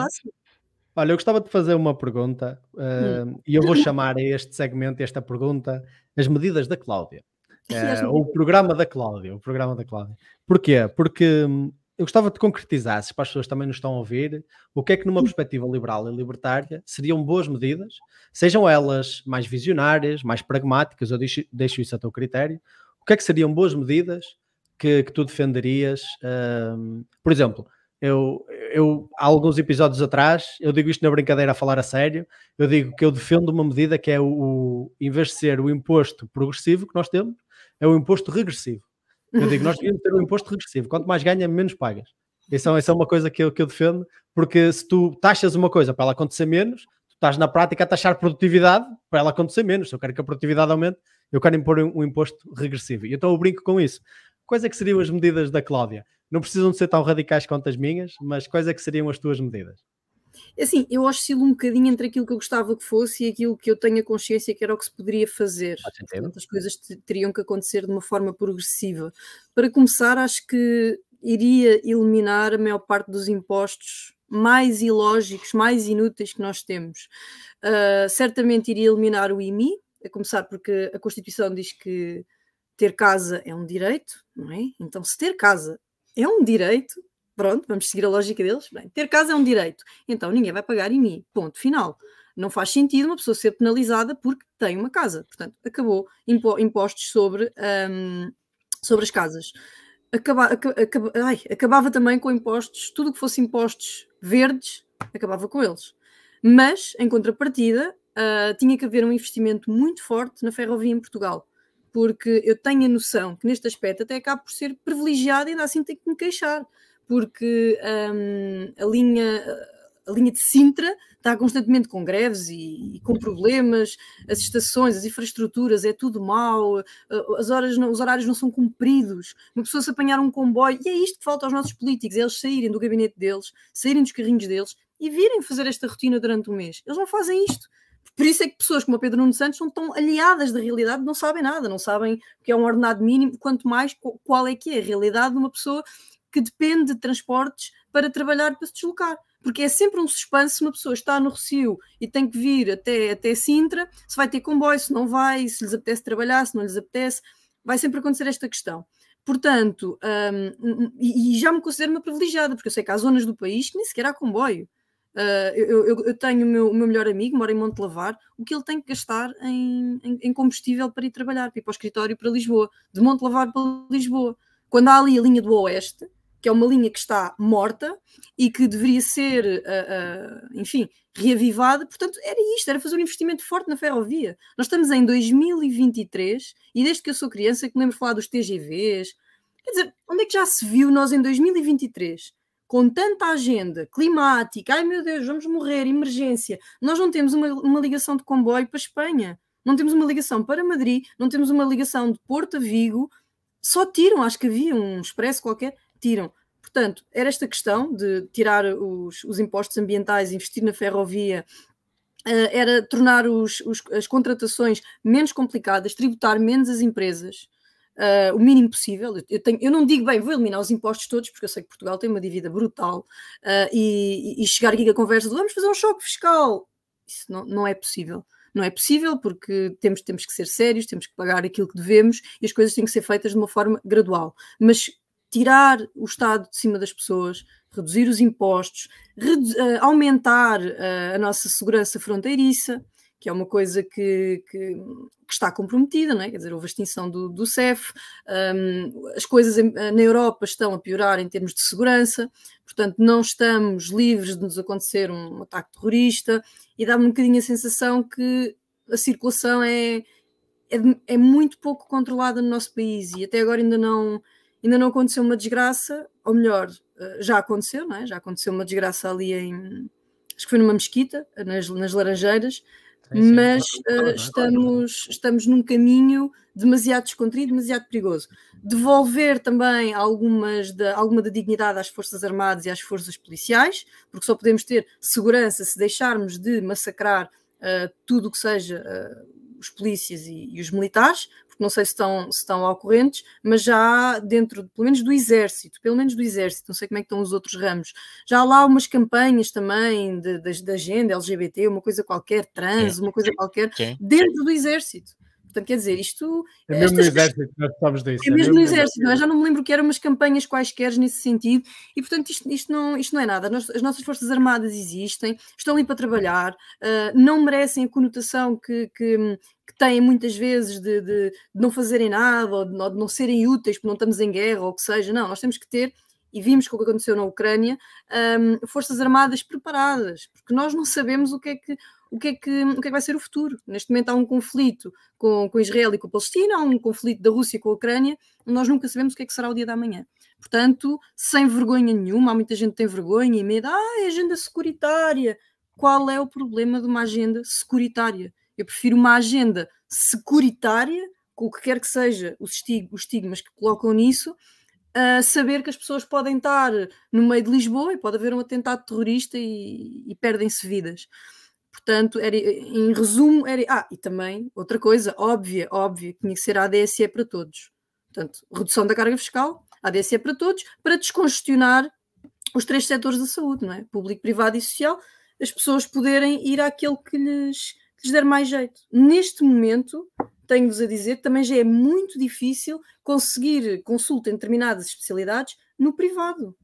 Speaker 2: Olha, eu gostava de fazer uma pergunta uh, hum. e eu vou chamar a este segmento, esta pergunta, as medidas da Cláudia. [laughs] Uh, o programa da Cláudia. O programa da Cláudia. Porquê? Porque hum, eu gostava de concretizar, se para as pessoas também nos estão a ouvir, o que é que numa perspectiva liberal e libertária seriam boas medidas, sejam elas mais visionárias, mais pragmáticas, eu deixo, deixo isso a teu critério, o que é que seriam boas medidas que, que tu defenderias? Um, por exemplo, eu, eu, há alguns episódios atrás, eu digo isto na brincadeira a falar a sério, eu digo que eu defendo uma medida que é o, o em vez de ser o imposto progressivo que nós temos, é o imposto regressivo. Eu digo, nós devíamos ter um imposto regressivo. Quanto mais ganha, menos pagas. Isso é, isso é uma coisa que eu, que eu defendo, porque se tu taxas uma coisa para ela acontecer menos, tu estás na prática a taxar produtividade para ela acontecer menos. Se eu quero que a produtividade aumente, eu quero impor um, um imposto regressivo. E então eu brinco com isso. Quais é que seriam as medidas da Cláudia? Não precisam de ser tão radicais quanto as minhas, mas quais é que seriam as tuas medidas?
Speaker 3: É assim, eu oscilo um bocadinho entre aquilo que eu gostava que fosse e aquilo que eu tenho a consciência que era o que se poderia fazer. Portanto, as coisas teriam que acontecer de uma forma progressiva. Para começar, acho que iria eliminar a maior parte dos impostos mais ilógicos, mais inúteis que nós temos. Uh, certamente iria eliminar o IMI, a começar porque a Constituição diz que ter casa é um direito, não é? Então, se ter casa é um direito, pronto, vamos seguir a lógica deles. Bem, ter casa é um direito, então ninguém vai pagar em mim. Ponto final. Não faz sentido uma pessoa ser penalizada porque tem uma casa. Portanto, acabou impostos sobre, um, sobre as casas. Acaba, ai, acabava também com impostos, tudo que fosse impostos verdes, acabava com eles. Mas, em contrapartida, uh, tinha que haver um investimento muito forte na ferrovia em Portugal porque eu tenho a noção que neste aspecto até acabo por ser privilegiado e ainda assim tenho que me queixar, porque um, a linha a linha de Sintra está constantemente com greves e, e, com problemas, as estações, as infraestruturas, é tudo mau, as horas não, os horários não são cumpridos, uma pessoa se apanhar um comboio, e é isto que falta aos nossos políticos, é eles saírem do gabinete deles, saírem dos carrinhos deles e virem fazer esta rotina durante um mês. Eles não fazem isto. Por isso é que pessoas como o Pedro Nuno Santos são tão aliadas da realidade, não sabem nada, não sabem o que é um ordenado mínimo, quanto mais qual é que é a realidade de uma pessoa que depende de transportes para trabalhar, para se deslocar. Porque é sempre um suspense se uma pessoa está no Recio e tem que vir até, até Sintra, se vai ter comboio, se não vai, se lhes apetece trabalhar, se não lhes apetece, vai sempre acontecer esta questão. Portanto, um, e, já me considero uma privilegiada, porque eu sei que há zonas do país que nem sequer há comboio. Uh, eu, eu, eu, tenho o meu, o meu, melhor amigo, mora em Monte Lavar, o que ele tem que gastar em, em, em, combustível para ir trabalhar, para ir para o escritório para Lisboa, de Monte Lavar para Lisboa. Quando há ali a linha do Oeste, que é uma linha que está morta e que deveria ser, uh, uh, enfim, reavivada, portanto, era isto, era fazer um investimento forte na ferrovia. Nós estamos em 2023 e desde que eu sou criança que me lembro de falar dos TGVs, quer dizer, onde é que já se viu nós em 2023? Com tanta agenda climática, ai meu Deus, vamos morrer, emergência, nós não temos uma, uma ligação de comboio para Espanha, não temos uma ligação para Madrid, não temos uma ligação de Porto a Vigo, só tiram, acho que havia um expresso qualquer, tiram. Portanto, era esta questão de tirar os, os impostos ambientais, investir na ferrovia, uh, era tornar os, os, as contratações menos complicadas, tributar menos as empresas, uh, o mínimo possível. Eu, tenho, eu não digo, bem, vou eliminar os impostos todos, porque eu sei que Portugal tem uma dívida brutal, uh, e, e, chegar aqui com a conversa de vamos fazer um choque fiscal, isso não, não é possível. Não é possível porque temos, temos que ser sérios, temos que pagar aquilo que devemos e as coisas têm que ser feitas de uma forma gradual. Mas tirar o Estado de cima das pessoas, reduzir os impostos, redu uh, aumentar uh, a nossa segurança fronteiriça, que é uma coisa que, que, que, está comprometida, não é? quer dizer, houve a extinção do, do CEF, um, as coisas em, na Europa estão a piorar em termos de segurança, portanto, não estamos livres de nos acontecer um ataque terrorista e dá-me um bocadinho a sensação que a circulação é, é, é, muito pouco controlada no nosso país e até agora ainda não, ainda não aconteceu uma desgraça, ou melhor, eh, já aconteceu, não é? já aconteceu uma desgraça ali em. Acho que foi numa mesquita, nas, nas Laranjeiras, sim, mas uh, estamos, estamos num caminho demasiado descontraído, demasiado perigoso. Devolver também algumas da, alguma da dignidade às Forças Armadas e às Forças Policiais, porque só podemos ter segurança se deixarmos de massacrar uh, tudo o que seja uh, os polícias e, e, os militares, não sei se estão, se estão ocorrentes, mas já dentro, pelo menos do exército, pelo menos do exército, não sei como é que estão os outros ramos, já há lá umas campanhas também da agenda LGBT, uma coisa qualquer, trans, uma coisa qualquer, dentro do exército. Portanto, quer dizer, isto.
Speaker 2: É mesmo no exército, nós sabemos disso.
Speaker 3: É, mesmo no exército, não é? já não me lembro que eram umas campanhas quaisquer nesse sentido, e portanto isto, isto, não, isto não é nada. as nossas Forças Armadas existem, estão ali para trabalhar, uh, não merecem a conotação que, que, que têm muitas vezes de, de, de, não fazerem nada, ou de, ou de não serem úteis porque não estamos em guerra, ou o que seja. Não, nós temos que ter e vimos o que aconteceu na Ucrânia, um, forças armadas preparadas, porque nós não sabemos o que é que o que, é que, o que é que vai ser o futuro. Neste momento há um conflito com, com Israel e com a Palestina, há um conflito da Rússia com a Ucrânia, nós nunca sabemos o que é que será o dia da manhã. Portanto, sem vergonha nenhuma, há muita gente que tem vergonha e medo, ah, é agenda securitária. Qual é o problema de uma agenda securitária? Eu prefiro uma agenda securitária, com o que quer que seja os estigmas que colocam nisso, a saber que as pessoas podem estar no meio de Lisboa e pode haver um atentado terrorista e, e perdem-se vidas. Portanto, era, em resumo, era. Ah, e também, outra coisa óbvia, óbvia, tinha que ser a ADSE para todos. Portanto, redução da carga fiscal, ADSE para todos, para descongestionar os três setores da saúde, não é? Público, privado e social, as pessoas poderem ir àquele que lhes, que lhes der mais jeito. Neste momento, tenho-vos a dizer que também já é muito difícil conseguir consulta em determinadas especialidades no privado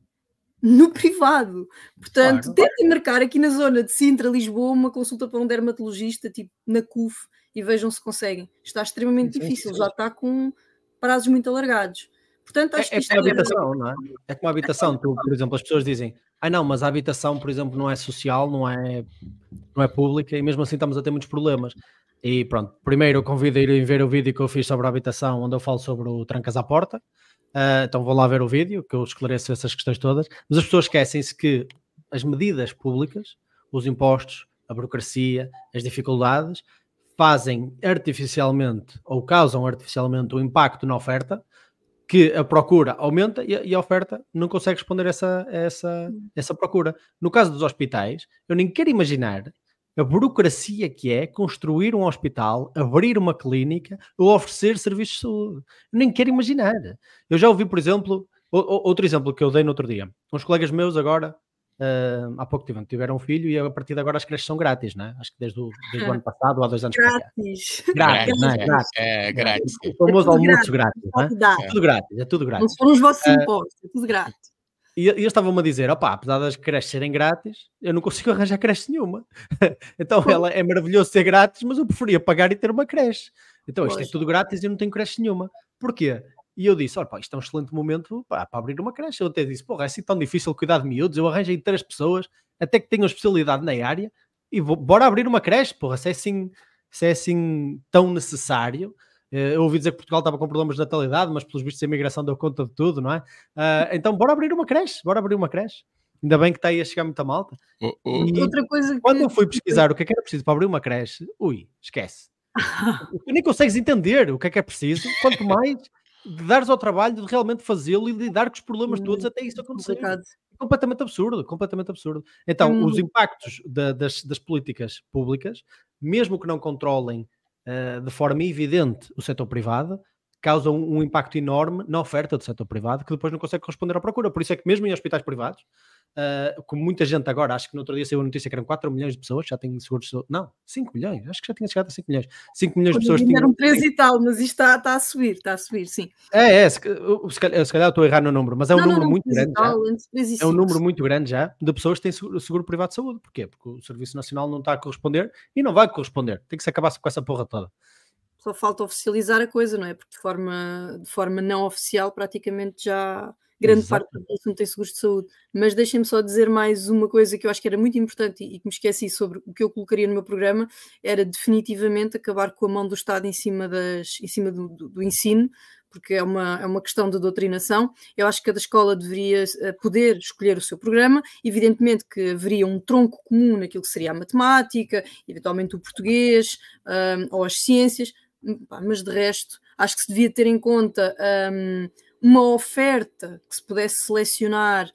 Speaker 3: no privado. Portanto, claro. tentem marcar aqui na zona de Sintra, Lisboa, uma consulta para um dermatologista, tipo na CUF, e vejam se conseguem. Está extremamente sim, difícil, sim. já está com prazos muito alargados. Portanto, acho
Speaker 2: é, que é como a habitação, é... não é? É como a habitação. Tu, por exemplo, as pessoas dizem, ah não, mas a habitação, por exemplo, não é social, não é, não é pública, e mesmo assim estamos a ter muitos problemas. E pronto, primeiro convido a irem ver o vídeo que eu fiz sobre a habitação, onde eu falo sobre o trancas à porta. Uh, então vão lá ver o vídeo, que eu esclareço essas questões todas. Mas as pessoas esquecem-se que as medidas públicas, os impostos, a burocracia, as dificuldades, fazem artificialmente ou causam artificialmente o um impacto na oferta que a procura aumenta e a, oferta não consegue responder a essa, essa, essa procura. No caso dos hospitais, eu nem quero imaginar a burocracia que é construir um hospital, abrir uma clínica ou oferecer serviços de saúde. Nem quero imaginar. Eu já ouvi, por exemplo, outro exemplo que eu dei no outro dia. Uns colegas meus agora, uh, há pouco tiveram, tiveram um filho e a partir de agora as creches são grátis, né? Acho que desde o, desde o ano passado ou há dois anos.
Speaker 3: Grátis.
Speaker 2: Grátis, não é? Grátis.
Speaker 1: É, grátis.
Speaker 2: O famoso é almoço grátis. grátis é? é? Tudo grátis, é tudo grátis.
Speaker 3: Não foram os vossos impostos, é tudo grátis.
Speaker 2: E eles estavam-me a dizer: opá, apesar das creches serem grátis, eu não consigo [laughs] arranjar creche nenhuma. [laughs] então ela é maravilhoso ser grátis, mas eu preferia pagar e ter uma creche. Então isto é tudo grátis e eu não tenho creche nenhuma. Porquê? E eu disse: olha, pá, isto é um excelente momento pá, para abrir uma creche. Eu até disse: porra, é assim tão difícil cuidar de miúdos. Eu arranjei três pessoas, até que tenham especialidade na área, e vou, bora abrir uma creche, porra, se é assim, se é assim tão necessário. Eh, eu ouvi dizer que Portugal estava com problemas de natalidade, mas pelos vistos a imigração deu conta de tudo, não é? Uh, então, bora abrir uma creche, bora abrir uma creche. Ainda bem que está aí a chegar muita malta.
Speaker 3: Oh, oh. Outra coisa que...
Speaker 2: Quando eu fui pesquisar o que é que era preciso para abrir uma creche, ui, esquece. [laughs] tu nem consegues entender o que é que é preciso, quanto mais de dares ao trabalho de realmente fazê-lo e lidar com os problemas todos até isso acontecer. É completamente absurdo, completamente absurdo. Então, hum. os impactos da, das, das políticas públicas, mesmo que não controlem de forma evidente o setor privado, causa um, um, impacto enorme na oferta do setor privado, que depois não consegue corresponder à procura. Por isso é que mesmo em hospitais privados, uh, como muita gente agora, acho que no outro dia saiu a notícia que eram 4 milhões de pessoas, já têm seguros de saúde. Não, 5 milhões, acho que já tinha chegado a 5 milhões. 5 milhões de pessoas tinham.
Speaker 3: Eram 3 e tal, mas isto está, está, a subir, está a subir, sim.
Speaker 2: É, é, se, se, calhar, se calhar estou a errar no número, mas é um não, número não, muito grande. Tal, já. É um número muito grande já de pessoas que têm seguro, seguro, privado de saúde. Porquê? Porque o Serviço Nacional não está a corresponder e não vai corresponder. Tem que se acabar com essa porra toda
Speaker 3: só falta oficializar a coisa, não é? Porque de forma, de forma não oficial, praticamente já grande Exato. parte da população tem seguros de saúde. Mas deixem-me só dizer mais uma coisa que eu acho que era muito importante e, que me esqueci sobre o que eu colocaria no meu programa, era definitivamente acabar com a mão do Estado em cima, das, em cima do, do, do ensino, porque é uma, é uma questão de doutrinação. Eu acho que cada escola deveria eh, poder escolher o seu programa, evidentemente que haveria um tronco comum naquilo que seria a matemática, eventualmente o português um, ou as ciências, mas de resto, acho que se devia ter em conta um, uma oferta que se pudesse selecionar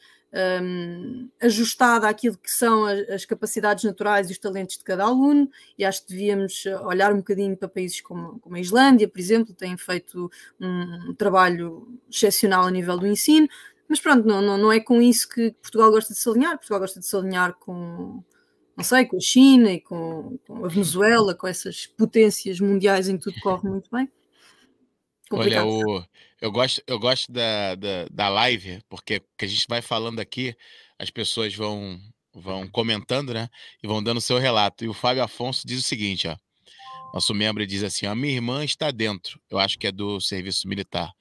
Speaker 3: um, ajustada àquilo que são as, as, capacidades naturais e os talentos de cada aluno, e acho que devíamos olhar um bocadinho para países como, como a Islândia, por exemplo, têm feito um, um trabalho excepcional a nível do ensino, mas pronto, não, não, não é com isso que Portugal gosta de se alinhar, Portugal gosta de se alinhar com, não sei, com a China e com, com, a Venezuela, com essas potências mundiais em que tudo corre muito bem.
Speaker 1: Complicado. Olha, o, eu gosto, eu gosto da, da, da live, porque que a gente vai falando aqui, as pessoas vão, vão comentando, né? E vão dando seu relato. E o Fábio Afonso diz o seguinte, ó. Nosso membro diz assim: a minha irmã está dentro, eu acho que é do serviço militar.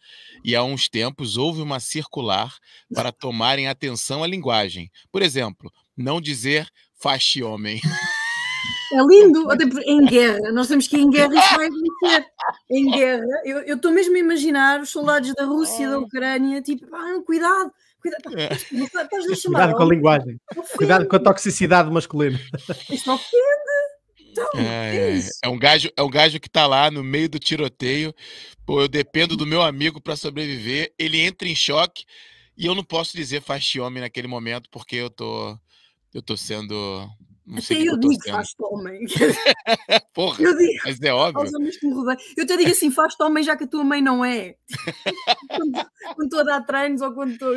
Speaker 1: E há uns tempos houve uma circular para tomarem atenção à linguagem. Por exemplo, não dizer faste homem.
Speaker 3: É lindo, até em guerra. Nós temos que ir em guerra isso vai acontecer. Em guerra, eu estou mesmo a imaginar os soldados da Rússia, da Ucrânia, tipo, ah, cuidado, cuidado,
Speaker 2: é. estás a chamar. Cuidado com a linguagem, ofende. cuidado com a toxicidade masculina.
Speaker 3: Isto ofende. Então,
Speaker 1: é, é, é, um gajo, é um gajo que tá lá no meio do tiroteio. Pô, eu dependo do meu amigo para sobreviver. Ele entra em choque e eu não posso dizer faz homem naquele momento porque eu tô eu tô sendo
Speaker 3: não Até eu, eu digo faz homem. [laughs] [laughs]
Speaker 1: Porra, eu digo, mas é óbvio.
Speaker 3: Eu te digo assim, faz homem já que a tua mãe não é. [laughs] quando, estou a dar treinos ou quando estou.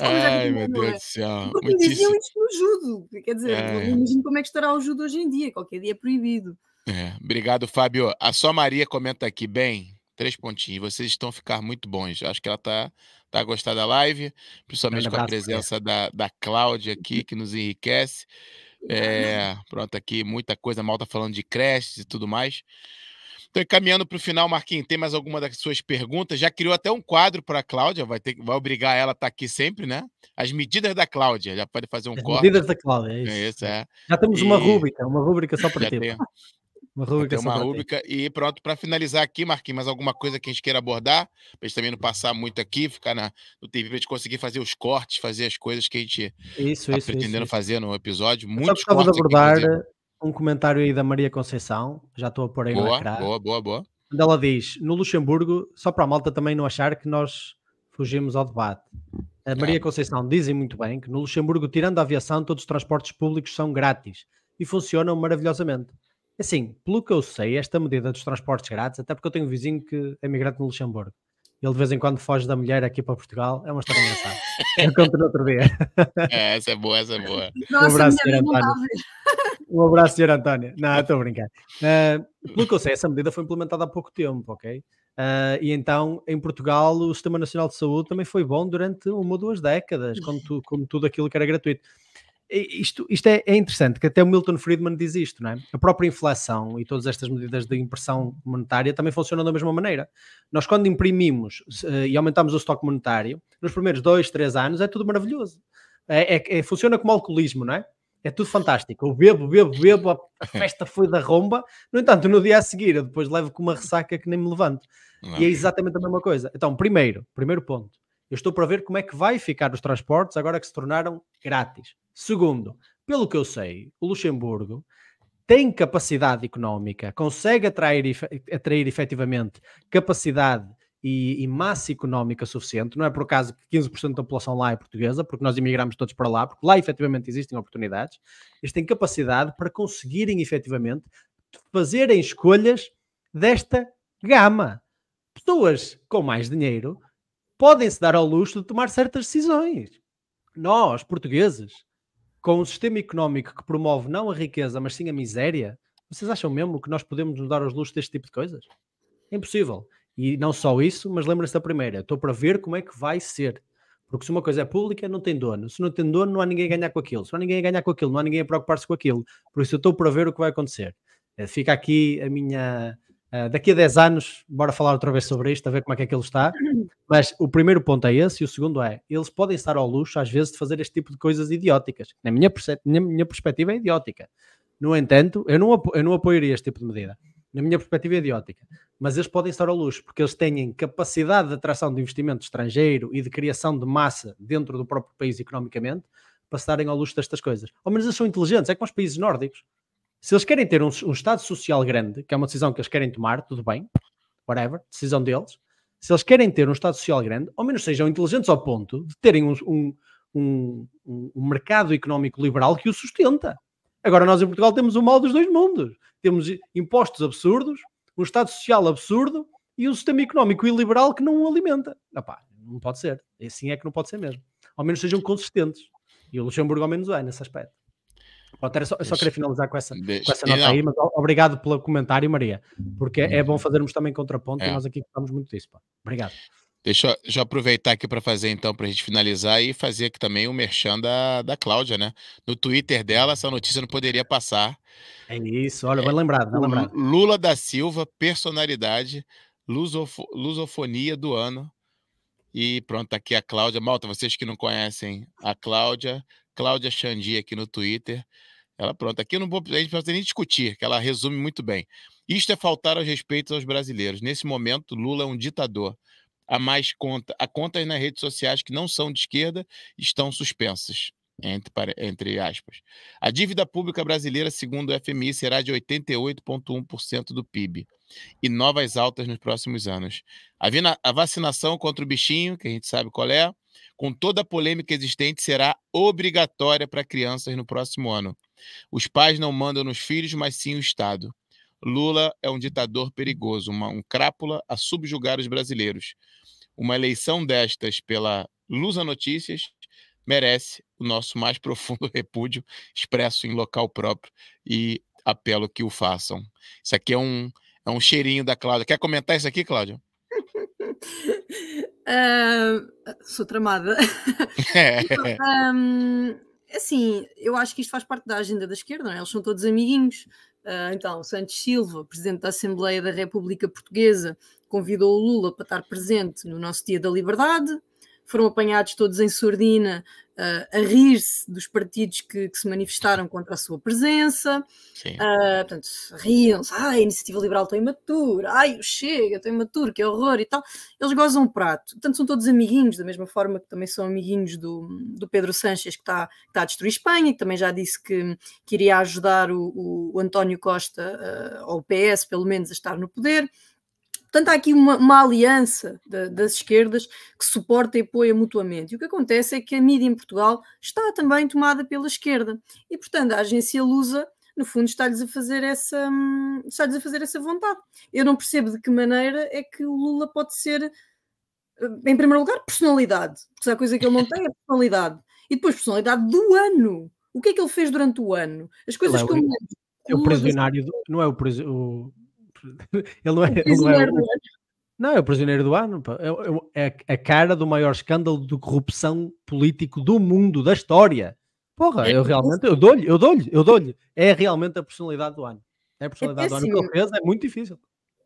Speaker 1: Ai, meu Deus é. do céu.
Speaker 3: Porque me diziam isto no judo. Quer dizer, é. imagino como é que estará o judo hoje em dia. Qualquer dia é proibido.
Speaker 1: É. Obrigado, Fábio. A só Maria comenta aqui, bem, três pontinhos. Vocês estão a ficar muito bons. Acho que ela está tá a gostar da live, principalmente com a presença da, da Cláudia aqui, que nos enriquece. É, pronto, aqui muita coisa, mal tá falando de creches e tudo mais. Então, encaminhando para o final, Marquinhos, tem mais alguma das suas perguntas? Já criou até um quadro para a Cláudia, vai, ter, vai obrigar ela a estar tá aqui sempre, né? As medidas da Cláudia, já pode fazer um As corte.
Speaker 2: Medidas da Cláudia, é isso. É isso é. Já temos e... uma rúbrica, uma rúbrica só para ti. Tem...
Speaker 1: Uma rúbrica, uma rúbrica. E pronto, para finalizar aqui, Marquinhos, mais alguma coisa que a gente queira abordar, para a gente também não passar muito aqui, ficar na, no TV, para a gente conseguir fazer os cortes, fazer as coisas que a gente está pretendendo isso, fazer no episódio. Muitos
Speaker 2: cortes. de abordar um comentário aí da Maria Conceição, já estou a pôr aí
Speaker 1: boa,
Speaker 2: no
Speaker 1: ecrã. Boa, boa, boa.
Speaker 2: Onde ela diz, no Luxemburgo, só para a malta também não achar que nós fugimos ao debate. A Maria Conceição dizem muito bem que no Luxemburgo, tirando a aviação, todos os transportes públicos são grátis e funcionam maravilhosamente. Assim, pelo que eu sei, esta medida dos transportes grátis, até porque eu tenho um vizinho que é migrante no Luxemburgo. Ele de vez em quando foge da mulher aqui para Portugal. É uma história engraçada. Eu conto no outro dia. [laughs]
Speaker 1: É, essa é boa, essa é boa.
Speaker 2: Nossa, um abraço, Sr. António. Um abraço, Sr. António. Não, estou a brincar. Uh, pelo que eu sei, essa medida foi implementada há pouco tempo, ok? Uh, e então, em Portugal, o Sistema Nacional de Saúde também foi bom durante uma ou duas décadas, como, tu, como tudo aquilo que era gratuito isto, isto é, é, interessante, que até o Milton Friedman diz isto, não é? A própria inflação e todas estas medidas de impressão monetária também funcionam da mesma maneira. Nós, quando imprimimos uh, e aumentamos o estoque monetário, nos primeiros dois, três anos, é tudo maravilhoso. É, é, é, funciona como alcoolismo, não é? É tudo fantástico. Eu bebo, bebo, bebo, a [laughs] festa foi da romba. No entanto, no dia a seguir, eu depois levo com uma ressaca que nem me levanto. Não. E é exatamente a mesma coisa. Então, primeiro, primeiro ponto, eu estou para ver como é que vai ficar os transportes agora que se tornaram grátis. Segundo, pelo que eu sei, o Luxemburgo tem capacidade económica, consegue atrair, atrair efetivamente capacidade e, e, massa económica suficiente. Não é por acaso que 15% da população lá é portuguesa, porque nós imigramos todos para lá, porque lá efetivamente existem oportunidades. Eles têm capacidade para conseguirem efetivamente fazerem escolhas desta gama. Pessoas com mais dinheiro podem-se dar ao luxo de tomar certas decisões. Nós, portugueses, com um sistema económico que promove não a riqueza, mas sim a miséria, vocês acham mesmo que nós podemos nos dar aos luxos deste tipo de coisas? É impossível. E não só isso, mas lembrem-se da primeira. Estou para ver como é que vai ser. Porque se uma coisa é pública, não tem dono. Se não tem dono, não há ninguém a ganhar com aquilo. Se não há ninguém a ganhar com aquilo, não há ninguém a preocupar-se com aquilo. Por isso eu estou para ver o que vai acontecer. Eh, fica aqui a minha, Uh, daqui a 10 anos, bora falar outra vez sobre isto, a ver como é que aquilo está. Mas o primeiro ponto é esse, e o segundo é: eles podem estar ao luxo, às vezes, de fazer este tipo de coisas idióticas. Na minha, minha, minha perspectiva, é idiótica. No entanto, eu não, eu não apoiaria este tipo de medida. Na minha perspectiva, é idiótica. Mas eles podem estar ao luxo, porque eles têm capacidade de atração de investimento estrangeiro e de criação de massa dentro do próprio país economicamente para estarem ao luxo destas coisas. Ao menos eles são inteligentes, é como os países nórdicos. Se eles querem ter um, um, Estado social grande, que é uma decisão que eles querem tomar, tudo bem, whatever, decisão deles. Se eles querem ter um Estado social grande, ao menos sejam inteligentes ao ponto de terem um, um, um mercado económico liberal que o sustenta. Agora, nós em Portugal temos o mal dos dois mundos. Temos impostos absurdos, um Estado social absurdo e um sistema económico iliberal que não o alimenta. Epá, não pode ser. Assim é que não pode ser mesmo. Ao menos sejam consistentes. E o Luxemburgo ao menos é nesse aspecto. Pronto, só, eu só queria finalizar com essa, com essa nota aí, mas obrigado pelo comentário, Maria, porque é bom fazermos também contraponto é. e nós aqui gostamos muito disso. Pá. Obrigado.
Speaker 1: Deixa, eu aproveitar aqui para fazer então, para a gente finalizar e fazer aqui também o merchan da, da Cláudia, né? No Twitter dela, essa notícia não poderia passar.
Speaker 2: É isso, olha, vai lembrar, vai lembrar.
Speaker 1: Lula da Silva, personalidade, lusofo, lusofonia do ano. E pronto, tá aqui a Cláudia. Malta, vocês que não conhecem a Cláudia, Cláudia Xandi aqui no Twitter. Ela, pronto, aqui não vou, a gente não precisa nem discutir, que ela resume muito bem. Isto é faltar aos respeitos aos brasileiros. Nesse momento, Lula é um ditador. Há mais conta, há contas nas redes sociais que não são de esquerda estão suspensas. Entre, entre aspas. A dívida pública brasileira, segundo o FMI, será de 88,1% do PIB e novas altas nos próximos anos. A, a vacinação contra o bichinho, que a gente sabe qual é, com toda a polêmica existente, será obrigatória para crianças no próximo ano. Os pais não mandam nos filhos, mas sim o Estado. Lula é um ditador perigoso, uma, um crápula a subjugar os brasileiros. Uma eleição destas pela Lusa Notícias merece o nosso mais profundo [laughs] repúdio, expresso em local próprio, e apelo que o façam. Isso aqui é um, é um cheirinho da Cláudia. Quer comentar isso aqui, Cláudia?
Speaker 3: Uh, [laughs] sou tramada. [laughs] Um, assim, eu acho que isto faz parte da agenda da esquerda, não é? eles são todos amiguinhos. Uh, então, Santos Silva, presidente da Assembleia da República Portuguesa, convidou o Lula para estar presente no nosso Dia da Liberdade foram apanhados todos em surdina uh, a rir-se dos partidos que, que, se manifestaram contra a sua presença. Uh, portanto, riam-se, ai, a iniciativa liberal está imatura, ai, o Chega está imaturo, que horror e tal. Eles gozam um prato. Portanto, são todos amiguinhos, da mesma forma que também são amiguinhos do, do Pedro Sanches, que está, que está a destruir Espanha, que também já disse que, que iria ajudar o, o António Costa, uh, ou o PS, pelo menos, a estar no poder. Portanto, há aqui uma, uma aliança de, das esquerdas que suporta e apoia mutuamente. E o que acontece é que a mídia em Portugal está também tomada pela esquerda. E, portanto, a agência Lusa, no fundo, está-lhes a fazer essa, está a fazer essa vontade. Eu não percebo de que maneira é que o Lula pode ser, eh, em primeiro lugar, personalidade. Porque se há coisa que ele não tem é personalidade. E depois, personalidade do ano. O que é que ele fez durante o ano? As coisas
Speaker 2: é
Speaker 3: que eu
Speaker 2: É o prisionário, do, não é o, o [laughs] ele não é. Ele não, é o, não, é o prisioneiro do ano. É, é, é a cara do maior escândalo de corrupção político do mundo, da história. Porra, eu realmente, eu dou-lhe, eu dou-lhe, eu dou-lhe. É realmente a personalidade do ano. É a personalidade do ano que ele fez, é muito difícil.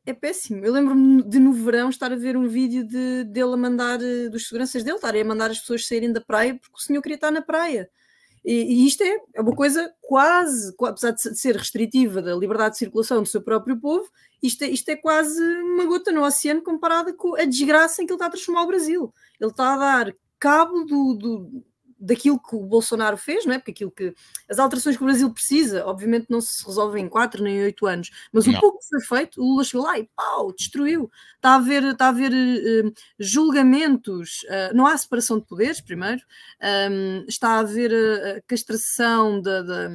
Speaker 3: É péssimo. Eu lembro-me de no verão estar a ver um vídeo de, dele a mandar, eh, dos seguranças dele, estarem a mandar as pessoas saírem da praia porque o senhor queria estar na praia. E, e isto é, é uma coisa quase, apesar de ser restritiva da liberdade de circulação do seu próprio povo, isto é, isto é quase uma gota no oceano comparada com a desgraça em que ele está a transformar o Brasil. Ele está a dar cabo do, do daquilo que o Bolsonaro fez, não é? Porque aquilo que as alterações que o Brasil precisa, obviamente não se resolvem em quatro nem oito anos, mas não. o pouco que foi feito, o Lula chegou lá e pau, destruiu. Está a haver, está a haver uh, julgamentos, uh, não há separação de poderes, primeiro, um, está a haver a, a castração da, da,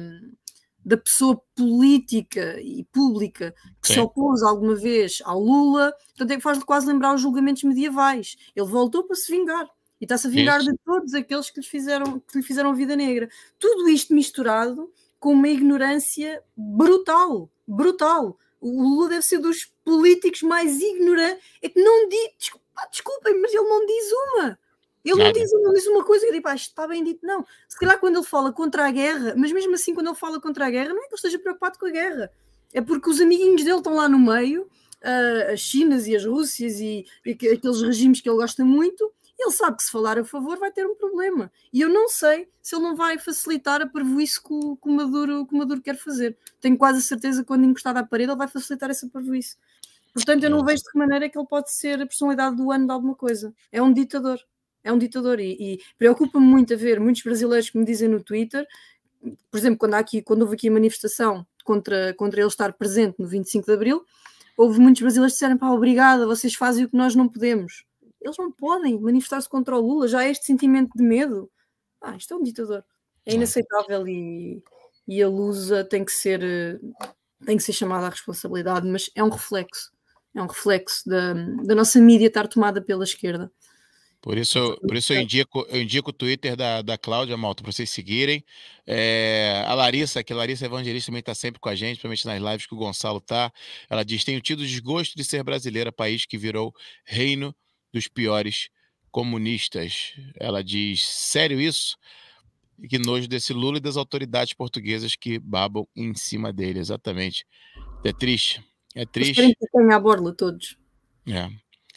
Speaker 3: da, pessoa política e pública que Sim. se opôs alguma vez ao Lula, portanto é que faz quase lembrar os julgamentos medievais. Ele voltou para se vingar e está-se a vingar Isso. de todos aqueles que lhe, fizeram, que lhe fizeram vida negra. Tudo isto misturado com uma ignorância brutal, brutal. O Lula deve ser dos políticos mais ignorantes. É que não diz, desculpem, mas ele não diz uma. Ele não diz, não diz, uma coisa que eu digo, ah, está bem dito, não. Se calhar quando ele fala contra a guerra, mas mesmo assim, quando ele fala contra a guerra, não é que ele esteja preocupado com a guerra, é porque os amiguinhos dele estão lá no meio, uh, as Chinas e as Rússias e, e aqueles regimes que ele gosta muito, ele sabe que se falar a favor vai ter um problema. E eu não sei se ele não vai facilitar a parvoíce que o, que o, Maduro, que o Maduro quer fazer. Tenho quase a certeza que quando encostar à parede ele vai facilitar essa parvoíce. Portanto, eu não vejo de que maneira é que ele pode ser a personalidade do ano de alguma coisa. É um ditador. É um ditador. E, e preocupa-me muito a ver muitos brasileiros que me dizem no Twitter, por exemplo, quando, aqui, quando houve aqui a manifestação contra, contra ele estar presente no 25 de Abril, houve muitos brasileiros que disseram: pá, obrigada, vocês fazem o que nós não podemos eles não podem manifestar-se contra o Lula, já há este sentimento de medo. Ah, isto é um ditador. É inaceitável e, e a Lusa tem que ser tem que ser chamada à responsabilidade, mas é um reflexo. É um reflexo da, da nossa mídia estar tomada pela esquerda.
Speaker 1: Por isso, por isso eu indico, eu indico o Twitter da, da Cláudia Malta para vocês seguirem. É, a Larissa, que a Larissa Evangelista também está sempre com a gente, principalmente nas lives que o Gonçalo tá. Ela diz: tenho tido desgosto de ser brasileira, país que virou reino dos piores comunistas. Ela diz: sério isso? E que nojo desse Lula e das autoridades portuguesas que babam em cima dele, exatamente. É triste. É triste.
Speaker 3: Querem que a borla todos.
Speaker 1: É.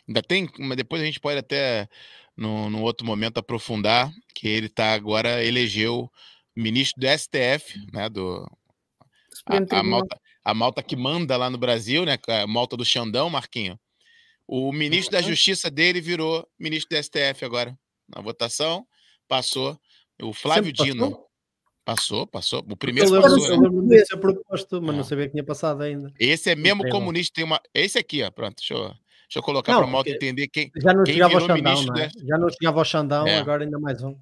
Speaker 1: Ainda tem, mas depois a gente pode até, no outro momento, aprofundar que ele está agora, elegeu ministro do STF, né, do, a, a, malta, a malta que manda lá no Brasil, né, a malta do Xandão, Marquinho. O ministro da Justiça dele virou ministro do STF agora, na votação, passou. O Flávio Dino. Passou, passou. O primeiro eu passou.
Speaker 2: Eu lembro de ser proposto, mas não ah. sabia que tinha passado ainda.
Speaker 1: Esse é mesmo comunista. Tem uma... Esse aqui, ó, pronto, deixa eu Deixa eu colocar para a moto entender quem.
Speaker 2: Já não
Speaker 1: quem
Speaker 2: chegava ao Xandão, não é? Já não chegava ao Xandão, é. agora ainda mais um.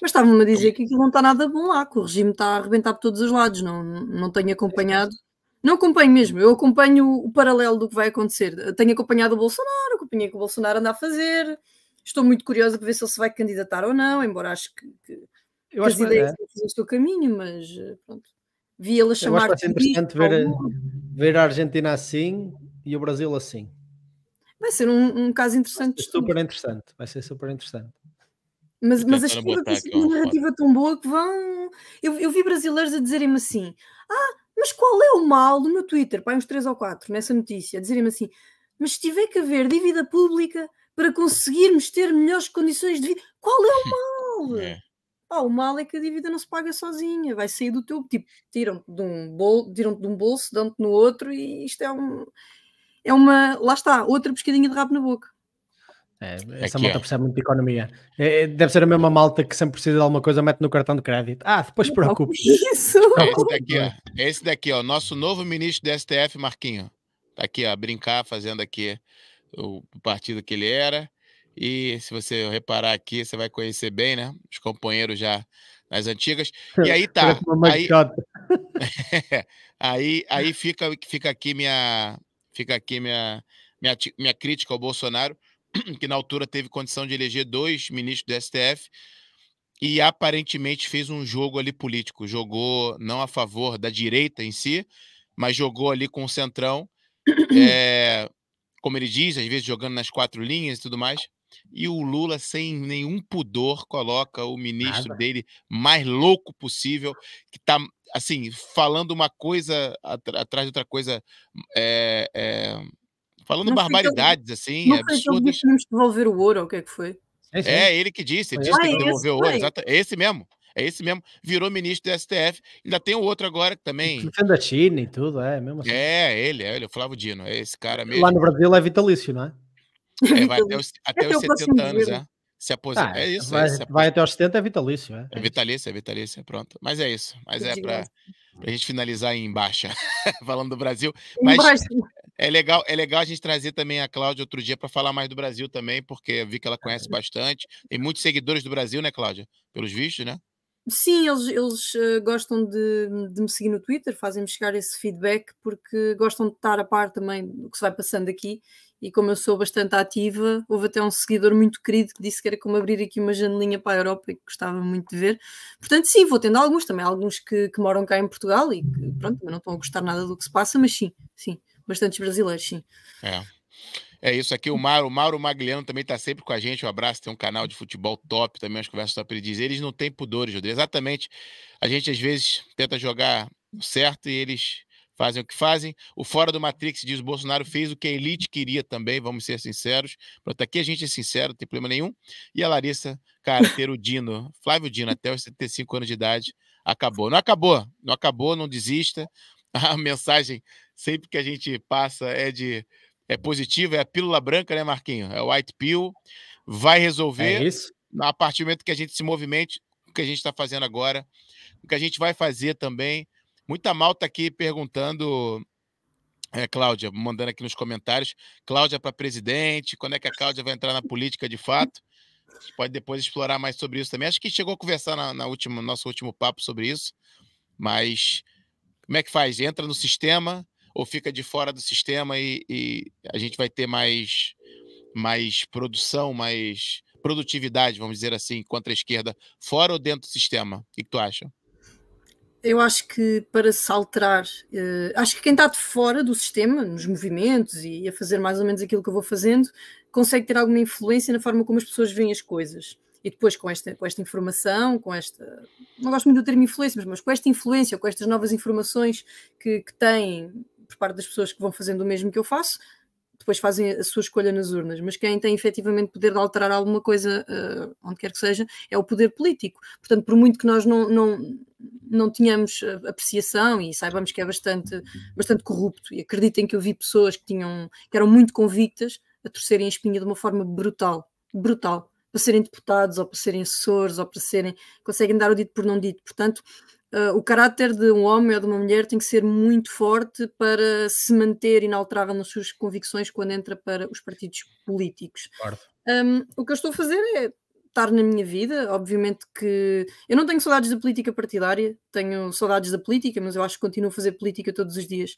Speaker 3: Mas estavam-me a dizer que aquilo não está nada bom lá, que o regime está a arrebentar por todos os lados. Não, não tenho acompanhado. Não acompanho mesmo, eu acompanho o paralelo do que vai acontecer. Tenho acompanhado o Bolsonaro, acompanhei o que o Bolsonaro anda a fazer. Estou muito curiosa para ver se ele se vai candidatar ou não, embora acho que, que, eu que acho as ideias é. o seu caminho, mas pronto. Vi ele a chamar.
Speaker 2: Eu acho que vai ser interessante ver, ver a Argentina assim e o Brasil assim.
Speaker 3: Vai ser um, um caso interessante.
Speaker 2: super interessante, vai ser super interessante.
Speaker 3: Mas, mas a esquerda tem uma narrativa tão boa que vão. Eu, eu vi brasileiros a dizerem-me assim: Ah, mas qual é o mal no meu Twitter? Pai, uns 3 ou 4 nessa notícia, a dizerem-me assim: Mas se tiver que haver dívida pública para conseguirmos ter melhores condições de vida, qual é o [laughs] mal? É. Ah, o mal é que a dívida não se paga sozinha, vai sair do teu. Tipo, tiram-te de um bolso, tiram de um bolso, dão-te no outro, e isto é um é uma, lá está, outra pescadinha de rabo na boca.
Speaker 2: É, essa malta é. percebe muito de economia. É, deve ser a mesma malta que sempre precisa de alguma coisa, mete no cartão de crédito. Ah, depois preocupe.
Speaker 3: Isso!
Speaker 1: Esse daqui, ó. Esse daqui, ó. Nosso novo ministro do STF, Marquinho. Tá aqui, ó, brincar, fazendo aqui o partido que ele era. E se você reparar aqui, você vai conhecer bem, né? Os companheiros já nas antigas. E aí tá. [laughs] aí, [laughs] aí, aí fica, fica aqui minha, Fica aqui minha, minha, minha crítica ao Bolsonaro, [clears throat] que na altura teve condição de eleger dois ministros do STF e aparentemente fez um jogo ali político. Jogou não a favor da direita em si, mas jogou ali com o centrão, é, [clears throat] como ele diz, às vezes jogando nas quatro linhas e tudo mais. E o Lula, sem nenhum pudor, coloca o ministro Nada. dele mais louco possível, que está assim, falando uma coisa atrás de outra coisa, é, é, falando não barbaridades, assim, não absurdas.
Speaker 3: Não que devolver o ouro, ou o que é que foi?
Speaker 1: É, ele que disse, ele disse que tem que devolver o ouro, exato, é esse mesmo. É esse mesmo, virou ministro do STF. Ainda tem o outro agora que também.
Speaker 2: China e tudo, é mesmo assim.
Speaker 1: É, ele, é ele, o Flávio Dino, é esse cara mesmo.
Speaker 2: Lá no Brasil é vitalício, não é?
Speaker 1: É, vai até os, até os 70 anos, é. Se aposenta. Ah, é isso.
Speaker 2: Vai,
Speaker 1: é,
Speaker 2: vai até os 70 é vitalício, é.
Speaker 1: É vitalício, é vitalício, é pronto. Mas é isso. Mas é para a gente finalizar em baixa, [laughs] falando do Brasil. Mas é legal, é legal a gente trazer também a Cláudia outro dia para falar mais do Brasil também, porque eu vi que ela conhece bastante. Tem muitos seguidores do Brasil, né, Cláudia? Pelos vistos, né?
Speaker 3: Sim, eles, eles uh, gostam de, de, me seguir no Twitter, fazem-me chegar esse feedback porque gostam de estar a par também do que se vai passando aqui e como eu sou bastante ativa, houve até um seguidor muito querido que disse que era como abrir aqui uma janelinha para a Europa e que gostava muito de ver. Portanto, sim, vou tendo alguns também, alguns que, que moram cá em Portugal e que, pronto, não estão a gostar nada do que se passa, mas sim, sim, bastantes brasileiros, sim.
Speaker 1: É. É isso aqui, o Mauro, o Mauro Magliano também está sempre com a gente. Um abraço, tem um canal de futebol top também, as conversas top. Ele diz: eles não têm pudores, Rodrigo. Exatamente. A gente às vezes tenta jogar certo e eles fazem o que fazem. O Fora do Matrix diz: o Bolsonaro fez o que a elite queria também, vamos ser sinceros. Pronto, aqui a gente é sincero, não tem problema nenhum. E a Larissa, cara, ter o [laughs] Dino, Flávio Dino, até os 75 anos de idade, acabou. Não acabou, não acabou, não desista. [laughs] A mensagem sempre que a gente passa é de é positiva, é a pílula branca, né, Marquinho? É o white pill. Vai resolver. É isso. A partir do momento que a gente se movimente, o que a gente está fazendo agora, o que a gente vai fazer também Muita malta aqui perguntando, é, Cláudia, mandando aqui nos comentários, Cláudia para presidente, quando é que a Cláudia vai entrar na política de fato? A gente pode depois explorar mais sobre isso também. Acho que chegou a conversar na, na última, nosso último papo sobre isso, mas como é que faz? Entra no sistema ou fica de fora do sistema e, e a gente vai ter mais mais produção, mais produtividade, vamos dizer assim, contra a esquerda, fora ou dentro do sistema? O que, que tu acha?
Speaker 3: Eu acho que para se alterar, uh, acho que quem está de fora do sistema, nos movimentos e a fazer mais ou menos aquilo que eu vou fazendo, consegue ter alguma influência na forma como as pessoas veem as coisas. E depois, com esta, com esta informação, com esta. Não gosto muito do termo influência, mas, com esta influência, com estas novas informações que, que têm por parte das pessoas que vão fazendo o mesmo que eu faço, depois fazem a sua escolha nas urnas, mas quem tem efetivamente poder de alterar alguma coisa, uh, onde quer que seja, é o poder político. Portanto, por muito que nós não, não, não tenhamos apreciação e saibamos que é bastante, bastante corrupto, e acreditem que eu vi pessoas que, tinham, que eram muito convictas a torcerem a espinha de uma forma brutal, brutal, para serem deputados, ou para serem assessores, ou para serem, conseguem dar o dito por não dito. Portanto, uh, o caráter de um homem ou de uma mulher tem que ser muito forte para se manter inalterável nas suas convicções quando entra para os partidos políticos. Claro. Um, o que eu estou a fazer é estar na minha vida. Obviamente que eu não tenho saudades da política partidária, tenho saudades da política, mas eu acho que continuo a fazer política todos os dias.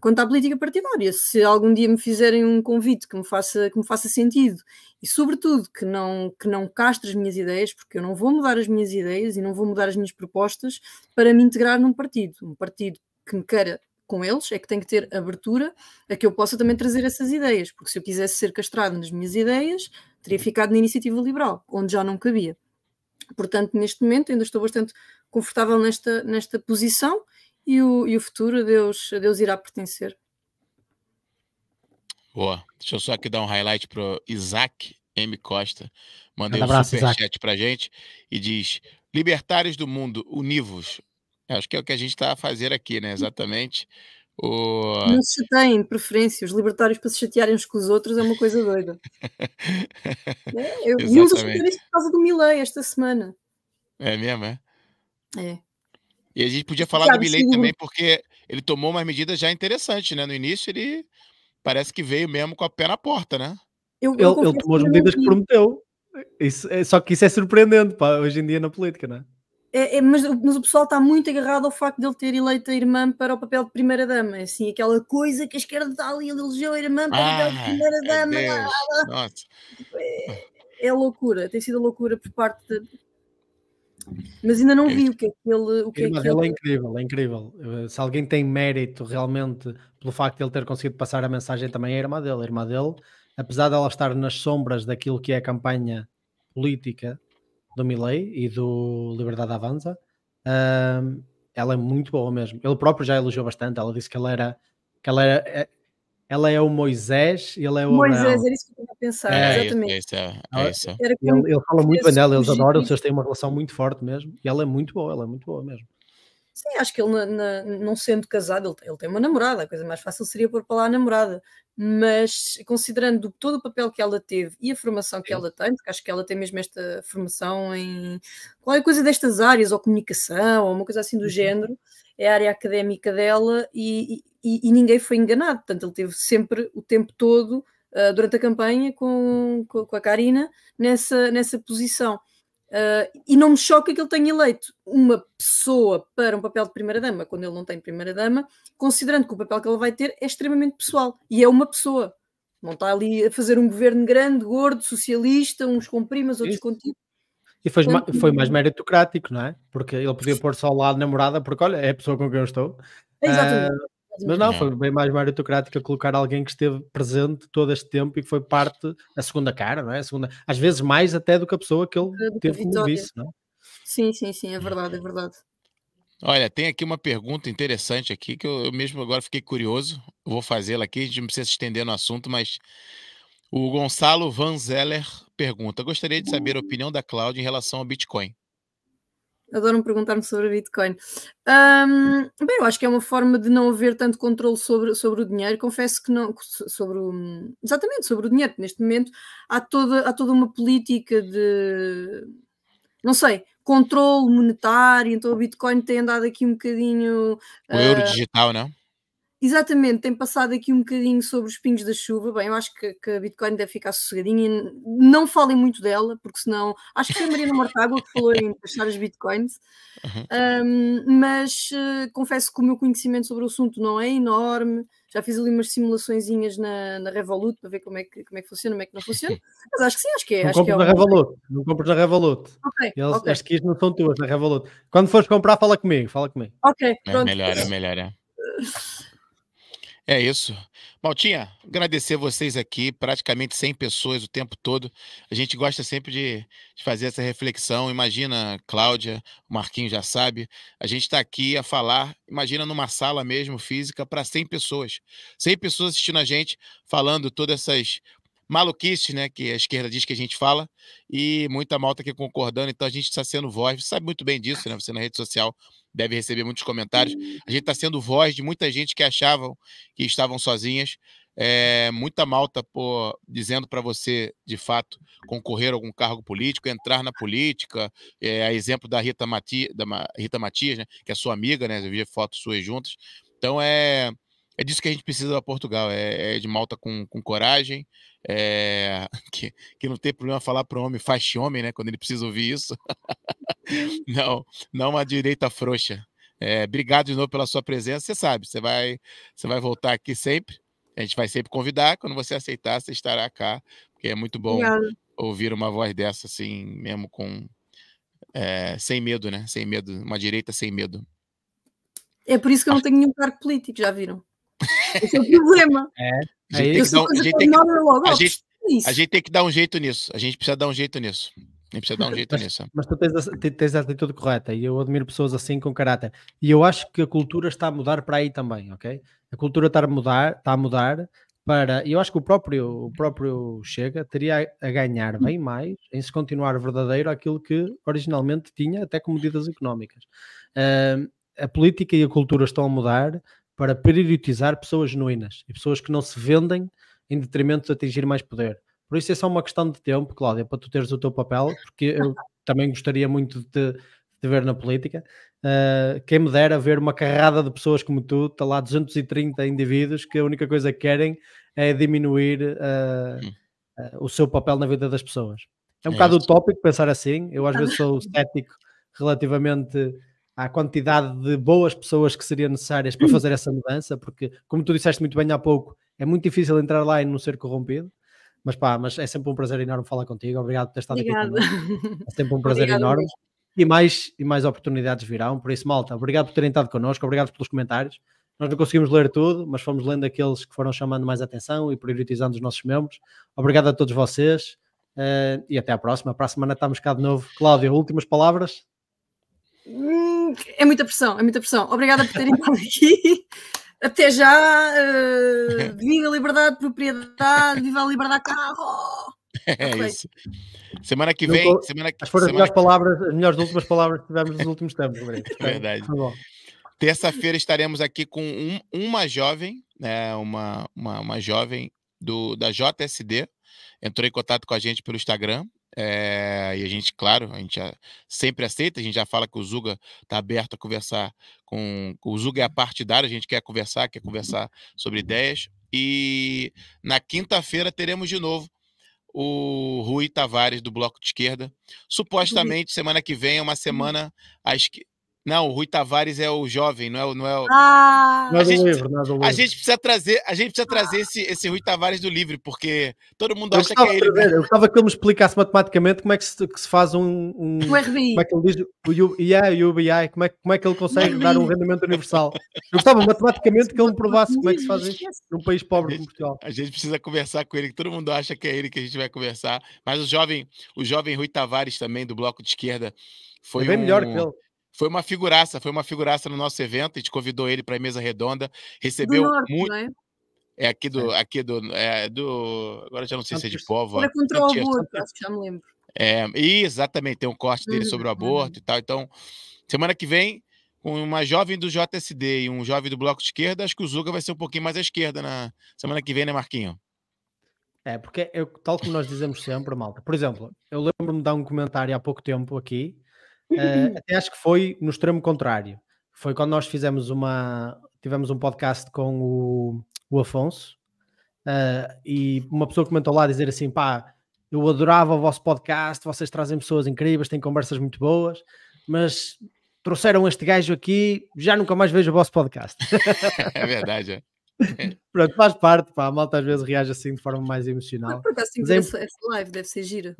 Speaker 3: Quanto à política partidária, se algum dia me fizerem um convite que me faça, que me faça sentido e, sobretudo, que não, que não castre as minhas ideias, porque eu não vou mudar as minhas ideias e não vou mudar as minhas propostas para me integrar num partido. Um partido que me queira com eles é que tem que ter abertura a que eu possa também trazer essas ideias, porque se eu quisesse ser castrado nas minhas ideias, teria ficado na iniciativa liberal, onde já não cabia. Portanto, neste momento ainda estou bastante confortável nesta, nesta posição e o, e o futuro a Deus, a Deus irá pertencer.
Speaker 1: Boa. Deixa eu só aqui dar um highlight para o Isaac M. Costa. Mandei um, um superchat para gente e diz: Libertários do mundo, univos. Acho que é o que a gente está a fazer aqui, né? Exatamente. O...
Speaker 3: Não se chateiem, preferência. Os libertários para se chatearem uns com os outros é uma coisa doida. [laughs] é, eu vi uns a por causa do Milley esta semana.
Speaker 1: É mesmo, é?
Speaker 3: É.
Speaker 1: E a gente podia falar do Milley também, porque ele tomou umas medidas já interessantes, né? No início ele parece que veio mesmo com a pé na porta, né?
Speaker 2: Eu, eu ele, ele tomou as medidas que prometeu. Isso, é, só que isso é surpreendente pá, hoje em dia na política, não é?
Speaker 3: É, é, mas, mas, o pessoal está muito agarrado ao facto de ele ter eleito a irmã para o papel de primeira-dama. Assim, aquela coisa que a esquerda está ali, ele elegeu a irmã para o papel de primeira-dama. É, é, loucura, tem sido loucura por parte de. Mas ainda não vi o que é que ele. O que é, que
Speaker 2: ele... é incrível, é incrível. Se alguém tem mérito realmente pelo facto de ele ter conseguido passar a mensagem, também é a irmã dele. A irmã dele, apesar de ela estar nas sombras daquilo que é a campanha política do Milley e do Liberdade Avança. Um, ela é muito boa mesmo. Ele próprio já elogiou bastante. Ela disse que ela era, que ela era, é, ela é o Moisés e ele é o
Speaker 3: Moisés, Abraão. era isso que eu estava a pensar, é, exatamente. Isso, é,
Speaker 1: é isso.
Speaker 2: Ele, ele, fala muito bem dela, eles adoram, eles têm uma relação muito forte mesmo. E ela é muito boa, ela é muito boa mesmo.
Speaker 3: Sim, acho que ele, na, na, não sendo casado, ele, ele, tem uma namorada, a coisa mais fácil seria pôr para lá a namorada, mas considerando todo o papel que ela teve e a formação que Sim. ela tem, porque acho que ela tem mesmo esta formação em qualquer coisa destas áreas, ou comunicação, ou uma coisa assim do uhum. género, é a área académica dela e, e, e, ninguém foi enganado, portanto, ele teve sempre o tempo todo, uh, durante a campanha, com, com, com a Karina, nessa, nessa posição. Uh, e não me choca que ele tenha eleito uma pessoa para um papel de primeira-dama, quando ele não tem primeira-dama, considerando que o papel que ele vai ter é extremamente pessoal. E é uma pessoa. Não está ali a fazer um governo grande, gordo, socialista, uns com primas, outros com tipo.
Speaker 2: E foi, foi mais meritocrático, não é? Porque ele podia pôr só lá a namorada, porque olha, é a pessoa com quem eu estou.
Speaker 3: Exatamente. Uh,
Speaker 2: mas não, foi bem mais meritocrático colocar alguém que esteve presente todo este tempo e que foi parte da segunda cara, não é? A segunda, às vezes mais até do que a pessoa que ele teve como vice, não é?
Speaker 3: Sim, sim, sim, é verdade, é verdade.
Speaker 1: Olha, tem aqui uma pergunta interessante aqui que eu, eu mesmo agora fiquei curioso. vou fazê-la aqui, a gente não precisa se estender no assunto, mas o Gonçalo Van Zeller pergunta: gostaria de saber a opinião da Cláudia em relação ao Bitcoin
Speaker 3: adoram perguntar-me sobre a Bitcoin. Um, bem, eu acho que é uma forma de não haver tanto controle sobre, sobre o dinheiro. Confesso que não, sobre o, exatamente sobre o dinheiro. Neste momento há toda, há toda uma política de, não sei, controle monetário. Então o Bitcoin tem andado aqui um bocadinho.
Speaker 1: O uh, euro digital, não?
Speaker 3: Exatamente, tem passado aqui um bocadinho sobre os pingos da chuva. Bem, eu acho que, que a Bitcoin deve ficar sossegadinha. Não falem muito dela, porque senão. Acho que foi a Mariana Mortágua que falou em taxar as Bitcoins. Uhum. Um, mas uh, confesso que o meu conhecimento sobre o assunto não é enorme. Já fiz ali umas simulações na, na Revolut para ver como é, que, como é que funciona, como é que não funciona. Mas acho que sim, acho que é.
Speaker 2: Não
Speaker 3: acho
Speaker 2: compres
Speaker 3: que
Speaker 2: é na Revolut. Não compres na Revolut.
Speaker 3: Ok.
Speaker 2: Eles,
Speaker 3: okay.
Speaker 2: As keys não são tuas na Revolut. Quando fores comprar, fala comigo. Fala comigo.
Speaker 3: Ok.
Speaker 1: É pronto. É melhor, é melhor. É. [laughs] É isso. Maltinha, agradecer vocês aqui, praticamente 100 pessoas o tempo todo. A gente gosta sempre de, de fazer essa reflexão. Imagina, Cláudia, o Marquinho já sabe, a gente está aqui a falar, imagina numa sala mesmo, física, para 100 pessoas. 100 pessoas assistindo a gente, falando todas essas maluquices, né, que a esquerda diz que a gente fala, e muita malta aqui concordando, então a gente está sendo voz, você sabe muito bem disso, né, você na rede social deve receber muitos comentários, a gente está sendo voz de muita gente que achavam que estavam sozinhas, é, muita malta por, dizendo para você, de fato, concorrer a algum cargo político, entrar na política, é, a exemplo da Rita, Mati, da Rita Matias, né, que é sua amiga, né, eu vi fotos suas juntas, então é é disso que a gente precisa para Portugal, é, é, de malta com, com coragem, é, [laughs] que, que não tem problema falar para o homem, faz homem, né? Quando ele precisa ouvir isso. [laughs] não, não uma direita frouxa. É, obrigado de novo pela sua presença. Você sabe, você vai, você vai voltar aqui sempre. A gente vai sempre convidar. Quando você aceitar, você estará cá, porque é muito bom Obrigada. ouvir uma voz dessa, assim, mesmo com. É, sem medo, né? Sem medo, uma direita sem medo.
Speaker 3: É por isso que eu não tenho nenhum cargo político, já viram? Esse é o problema. [laughs]
Speaker 2: É.
Speaker 1: A gente, tem que, dar, a, gente tem que, a, gente, a gente tem que dar um jeito nisso. A gente precisa dar um jeito nisso. A gente precisa dar um jeito
Speaker 2: mas,
Speaker 1: nisso.
Speaker 2: Mas tu tens a, tens a atitude correta e eu admiro pessoas assim com caráter. E eu acho que a cultura está a mudar para aí também, ok? A cultura está a mudar, está a mudar para. E eu acho que o próprio, o próprio Chega teria a ganhar bem mais em se continuar verdadeiro aquilo que originalmente tinha, até com medidas económicas. Uh, a política e a cultura estão a mudar para priorizar pessoas genuínas e pessoas que não se vendem em detrimento de atingir mais poder. Por isso é só uma questão de tempo, Cláudia, para tu teres o teu papel, porque eu também gostaria muito de te, de ver na política. Uh, quem me dera ver uma carrada de pessoas como tu, está lá 230 indivíduos que a única coisa que querem é diminuir uh, uh, o seu papel na vida das pessoas. É um é bocado utópico pensar assim, eu às vezes sou cético relativamente à quantidade de boas pessoas que seriam necessárias para fazer essa mudança, porque, como tu disseste muito bem há pouco, é muito difícil entrar lá e não ser corrompido. Mas pá, mas é sempre um prazer enorme falar contigo. Obrigado por ter estado
Speaker 3: Obrigada.
Speaker 2: aqui comigo. É sempre um [laughs] prazer
Speaker 3: Obrigada
Speaker 2: enorme. E mais, e mais oportunidades virão. Por isso, malta, obrigado por terem estado connosco, obrigado pelos comentários. Nós não conseguimos ler tudo, mas fomos lendo aqueles que foram chamando mais atenção e priorizando os nossos membros. Obrigado a todos vocês uh, e até à próxima. Para a semana estamos cá de novo. Cláudio, últimas palavras?
Speaker 3: Hum, é muita pressão, é muita pressão. Obrigada por terem estado aqui. [laughs] Até já. Uh, [laughs] viva a liberdade de propriedade, viva a liberdade de carro. [laughs]
Speaker 1: É okay. isso. Semana que vem. Tô... semana que,
Speaker 2: As foram
Speaker 1: semana
Speaker 2: as melhores que... palavras, as melhores últimas palavras que tivemos nos últimos tempos.
Speaker 1: Verdade. Tá Terça-feira estaremos aqui com um, uma jovem, né, uma, uma, uma jovem do, da JSD, entrou em contato com a gente pelo Instagram, é, e a gente, claro, a gente sempre aceita, a gente já fala que o Zuga está aberto a conversar com. O Zuga é a partidária, a gente quer conversar, quer conversar sobre ideias. E na quinta-feira teremos de novo o Rui Tavares, do Bloco de Esquerda. Supostamente, semana que vem é uma semana à esquerda não, o Rui Tavares é o jovem, não é o. Não é o...
Speaker 3: Ah,
Speaker 2: a, gente, livro,
Speaker 1: a gente precisa trazer, a gente precisa trazer esse, esse Rui Tavares do livro, porque todo mundo eu acha que é ele.
Speaker 2: Ver, eu gostava que ele me explicasse matematicamente como é que se, que se faz um, um.
Speaker 3: O RBI.
Speaker 2: Como é que ele diz o yeah, UBI, como é, como é que ele consegue dar um rendimento universal? Eu gostava matematicamente que ele me provasse como é que se faz isso num país pobre como Portugal.
Speaker 1: A gente precisa conversar com ele, que todo mundo acha que é ele que a gente vai conversar, mas o jovem, o jovem Rui Tavares também, do Bloco de Esquerda, foi
Speaker 2: é bem
Speaker 1: um...
Speaker 2: melhor que ele
Speaker 1: foi uma figuraça, foi uma figuraça no nosso evento. A gente convidou ele para a mesa redonda, recebeu do norte, muito. É? é? aqui do, aqui do, é, do. Agora já não sei se é de povo.
Speaker 3: Era contra o aborto, acho que já me lembro.
Speaker 1: É, exatamente, tem um corte dele uhum, sobre o aborto uhum. e tal. Então, semana que vem, com uma jovem do JSD e um jovem do Bloco de Esquerda, acho que o Zuga vai ser um pouquinho mais à esquerda na semana que vem, né, Marquinho?
Speaker 2: É, porque eu, tal como nós dizemos sempre, malta. Por exemplo, eu lembro-me de dar um comentário há pouco tempo aqui Uh, até acho que foi no extremo contrário. Foi quando nós fizemos uma. tivemos um podcast com o, o Afonso, uh, e uma pessoa comentou lá dizer assim: pá, eu adorava o vosso podcast, vocês trazem pessoas incríveis, têm conversas muito boas, mas trouxeram este gajo aqui, já nunca mais vejo o vosso podcast. [laughs]
Speaker 1: é verdade, é. [laughs]
Speaker 2: Pronto, faz parte, pá, a malta às vezes reage assim de forma mais emocional.
Speaker 3: Por acaso tenho que ver é... essa live, deve ser gira.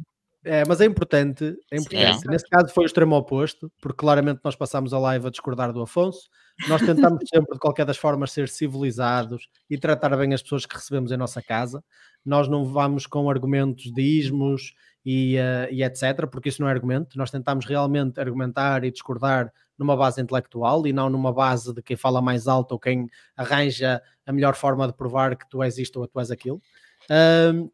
Speaker 2: É, mas é importante, é importante. Sim, Nesse caso foi o extremo oposto, porque claramente nós passámos a live a discordar do Afonso. Nós tentamos [laughs] sempre, de qualquer das formas, ser civilizados e tratar bem as pessoas que recebemos em nossa casa. Nós não vamos com argumentos de ismos e, uh, e etc., porque isso não é argumento. Nós tentamos realmente argumentar e discordar numa base intelectual e não numa base de quem fala mais alto ou quem arranja a melhor forma de provar que tu és isto ou tu és aquilo. Um,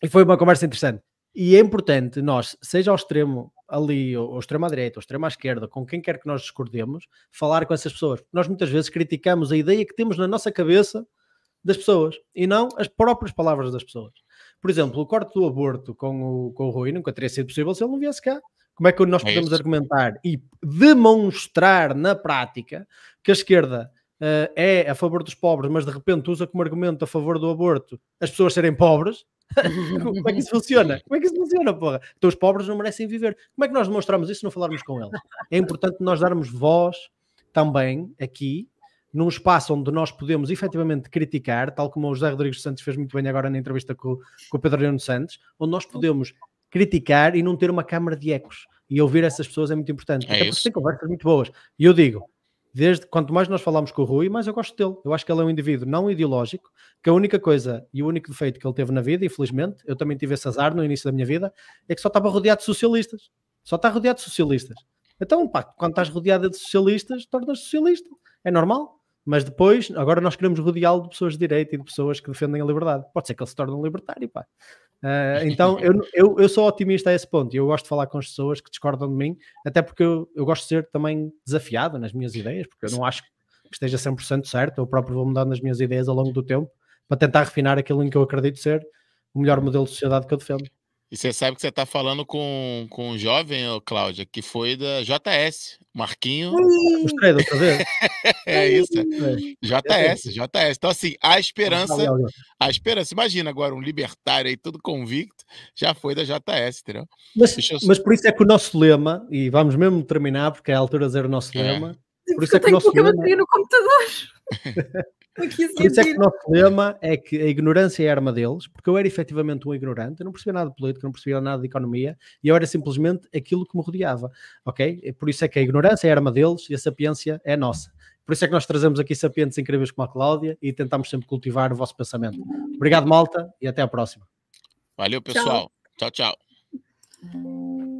Speaker 2: e foi uma conversa interessante. E é importante nós, seja ao extremo ali, ou extremo à direita, ou extremo à esquerda, com quem quer que nós discordemos, falar com essas pessoas. Nós muitas vezes criticamos a ideia que temos na nossa cabeça das pessoas e não as próprias palavras das pessoas. Por exemplo, o corte do aborto com o, com o Rui nunca teria sido possível se ele não viesse cá. Como é que nós é podemos é argumentar e demonstrar na prática que a esquerda uh, é a favor dos pobres, mas de repente usa como argumento a favor do aborto as pessoas serem pobres? [laughs] Como é que isso funciona? Como é que isso funciona, porra? Então os pobres não merecem viver. Como é que nós demonstramos isso se não falarmos com eles? É importante nós darmos voz também aqui, num espaço onde nós podemos efetivamente criticar, tal como o José Rodrigues Santos fez muito bem agora na entrevista com, com o Pedro Leão Santos, onde nós podemos criticar e não ter uma câmara de ecos. E ouvir essas pessoas é muito importante. É Até porque tem conversas muito boas. E eu digo, desde quanto mais nós falamos com o Rui, mais eu gosto dele. Eu acho que ele é um indivíduo não ideológico, que a única coisa e o único defeito que ele teve na vida, infelizmente, eu também tive esse azar no início da minha vida, é que só estava rodeado de socialistas. Só está rodeado de socialistas. Então, pá, quando estás rodeado de socialistas, tornas socialista. É normal. Mas depois, agora nós queremos rodeá-lo de pessoas de direita e de pessoas que defendem a liberdade. Pode ser que ele se torne um libertário, pá. Uh, então, eu, eu, eu sou otimista a esse ponto e eu gosto de falar com as pessoas que discordam de mim, até porque eu, eu gosto de ser também desafiado nas minhas ideias, porque eu não acho que esteja 100% certo, eu próprio vou mudando as minhas ideias ao longo do tempo para tentar refinar aquilo em que eu acredito ser o melhor modelo de sociedade que eu defendo.
Speaker 1: E você sabe que você está falando com, com um jovem, Cláudia, que foi da JS, Marquinho.
Speaker 2: Gostei da outra vez. [laughs]
Speaker 1: é isso. JS, JS. Então, assim, a esperança. A esperança. Imagina agora um libertário aí, todo convicto, já foi da JS, entendeu?
Speaker 2: Mas, eu... mas por isso é que o nosso lema, e vamos mesmo terminar, porque é a altura de dizer o nosso é. lema. [laughs]
Speaker 3: Por isso é que o nosso lema. no computador.
Speaker 2: Por isso é que o nosso lema é que a ignorância é a arma deles, porque eu era efetivamente um ignorante, eu não percebia nada de política, não percebia nada de economia, e eu era simplesmente aquilo que me rodeava, ok? Por isso é que a ignorância é a arma deles e a sapiência é a nossa. Por isso é que nós trazemos aqui sapientes incríveis como a Cláudia e tentamos sempre cultivar o vosso pensamento. Obrigado, malta, e até a próxima.
Speaker 1: Valeu, pessoal. tchau. tchau. tchau.